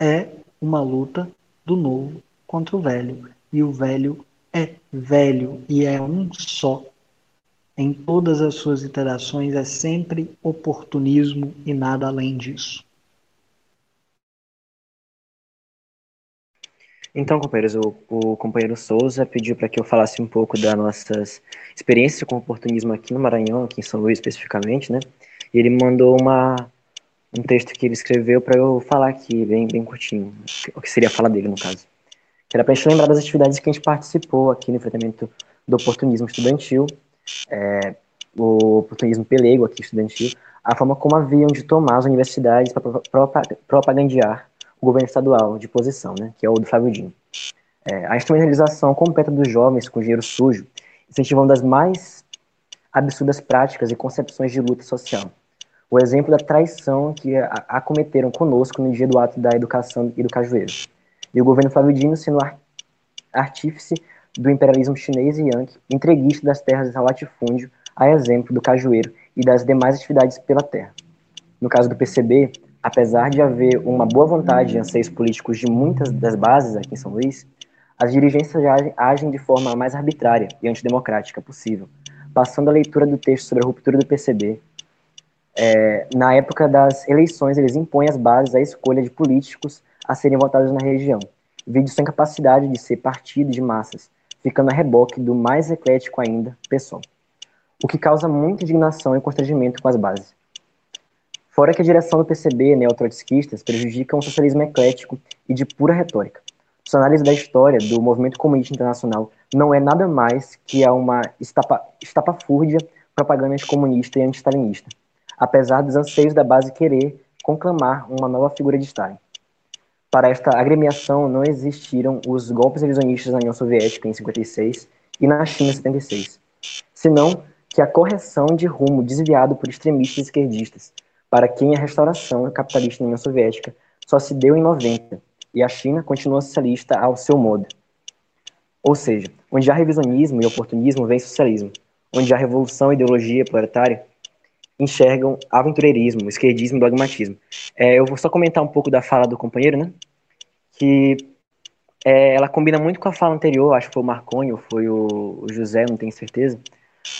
é uma luta do novo contra o velho. E o velho é velho e é um só. Em todas as suas iterações é sempre oportunismo e nada além disso. Então, companheiros, o, o companheiro Souza pediu para que eu falasse um pouco das nossas experiências com oportunismo aqui no Maranhão, aqui em São Luís especificamente, né? E ele mandou uma, um texto que ele escreveu para eu falar aqui, bem, bem curtinho, o que seria a fala dele, no caso. Que era para a gente lembrar das atividades que a gente participou aqui no enfrentamento do oportunismo estudantil, é, o oportunismo pelego aqui estudantil, a forma como haviam de tomar as universidades para propagandear o governo estadual de posição, né, que é o do Flávio Dino. É, a instrumentalização completa dos jovens com dinheiro sujo, incentivando as mais absurdas práticas e concepções de luta social. O exemplo da traição que acometeram conosco no dia do ato da educação e do cajueiro. E o governo Flávio Dino sendo artífice do imperialismo chinês e yankee, entreguista das terras ao latifúndio, a exemplo do cajueiro e das demais atividades pela terra. No caso do PCB, apesar de haver uma boa vontade e anseios políticos de muitas das bases aqui em São Luís, as dirigências agem de forma mais arbitrária e antidemocrática possível, passando a leitura do texto sobre a ruptura do PCB. É, na época das eleições, eles impõem às bases a escolha de políticos a serem votados na região, vídeo sem capacidade de ser partido de massas, ficando a reboque do mais eclético ainda, PSOL. O que causa muita indignação e constrangimento com as bases. Fora que a direção do PCB, neotrotskistas, prejudica um socialismo eclético e de pura retórica. Sua análise da história do movimento comunista internacional não é nada mais que uma estapa, estapafúrdia propaganda anticomunista e anti-stalinista, apesar dos anseios da base querer conclamar uma nova figura de Stalin. Para esta agremiação não existiram os golpes revisionistas na União Soviética em 56 e na China em 76, senão que a correção de rumo desviado por extremistas esquerdistas, para quem a restauração capitalista na União Soviética só se deu em 90 e a China continua socialista ao seu modo. Ou seja, onde há revisionismo e oportunismo vem socialismo, onde há revolução e ideologia proletária enxergam aventureirismo, esquerdismo dogmatismo. É, eu vou só comentar um pouco da fala do companheiro, né? Que é, ela combina muito com a fala anterior, acho que foi o Marconi ou foi o, José, não tenho certeza.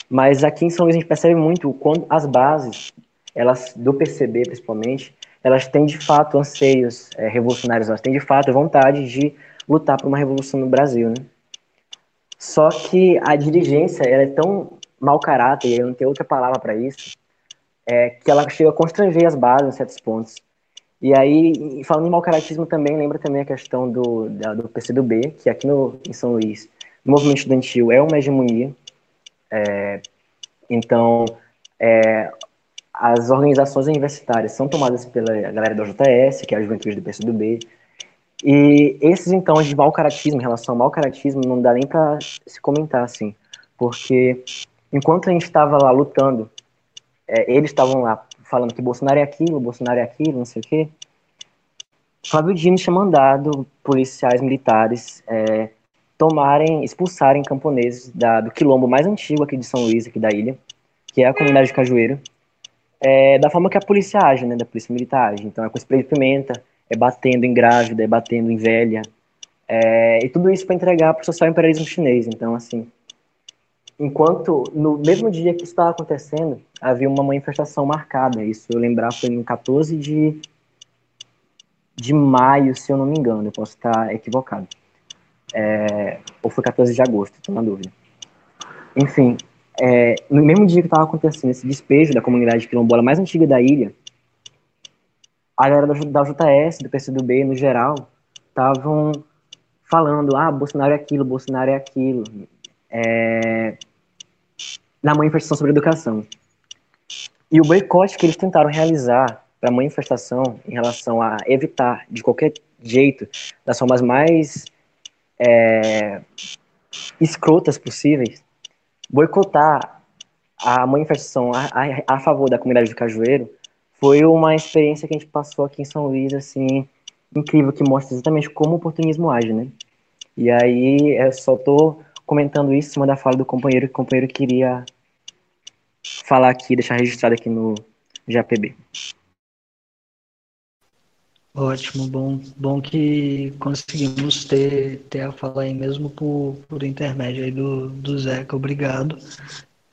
Mas aqui em São Luís a gente percebe muito quando as bases elas do PCB principalmente, elas têm de fato anseios é, revolucionários, elas têm de fato vontade de lutar por uma revolução no Brasil, né? Só que a dirigência ela é tão mau caráter, eu não tenho outra palavra para isso, é, que ela chega a constranger as bases em certos pontos. E aí, falando em mau caratismo também, lembra também a questão do, da, do PCdoB, que aqui no, em São Luís, no movimento estudantil é uma hegemonia. É, então, é, as organizações universitárias são tomadas pela galera do JS, que é a juventude do PCdoB, e esses, então, de mau caratismo, em relação ao mau caratismo, não dá nem para se comentar, assim, porque enquanto a gente estava lá lutando, é, eles estavam lá falando que Bolsonaro é aquilo, Bolsonaro é aquilo, não sei o quê, Flávio Dino tinha mandado policiais militares é, tomarem, expulsarem camponeses da, do quilombo mais antigo aqui de São Luís, aqui da ilha, que é a comunidade de Cajueiro, é, da forma que a polícia age, né, da polícia militar age. Então é com spray de pimenta, é batendo em grávida, é batendo em velha, é, e tudo isso para entregar para o social imperialismo chinês. Então, assim, enquanto no mesmo dia que isso estava acontecendo, havia uma manifestação marcada. Isso eu lembrar foi em 14 de de maio, se eu não me engano, eu posso estar equivocado. É, ou foi 14 de agosto, estou na dúvida. Enfim, é, no mesmo dia que estava acontecendo esse despejo da comunidade quilombola mais antiga da ilha, a galera da, JS, do PCdoB no geral, estavam falando, ah, Bolsonaro é aquilo, Bolsonaro é aquilo, é, na manifestação sobre educação. E o boicote que eles tentaram realizar para a manifestação em relação a evitar, de qualquer jeito, das formas mais é, escrotas possíveis, boicotar a manifestação a, a, a, favor da comunidade do Cajueiro foi uma experiência que a gente passou aqui em São Luís, assim, incrível, que mostra exatamente como o oportunismo age, né? E aí, eu só tô comentando isso em cima da fala do companheiro, que o companheiro queria falar aqui, deixar registrado aqui no GAPB. Ótimo, bom, bom que conseguimos ter, ter a fala aí mesmo por, por intermédio aí do, do Zeca, obrigado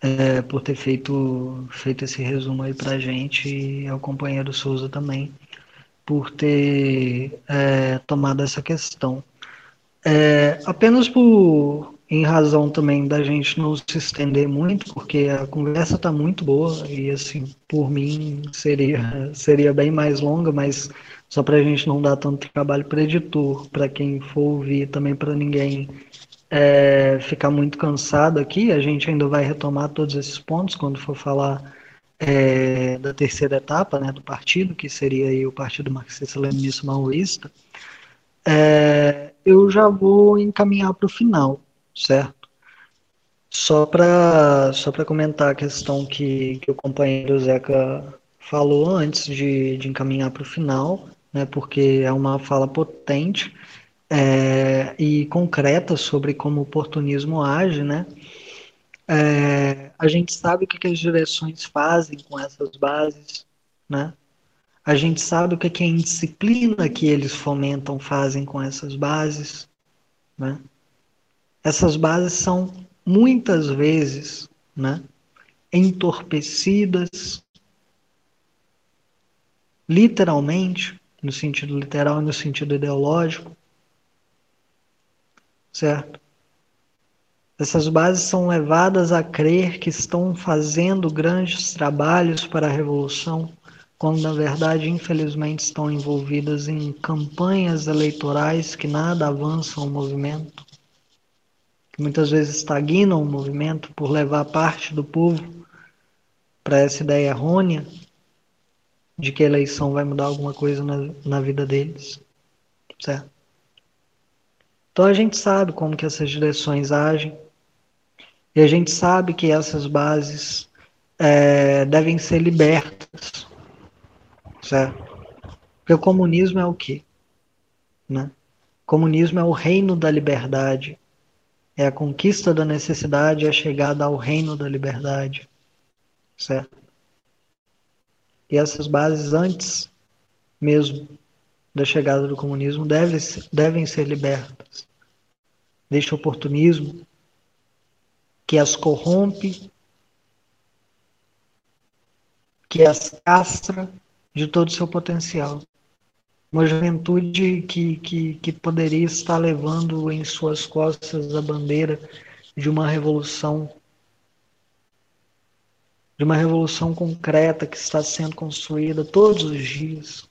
é, por ter feito, feito esse resumo aí pra gente e ao companheiro Souza também por ter é, tomado essa questão. É, apenas por em razão também da gente não se estender muito, porque a conversa está muito boa e assim, por mim seria seria bem mais longa, mas só para a gente não dar tanto trabalho para editor, para quem for ouvir, também para ninguém é, ficar muito cansado aqui, a gente ainda vai retomar todos esses pontos quando for falar é, da terceira etapa né, do partido, que seria aí o Partido Marxista-Leninista Maoísta, é, eu já vou encaminhar para o final, certo? Só para só comentar a questão que, que o companheiro Zeca falou antes de, de encaminhar para o final, né, porque é uma fala potente é, e concreta sobre como o oportunismo age, né? É, a gente sabe o que, que, as direções fazem com essas bases, né? A gente sabe o que, que a indisciplina que eles fomentam fazem com essas bases, né? Essas bases são muitas vezes, né? Entorpecidas, literalmente, no sentido literal e no sentido ideológico, certo? Essas bases são levadas a crer que estão fazendo grandes trabalhos para a revolução, quando na verdade, infelizmente, estão envolvidas em campanhas eleitorais que nada avançam o movimento, que muitas vezes estagnam o movimento por levar parte do povo para essa ideia errônea de que a eleição vai mudar alguma coisa na, na vida deles, certo? Então a gente sabe como que essas direções agem e a gente sabe que essas bases é, devem ser libertas, certo? Porque o comunismo é o quê? Né? O comunismo é o reino da liberdade, é a conquista da necessidade, é a chegada ao reino da liberdade, certo? E essas bases, antes mesmo da chegada do comunismo, devem, devem ser libertas deste oportunismo que as corrompe, que as castra de todo o seu potencial. Uma juventude que, que, que poderia estar levando em suas costas a bandeira de uma revolução de uma revolução concreta que está sendo construída todos os dias.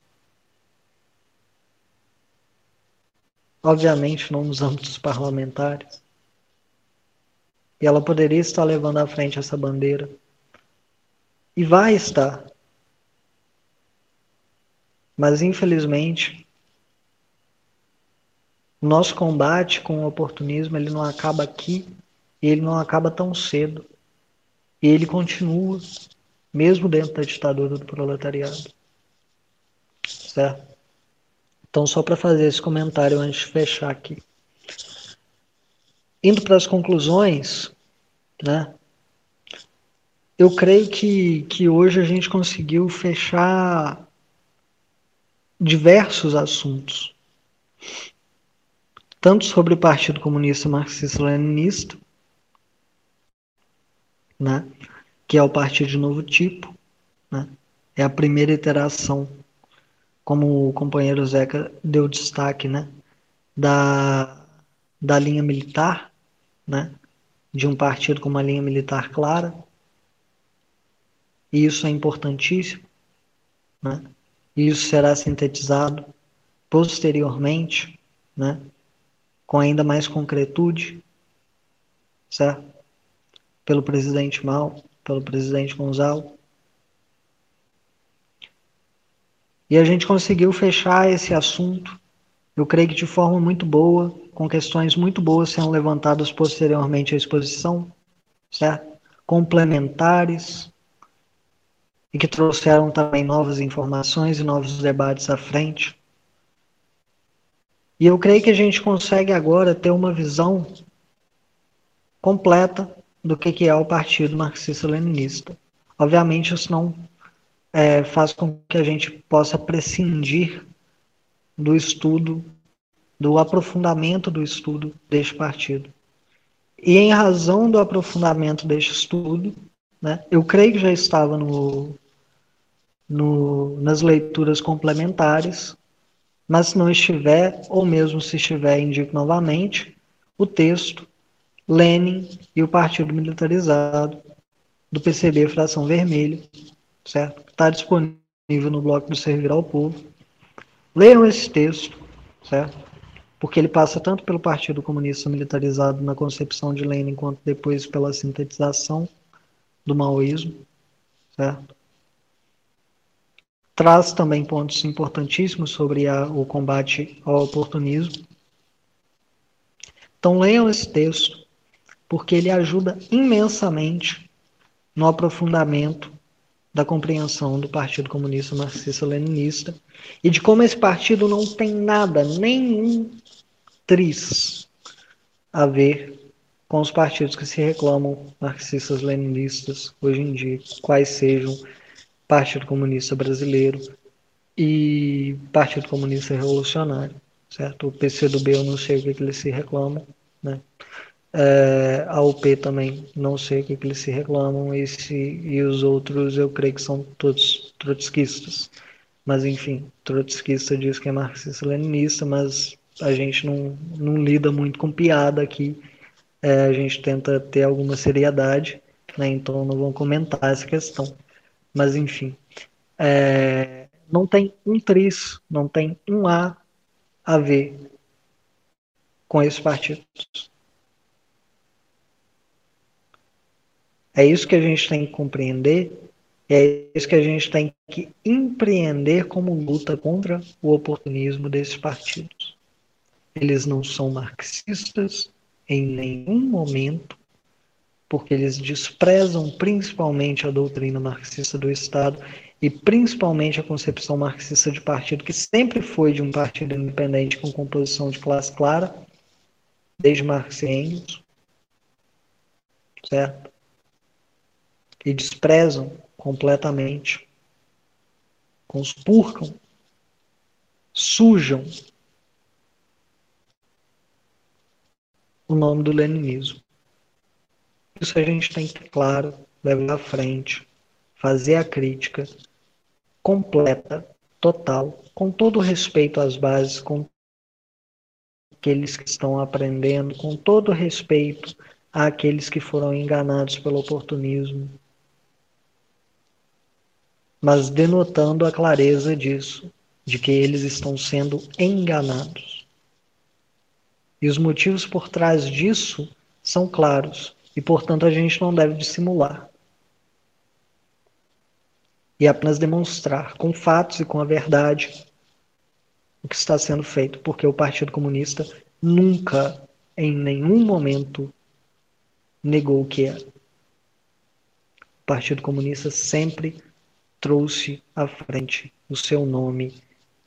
Obviamente, não nos âmbitos parlamentares. E ela poderia estar levando à frente essa bandeira. E vai estar. Mas, infelizmente, nosso combate com o oportunismo ele não acaba aqui e ele não acaba tão cedo. E ele continua, mesmo dentro da ditadura do proletariado. Certo? Então, só para fazer esse comentário antes de fechar aqui. Indo para as conclusões, né? Eu creio que, que hoje a gente conseguiu fechar diversos assuntos, tanto sobre o Partido Comunista Marxista-Leninista, né? que é o partido de novo tipo. Né? É a primeira iteração, como o companheiro Zeca deu destaque, né? da, da linha militar, né? de um partido com uma linha militar clara. E isso é importantíssimo. Né? E isso será sintetizado posteriormente, né? com ainda mais concretude, certo? pelo presidente Mal, pelo presidente Gonzalo. E a gente conseguiu fechar esse assunto, eu creio que de forma muito boa, com questões muito boas sendo levantadas posteriormente à exposição, certo? Complementares e que trouxeram também novas informações e novos debates à frente. E eu creio que a gente consegue agora ter uma visão completa do que é o Partido Marxista-Leninista. Obviamente, isso não é, faz com que a gente possa prescindir do estudo, do aprofundamento do estudo deste partido. E em razão do aprofundamento deste estudo, né, eu creio que já estava no, no, nas leituras complementares, mas se não estiver, ou mesmo se estiver, indico novamente, o texto Lenin e o Partido Militarizado do PCB Fração Vermelho, certo? Está disponível no bloco do Servir ao Povo. Leiam esse texto, certo? Porque ele passa tanto pelo Partido Comunista Militarizado na concepção de Lenin, quanto depois pela sintetização do maoísmo, certo? Traz também pontos importantíssimos sobre a, o combate ao oportunismo. Então leiam esse texto, porque ele ajuda imensamente no aprofundamento da compreensão do Partido Comunista Marxista-Leninista e de como esse partido não tem nada, nenhum tris a ver com os partidos que se reclamam marxistas-leninistas hoje em dia, quais sejam Partido Comunista Brasileiro e Partido Comunista Revolucionário, certo? O PCdoB eu não sei o que, que eles se reclamam, né? É, a UP também, não sei o que, que eles se reclamam, esse, e os outros eu creio que são todos trotskistas. Mas enfim, trotskista diz que é marxista-leninista, mas a gente não, não lida muito com piada aqui, é, a gente tenta ter alguma seriedade, né, então não vou comentar essa questão. Mas enfim, é, não tem um tris, não tem um A a ver com esses partidos. É isso que a gente tem que compreender, é isso que a gente tem que empreender como luta contra o oportunismo desses partidos. Eles não são marxistas em nenhum momento, porque eles desprezam principalmente a doutrina marxista do Estado e principalmente a concepção marxista de partido, que sempre foi de um partido independente com composição de classe clara, desde Marx e Engels, certo? e desprezam completamente, conspurcam, sujam o nome do leninismo. Isso a gente tem que, claro, levar à frente, fazer a crítica completa, total, com todo respeito às bases, com aqueles que estão aprendendo, com todo respeito àqueles que foram enganados pelo oportunismo, mas denotando a clareza disso, de que eles estão sendo enganados. E os motivos por trás disso são claros, e portanto a gente não deve dissimular. E apenas demonstrar com fatos e com a verdade o que está sendo feito, porque o Partido Comunista nunca, em nenhum momento, negou o que é. O Partido Comunista sempre trouxe à frente o seu nome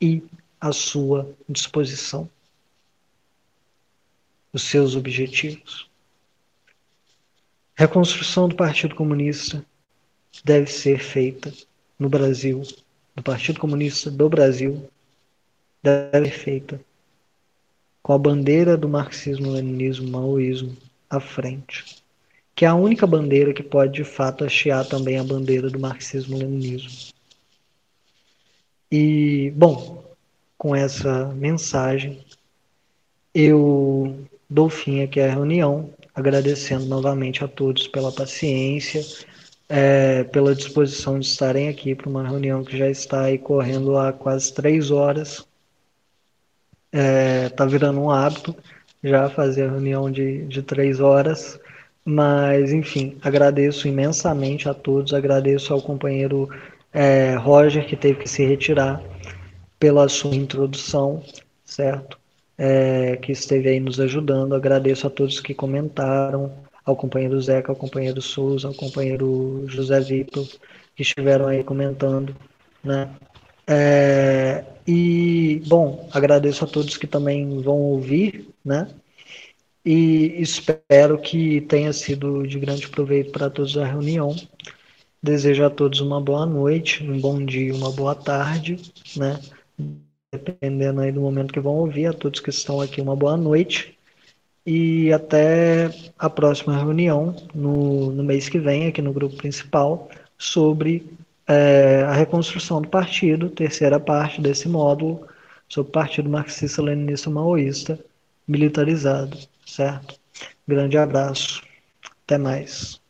e a sua disposição, os seus objetivos. Reconstrução do Partido Comunista deve ser feita no Brasil, do Partido Comunista do Brasil, deve ser feita com a bandeira do marxismo-leninismo, maoísmo à frente que é a única bandeira que pode de fato hastear também a bandeira do marxismo-leninismo. E, bom, com essa mensagem, eu dou fim aqui à reunião, agradecendo novamente a todos pela paciência, é, pela disposição de estarem aqui para uma reunião que já está aí correndo há quase três horas. Está é, tá virando um hábito já fazer a reunião de, de três horas. Mas, enfim, agradeço imensamente a todos, agradeço ao companheiro é, Roger, que teve que se retirar, pela sua introdução, certo? É, que esteve aí nos ajudando. Agradeço a todos que comentaram, ao companheiro Zeca, ao companheiro Souza, ao companheiro José Vitor, que estiveram aí comentando, né? É, e, bom, agradeço a todos que também vão ouvir, né? E espero que tenha sido de grande proveito para todos a reunião. Desejo a todos uma boa noite, um bom dia, uma boa tarde, né? Dependendo aí do momento que vão ouvir, a todos que estão aqui, uma boa noite. E até a próxima reunião, no, no mês que vem, aqui no grupo principal, sobre é, a reconstrução do partido, terceira parte desse módulo, sobre o Partido Marxista-Leninista Maoísta militarizado, certo? Grande abraço, até mais.